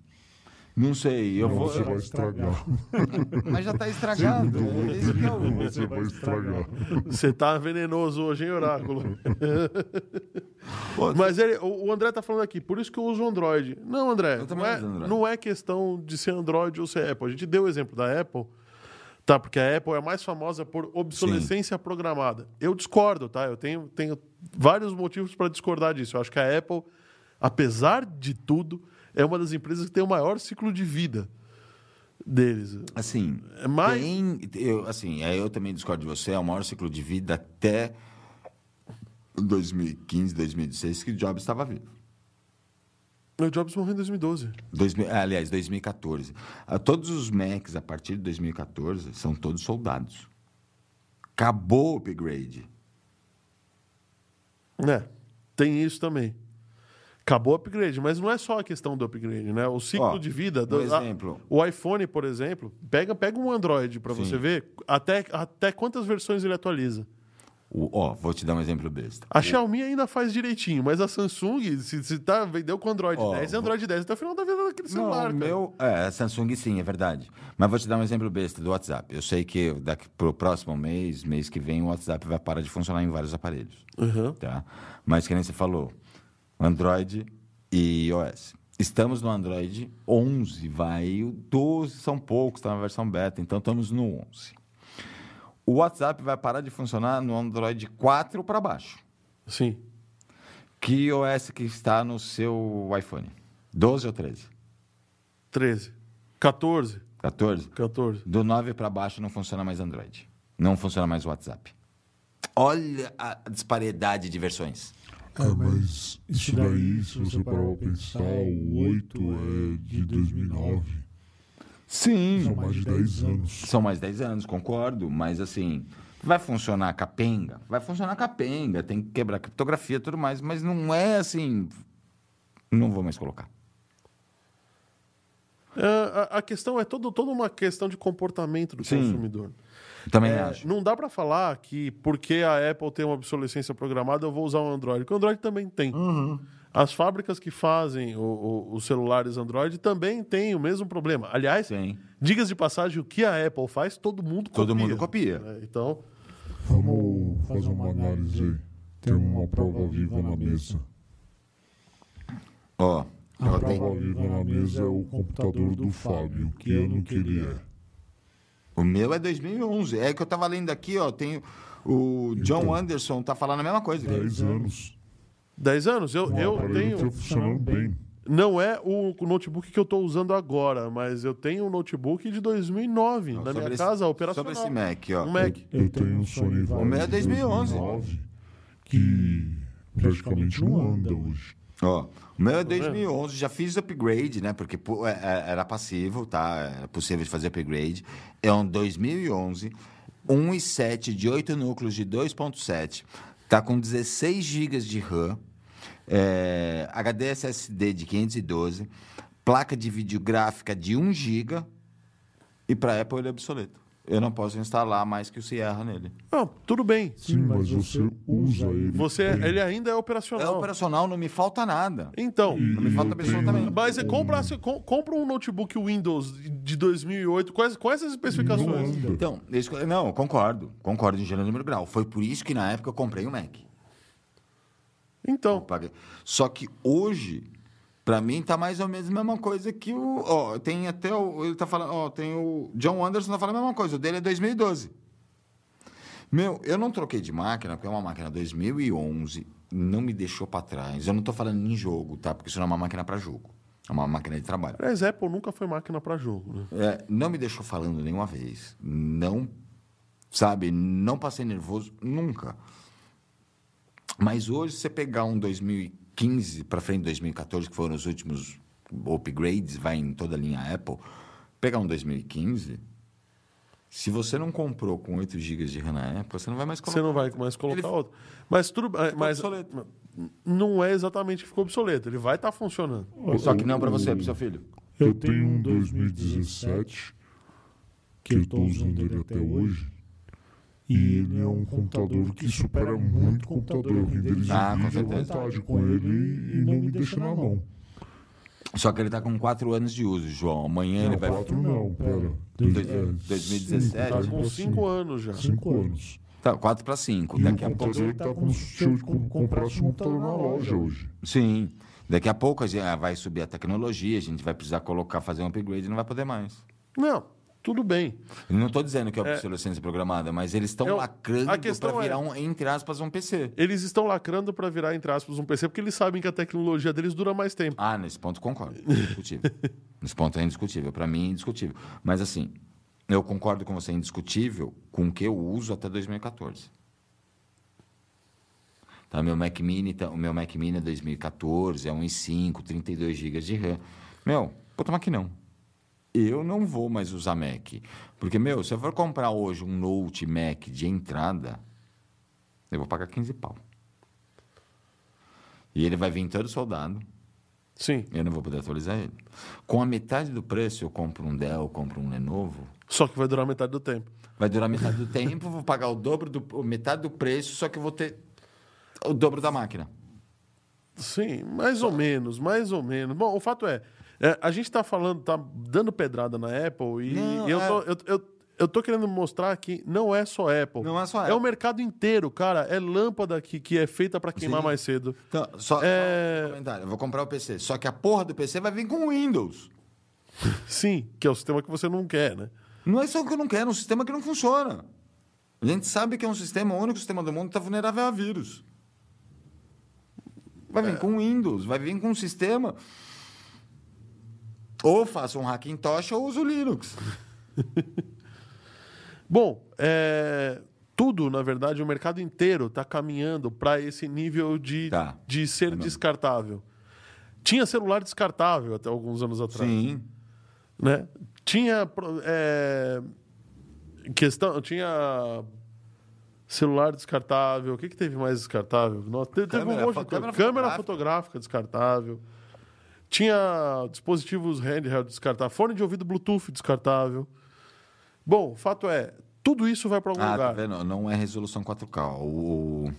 Não sei, eu Não, vou. você vai estragar. Mas já tá estragado. Esse que é o- Você vai estragar. Você tá venenoso hoje, hein, Oráculo? Mas ele, o André tá falando aqui, por isso que eu uso o Android. Não, André, Eu não é, Android. não é questão de ser Android ou ser Apple. A gente deu o exemplo da Apple, tá? Porque a Apple é mais famosa por obsolescência programada. Eu discordo, tá? Eu tenho, tenho vários motivos para discordar disso. Eu acho que a Apple, apesar de tudo, é uma das empresas que tem o maior ciclo de vida deles. Assim, É mais- tem, eu, assim, aí eu também discordo de você, é o maior ciclo de vida até 2015, 2016, que o Jobs estava vivo. O Jobs morreu em 2012. 2000, ah, aliás, 2014. Ah, Todos os Macs, a partir de 2014, são todos soldados. Acabou o upgrade. É, tem isso também. Acabou o upgrade, mas não é só a questão do upgrade, né? O ciclo Ó, de vida. do- a- exemplo. o iPhone, por exemplo, pega, pega um Android para você ver até, até quantas versões ele atualiza. O- ó, vou te dar um exemplo besta. A Xiaomi ainda faz direitinho, mas a Samsung, se, se tá, vendeu com Android Ó, 10, é Android 10 até o final da vida daquele Não, celular. cara. meu, é, a Samsung sim, é verdade. Mas vou te dar um exemplo besta do WhatsApp. Eu sei que daqui pro próximo mês, mês que vem, o WhatsApp vai parar de funcionar em vários aparelhos. Uhum. Tá? Mas que nem você falou, Android e iOS. Estamos no Android 11, vai. O 12 são poucos, está na versão beta, então estamos no 11. O WhatsApp vai parar de funcionar no Android 4 para baixo. Sim. Que iOS que está no seu iPhone? 12 ou 13? 13. 14. 14? 14. Do 9 para baixo não funciona mais Android. Não funciona mais WhatsApp. Olha a disparidade de versões. É, mas isso daí, se você parar pra pensar, o 8 é de 2009. Sim. São mais de 10 anos. São mais 10 anos, concordo, mas assim, vai funcionar capenga? Vai funcionar capenga, tem que quebrar criptografia e tudo mais, mas não é assim. Não vou mais colocar. É, a, a questão é todo, toda uma questão de comportamento do Sim. consumidor. Também É, acho. não dá para falar que porque a Apple tem uma obsolescência programada, eu vou usar um Android. Porque o Android também tem. Uhum. As fábricas que fazem o- o- os celulares Android também têm o mesmo problema. Aliás, Sim. digas de passagem, o que a Apple faz, todo mundo copia. Todo mundo copia. né? Então, Vamos fazer uma análise aí. Tem uma prova viva na mesa. Ó, A eu prova viva na mesa é o computador do Fábio. Que ano que ele é? O meu é 2011. É que eu tava lendo aqui, ó, tem o John Anderson tá falando a mesma coisa. 10 anos. 10 anos, eu, eu tenho. tá funcionando bem. Não é o notebook que eu estou usando agora, mas eu tenho um notebook de 2009 na Sobre minha esse- casa, operacional. Sobre esse Mac, ó. Um Mac. Eu tenho um Sony Vaio O meu é de 2011. 2009, que praticamente não anda hoje. Ó, o meu é 2011, já fiz upgrade, né? Porque é- é- era passivo, tá? É possível de fazer upgrade. É um 2011, 1.7 de 8 núcleos de 2.7. Tá com 16 GB de RAM, é, HD SSD de 512, placa de vídeo gráfica de 1 GB e para Apple ele é obsoleto. Eu não posso instalar mais que o Sierra nele. Não, tudo bem. Sim, mas você usa ele. Você, bem. ele ainda é É operacional. operacional, não me falta nada. Então, Não me falta eu absolutamente tenho- mas você compra, com- compra um notebook Windows de 2008, quais, quais as especificações? Não anda. Então, isso que- não, concordo. Concordo em gênero número grau. Foi por isso que na época eu comprei o Mac. Eu Então, paguei. Só que hoje, pra mim, tá mais ou menos a mesma coisa que o. Ó, tem até o. Ele tá falando. Ó, tem o. John Anderson tá falando a mesma coisa. O dele é 2012. Meu, eu não troquei de máquina, porque é uma máquina 2011, não me deixou pra trás. Eu não tô falando em jogo, tá? Porque isso não é uma máquina pra jogo. É uma máquina de trabalho. aliás, Apple nunca foi máquina para jogo. Né? É, não me deixou falando nenhuma vez. Não, sabe, não passei nervoso nunca. Mas hoje, você pegar um 2015 para frente, 2014, que foram os últimos upgrades, vai em toda a linha Apple, pegar um 2015, se você não comprou com 8 GB de RAM na Apple, você não vai mais colocar. Você não vai mais colocar Ele- outro. Mas tudo é, mas obsoleto. não é exatamente que ficou obsoleto. Ele vai estar funcionando. Só que não para você, para seu filho. Eu tenho um 2017 que eu estou usando ele até hoje. E ele é um computador que supera muito computador. Eu renderizo Ah, com vídeo à certeza. vontade com ele e não me deixa na mão. Só que ele está com 4 anos de uso, João. Amanhã ele Não, vai. quatro não, pera. Dois- É, 2017. Tá cinco, com tá 5 assim. anos já. Cinco anos. Tá, 4 para 5. E Daqui o a pouco. computador tá como se eu com- comprasse um computador na loja hoje. Sim. Daqui a pouco a gente ah, vai subir a tecnologia, a gente vai precisar colocar, fazer um upgrade e não vai poder mais. Não, tudo bem. Não estou dizendo que é obsolescência programada, mas eles estão É lacrando para virar, é- um, entre aspas, um PC. Eles estão lacrando para virar, entre aspas, um PC, porque eles sabem que a tecnologia deles dura mais tempo. Ah, nesse ponto concordo. Indiscutível. nesse ponto é indiscutível. Para mim, é indiscutível. Mas assim, eu concordo com você, é indiscutível com o que eu uso até 2014. Tá, meu Mac Mini, tá- o meu Mac Mini é 2014, é um i5, 32 GB de RAM. Meu, puta maquinão. Eu não vou mais usar Mac. Porque, meu, se eu for comprar hoje um Note Mac de entrada, eu vou pagar 15 pau. E ele vai vir todo soldado. Sim. Eu não vou poder atualizar ele. Com a metade do preço, eu compro um Dell, compro um Lenovo. Só que vai durar metade do tempo. Vai durar metade do tempo, vou pagar o dobro do metade do preço, só que eu vou ter o dobro da máquina. Sim, mais ou menos, mais ou menos. Bom, o fato é, é, a gente tá falando, tá dando pedrada na Apple e, Não, e eu, é. tô, eu, eu, eu tô querendo mostrar que não é só Apple. Não é só É Apple. o mercado inteiro, cara. É lâmpada que, que é feita para queimar Sim. mais cedo. Então, só, É. só um comentário. Eu vou comprar o PC. Só que a porra do PC vai vir com Windows. Sim, que é o sistema que você não quer, né? Não é só o que eu não quero, é um sistema que não funciona. A gente sabe que é um sistema, o único sistema do mundo que está vulnerável a vírus. Vai vir com Windows, vai vir com um sistema. Ou faço um Hackintosh ou uso Linux. Bom, é, tudo, na verdade, o mercado inteiro está caminhando para esse nível de, Tá. de ser descartável. Tinha celular descartável até alguns anos atrás. Sim. né? Tinha é, questão, tinha celular descartável. O que, que teve mais descartável? Nossa, te- teve, Câmera, um monte de câmera Câmera fotográfica descartável. Tinha dispositivos handheld descartável, fone de ouvido Bluetooth descartável. Bom, o fato é, tudo isso vai para algum Ah, tá lugar. vendo? Não é resolução 4K. O,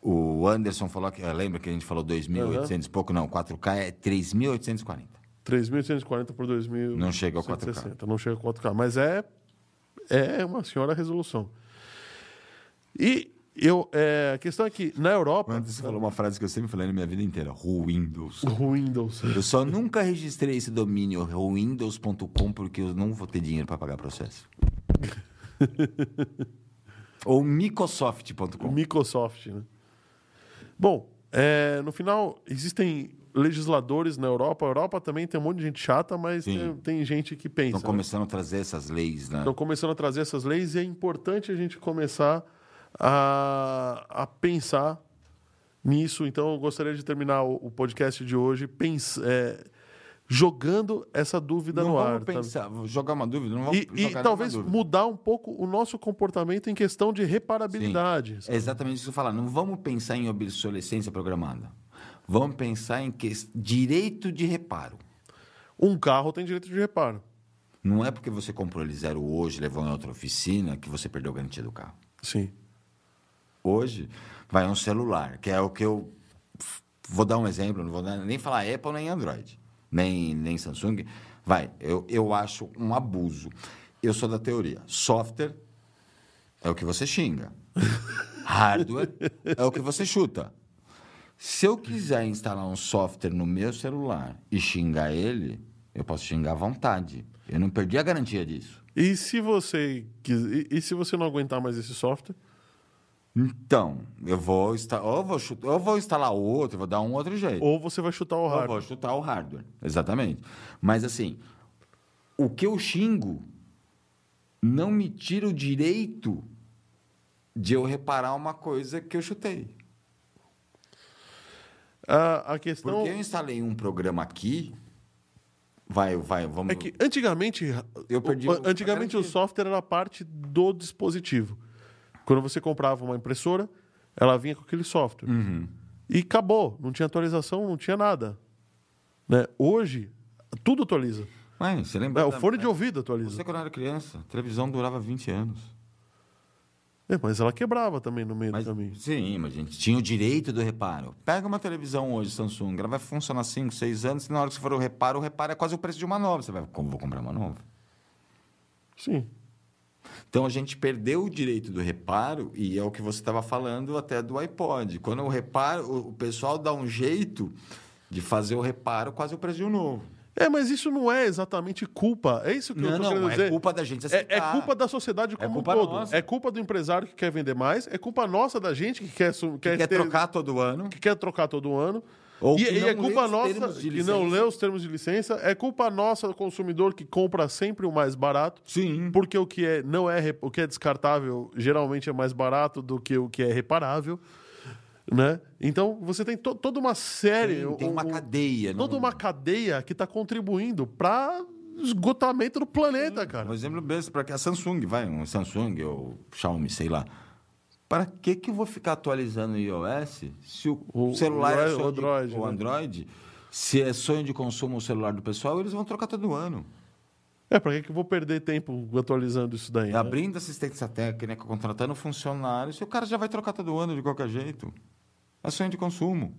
o Anderson falou que. Lembra que a gente falou 2.800 e pouco? Não, 4K é 3.840. 3.840 por 2.000. Não chega ao 4K. Não chega ao 4K, mas é é uma senhora resolução. E eu, é, a questão é que na Europa, Antes você falou uma frase que eu sempre falei na minha vida inteira: Windows. o Windows. Eu só nunca registrei esse domínio windows.com porque eu não vou ter dinheiro para pagar processo. Ou Microsoft.com. Microsoft, né? Bom, é, no final, existem legisladores na Europa. A Europa também tem um monte de gente chata, mas tem, tem gente que pensa. Estão começando a trazer essas leis, né? Estão começando a trazer essas leis e é importante a gente começar a, a pensar nisso. Então, eu gostaria de terminar o, o podcast de hoje pens, é, jogando essa dúvida não no ar. tá? pensar, vou jogar uma dúvida, não vamos E, e talvez mudar um pouco o nosso comportamento em questão de reparabilidade. É exatamente isso que eu falar. Não vamos pensar em obsolescência programada. Vamos pensar em que... direito de reparo. Um carro tem direito de reparo. Não é porque você comprou ele zero hoje, levou em outra oficina, que você perdeu a garantia do carro. Sim. Hoje, vai um celular, que é o que eu. Vou dar um exemplo, não vou nem falar Apple nem Android, nem, nem Samsung. Vai, eu, eu acho um abuso. Eu sou da teoria: software é o que você xinga, hardware é o que você chuta. Se eu quiser instalar um software no meu celular e xingar ele, eu posso xingar à vontade. Eu não perdi a garantia disso. E se você e, e se você não aguentar mais esse software? Então, eu vou, insta- ou vou, chutar, ou vou instalar outro, vou dar um outro jeito. Ou você vai chutar o Ou eu hardware? vou chutar o hardware. Exatamente. Mas assim, o que eu xingo não me tira o direito de eu reparar uma coisa que eu chutei. A, a questão Porque eu instalei um programa aqui. Vai, vai, vamos. é que antigamente, Eu perdi o- antigamente o software era parte do dispositivo. Quando você comprava uma impressora, ela vinha com aquele software. Uhum. E acabou. Não tinha atualização, não tinha nada. Né? Hoje, tudo atualiza. Ué, você lembra? É, o da- fone de ouvido atualiza. Você, quando era criança, a televisão durava 20 anos. É, mas ela quebrava também no meio Mas, do caminho. sim, mas a gente tinha o direito do reparo. Pega uma televisão hoje, Samsung, ela vai funcionar 5, 6 anos, e na hora que você for o reparo, o reparo é quase o preço de uma nova. Você vai, como vou comprar uma nova? Sim. Então a gente perdeu o direito do reparo, e é o que você estava falando até do iPod. Quando o reparo, o pessoal dá um jeito de fazer o reparo quase o preço novo. É, mas isso não é exatamente culpa. É isso que eu Não, tô não, querendo é dizer. culpa da gente É, é culpa da sociedade como culpa um todo. nossa. É culpa do empresário que quer vender mais. É culpa nossa da gente que quer, su- quer, Quer ter- trocar todo ano. que quer trocar todo ano. Ou e e é culpa os nossa que não lê os termos de licença. É culpa nossa do consumidor que compra sempre o mais barato. Sim. Porque o que é, não é, o que é descartável geralmente é mais barato do que o que é reparável. Né? Então você tem to- toda uma série. Tem, tem uma um- cadeia. Toda não- uma cadeia que está contribuindo para esgotamento do planeta, cara. Um exemplo besta para que a Samsung, vai, um Samsung ou Xiaomi, sei lá. Para que que eu vou ficar atualizando o iOS se o, O- celular o é sonho Android, de, o né? Android, se é sonho de consumo o celular do pessoal, eles vão trocar todo ano. É, para que, que eu vou perder tempo atualizando isso daí? né? Abrindo assistência técnica, contratando funcionários, se o cara já vai trocar todo ano de qualquer jeito. É sonho de consumo.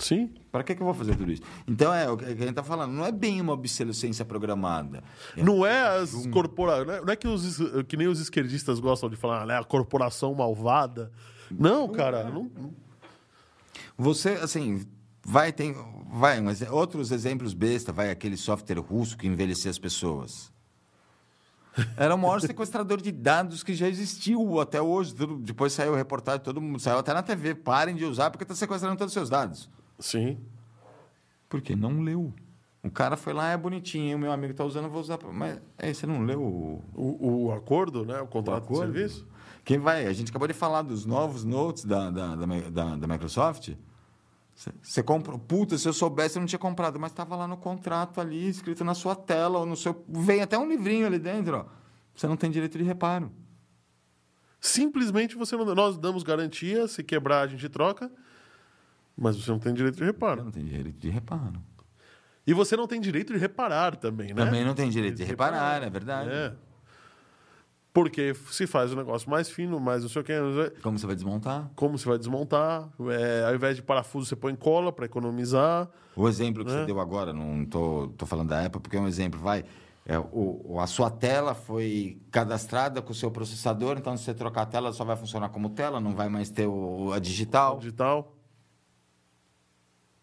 Sim. Para que que eu vou fazer tudo isso? Então, é o que a gente está falando, não é bem uma obsolescência programada. É Não é as corporações. Não é, não é que, os, que nem os esquerdistas gostam de falar, né? A corporação malvada. Não, cara. Não, não- Você, assim, vai, tem, vai, mas outros exemplos besta, vai aquele software russo que envelhecia as pessoas. Era o maior sequestrador de dados que já existiu até hoje. Tudo- depois saiu reportagem, todo mundo saiu até na TV. Parem de usar porque está sequestrando todos os seus dados. Sim. Porque não leu. O cara foi lá, é bonitinho, meu amigo está usando, eu vou usar. pra- Mas aí você não leu o, O, o acordo, né? O contrato acordo? de serviço. Quem vai? A gente acabou de falar dos novos notes da, da, da, da- Microsoft. Você- Você compra. Puta, se eu soubesse, eu não tinha comprado. Mas estava lá no contrato ali, escrito na sua tela, ou no seu. Vem até um livrinho ali dentro, ó. Você não tem direito de reparo. Simplesmente você não. Nós damos garantia, se quebrar a gente troca, mas você não tem direito de reparo. não tem direito de reparo. E você não tem direito de reparar também, né? Também não tem direito de De reparar, reparar. é verdade. É. Porque se faz o negócio mais fino, mais não sei o que, o Como você vai desmontar? como você vai desmontar. É, ao invés de parafuso, você põe cola para economizar. O exemplo que É. você deu agora, não tô, tô falando da Apple, porque é um exemplo, vai. É, o, o- a sua tela foi cadastrada com o seu processador, então se você trocar a tela, só vai funcionar como tela, não vai mais ter o, a digital. digital.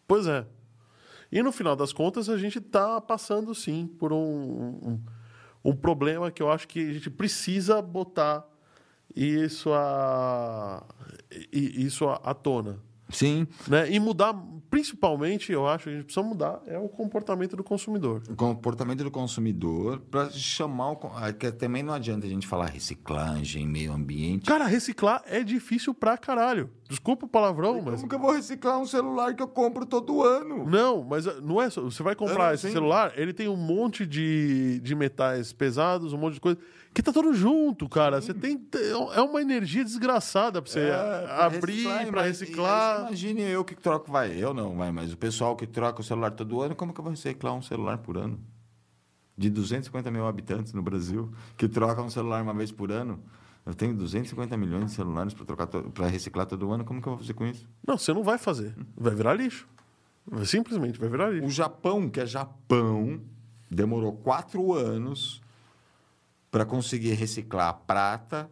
Pois é. E no final das contas, a gente está passando, sim, por um, um, um problema que eu acho que a gente precisa botar isso à, isso à, tona. Sim. Né? E mudar, principalmente, eu acho que a gente precisa mudar, é o comportamento do consumidor. O comportamento do consumidor para chamar o. ah, que também não adianta a gente falar reciclagem, meio ambiente. Cara, reciclar é difícil pra caralho. Desculpa o palavrão, mas. Como que eu vou reciclar um celular que eu compro todo ano? Não, mas uh, não é só. Você vai comprar não, esse sim. celular, ele tem um monte de, de metais pesados, um monte de coisa. Que tá tudo junto, cara. Você tem. É uma energia desgraçada pra você É, pra abrir, reciclar, pra reciclar. Imagine eu que troco, vai, eu não, vai, mas o pessoal que troca o celular todo ano, como que eu vou reciclar um celular por ano? De 250 mil habitantes no Brasil, que trocam um celular uma vez por ano. Eu tenho 250 milhões de celulares para trocar para reciclar todo ano, como que eu vou fazer com isso? Não, você não vai fazer. Vai virar lixo. Simplesmente vai virar lixo. O Japão, que é Japão, demorou quatro anos para conseguir reciclar a prata,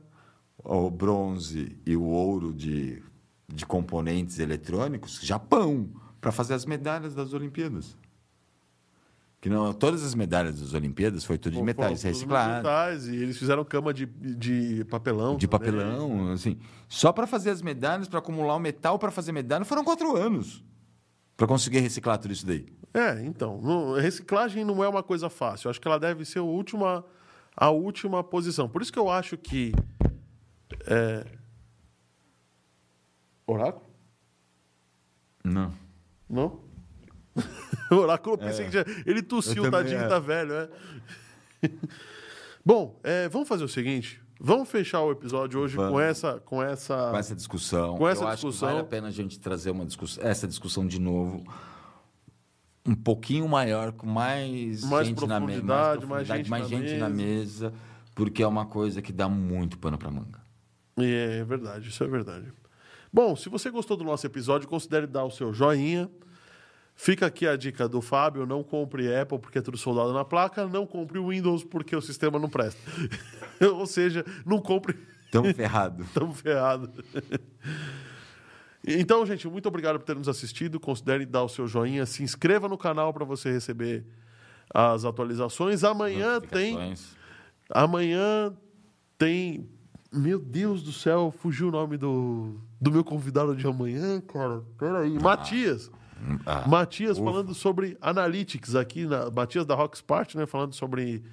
o bronze e o ouro de, de componentes eletrônicos. Japão, para fazer as medalhas das Olimpíadas. Que não, todas as medalhas das Olimpíadas foi tudo de metais reciclados. metais, e eles fizeram cama de, de papelão. De também. papelão, assim. Só para fazer as medalhas, para acumular o metal para fazer medalha, foram quatro anos para conseguir reciclar tudo isso daí. É, então. não- reciclagem não é uma coisa fácil. Eu acho que ela deve ser a última, a última posição. Por isso que eu acho que. É... Oráculo? Não. Não? O oráculo, eu pensei que já. Ele tossiu, tadinho, é. tá velho, é. Bom, é, vamos fazer o seguinte. Vamos fechar o episódio hoje Vamos. com essa, com essa. com essa discussão. Com essa eu acho que discussão. vale a pena a gente trazer uma discuss... essa discussão de novo. Um pouquinho maior, com mais, Mais gente na mesa. profundidade, mais gente mais na gente na mesa, porque é uma coisa que dá muito pano para manga. E É verdade, isso é verdade. Bom, se você gostou do nosso episódio, considere dar o seu joinha. Fica aqui a dica do Fábio: não compre Apple porque é tudo soldado na placa, não compre Windows porque o sistema não presta. Ou seja, não compre. Tamo ferrado. Estamos ferrados. Então, gente, muito obrigado por ter nos assistido. Considere dar o seu joinha, se inscreva no canal para você receber as atualizações. Amanhã tem. Amanhã tem. Meu Deus do céu, fugiu o nome do, do meu convidado de amanhã, cara. Peraí. Matias. Ah, Matias falando sobre Analytics aqui, na, Matias da Rockspart, né? Falando sobre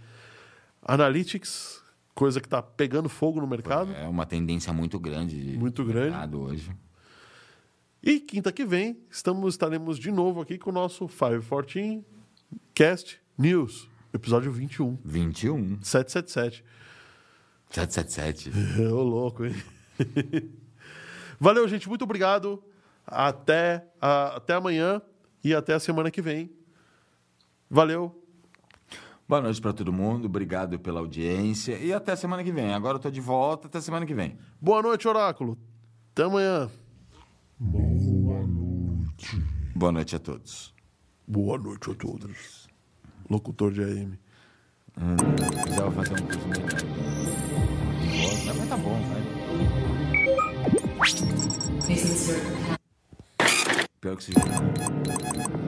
Analytics, coisa que tá pegando fogo no mercado. é uma tendência muito grande. de Muito grande. hoje. E quinta que vem, estamos, estaremos de novo aqui com o nosso 514 Cast News, episódio 21, 21. 777. 777. Ô, louco, hein? Valeu, gente. Muito obrigado. Até, a- até amanhã e até a semana que vem. Valeu. Boa noite para todo mundo. Obrigado pela audiência. E até semana que vem. Agora eu tô de volta. Até semana que vem. Boa noite, Oráculo. Até amanhã. Boa noite. Boa noite a todos. Boa noite a todos. Locutor de AM. Hum, fazer um curso melhor. Não, mas tá bom, vai. Facing certain Pior que se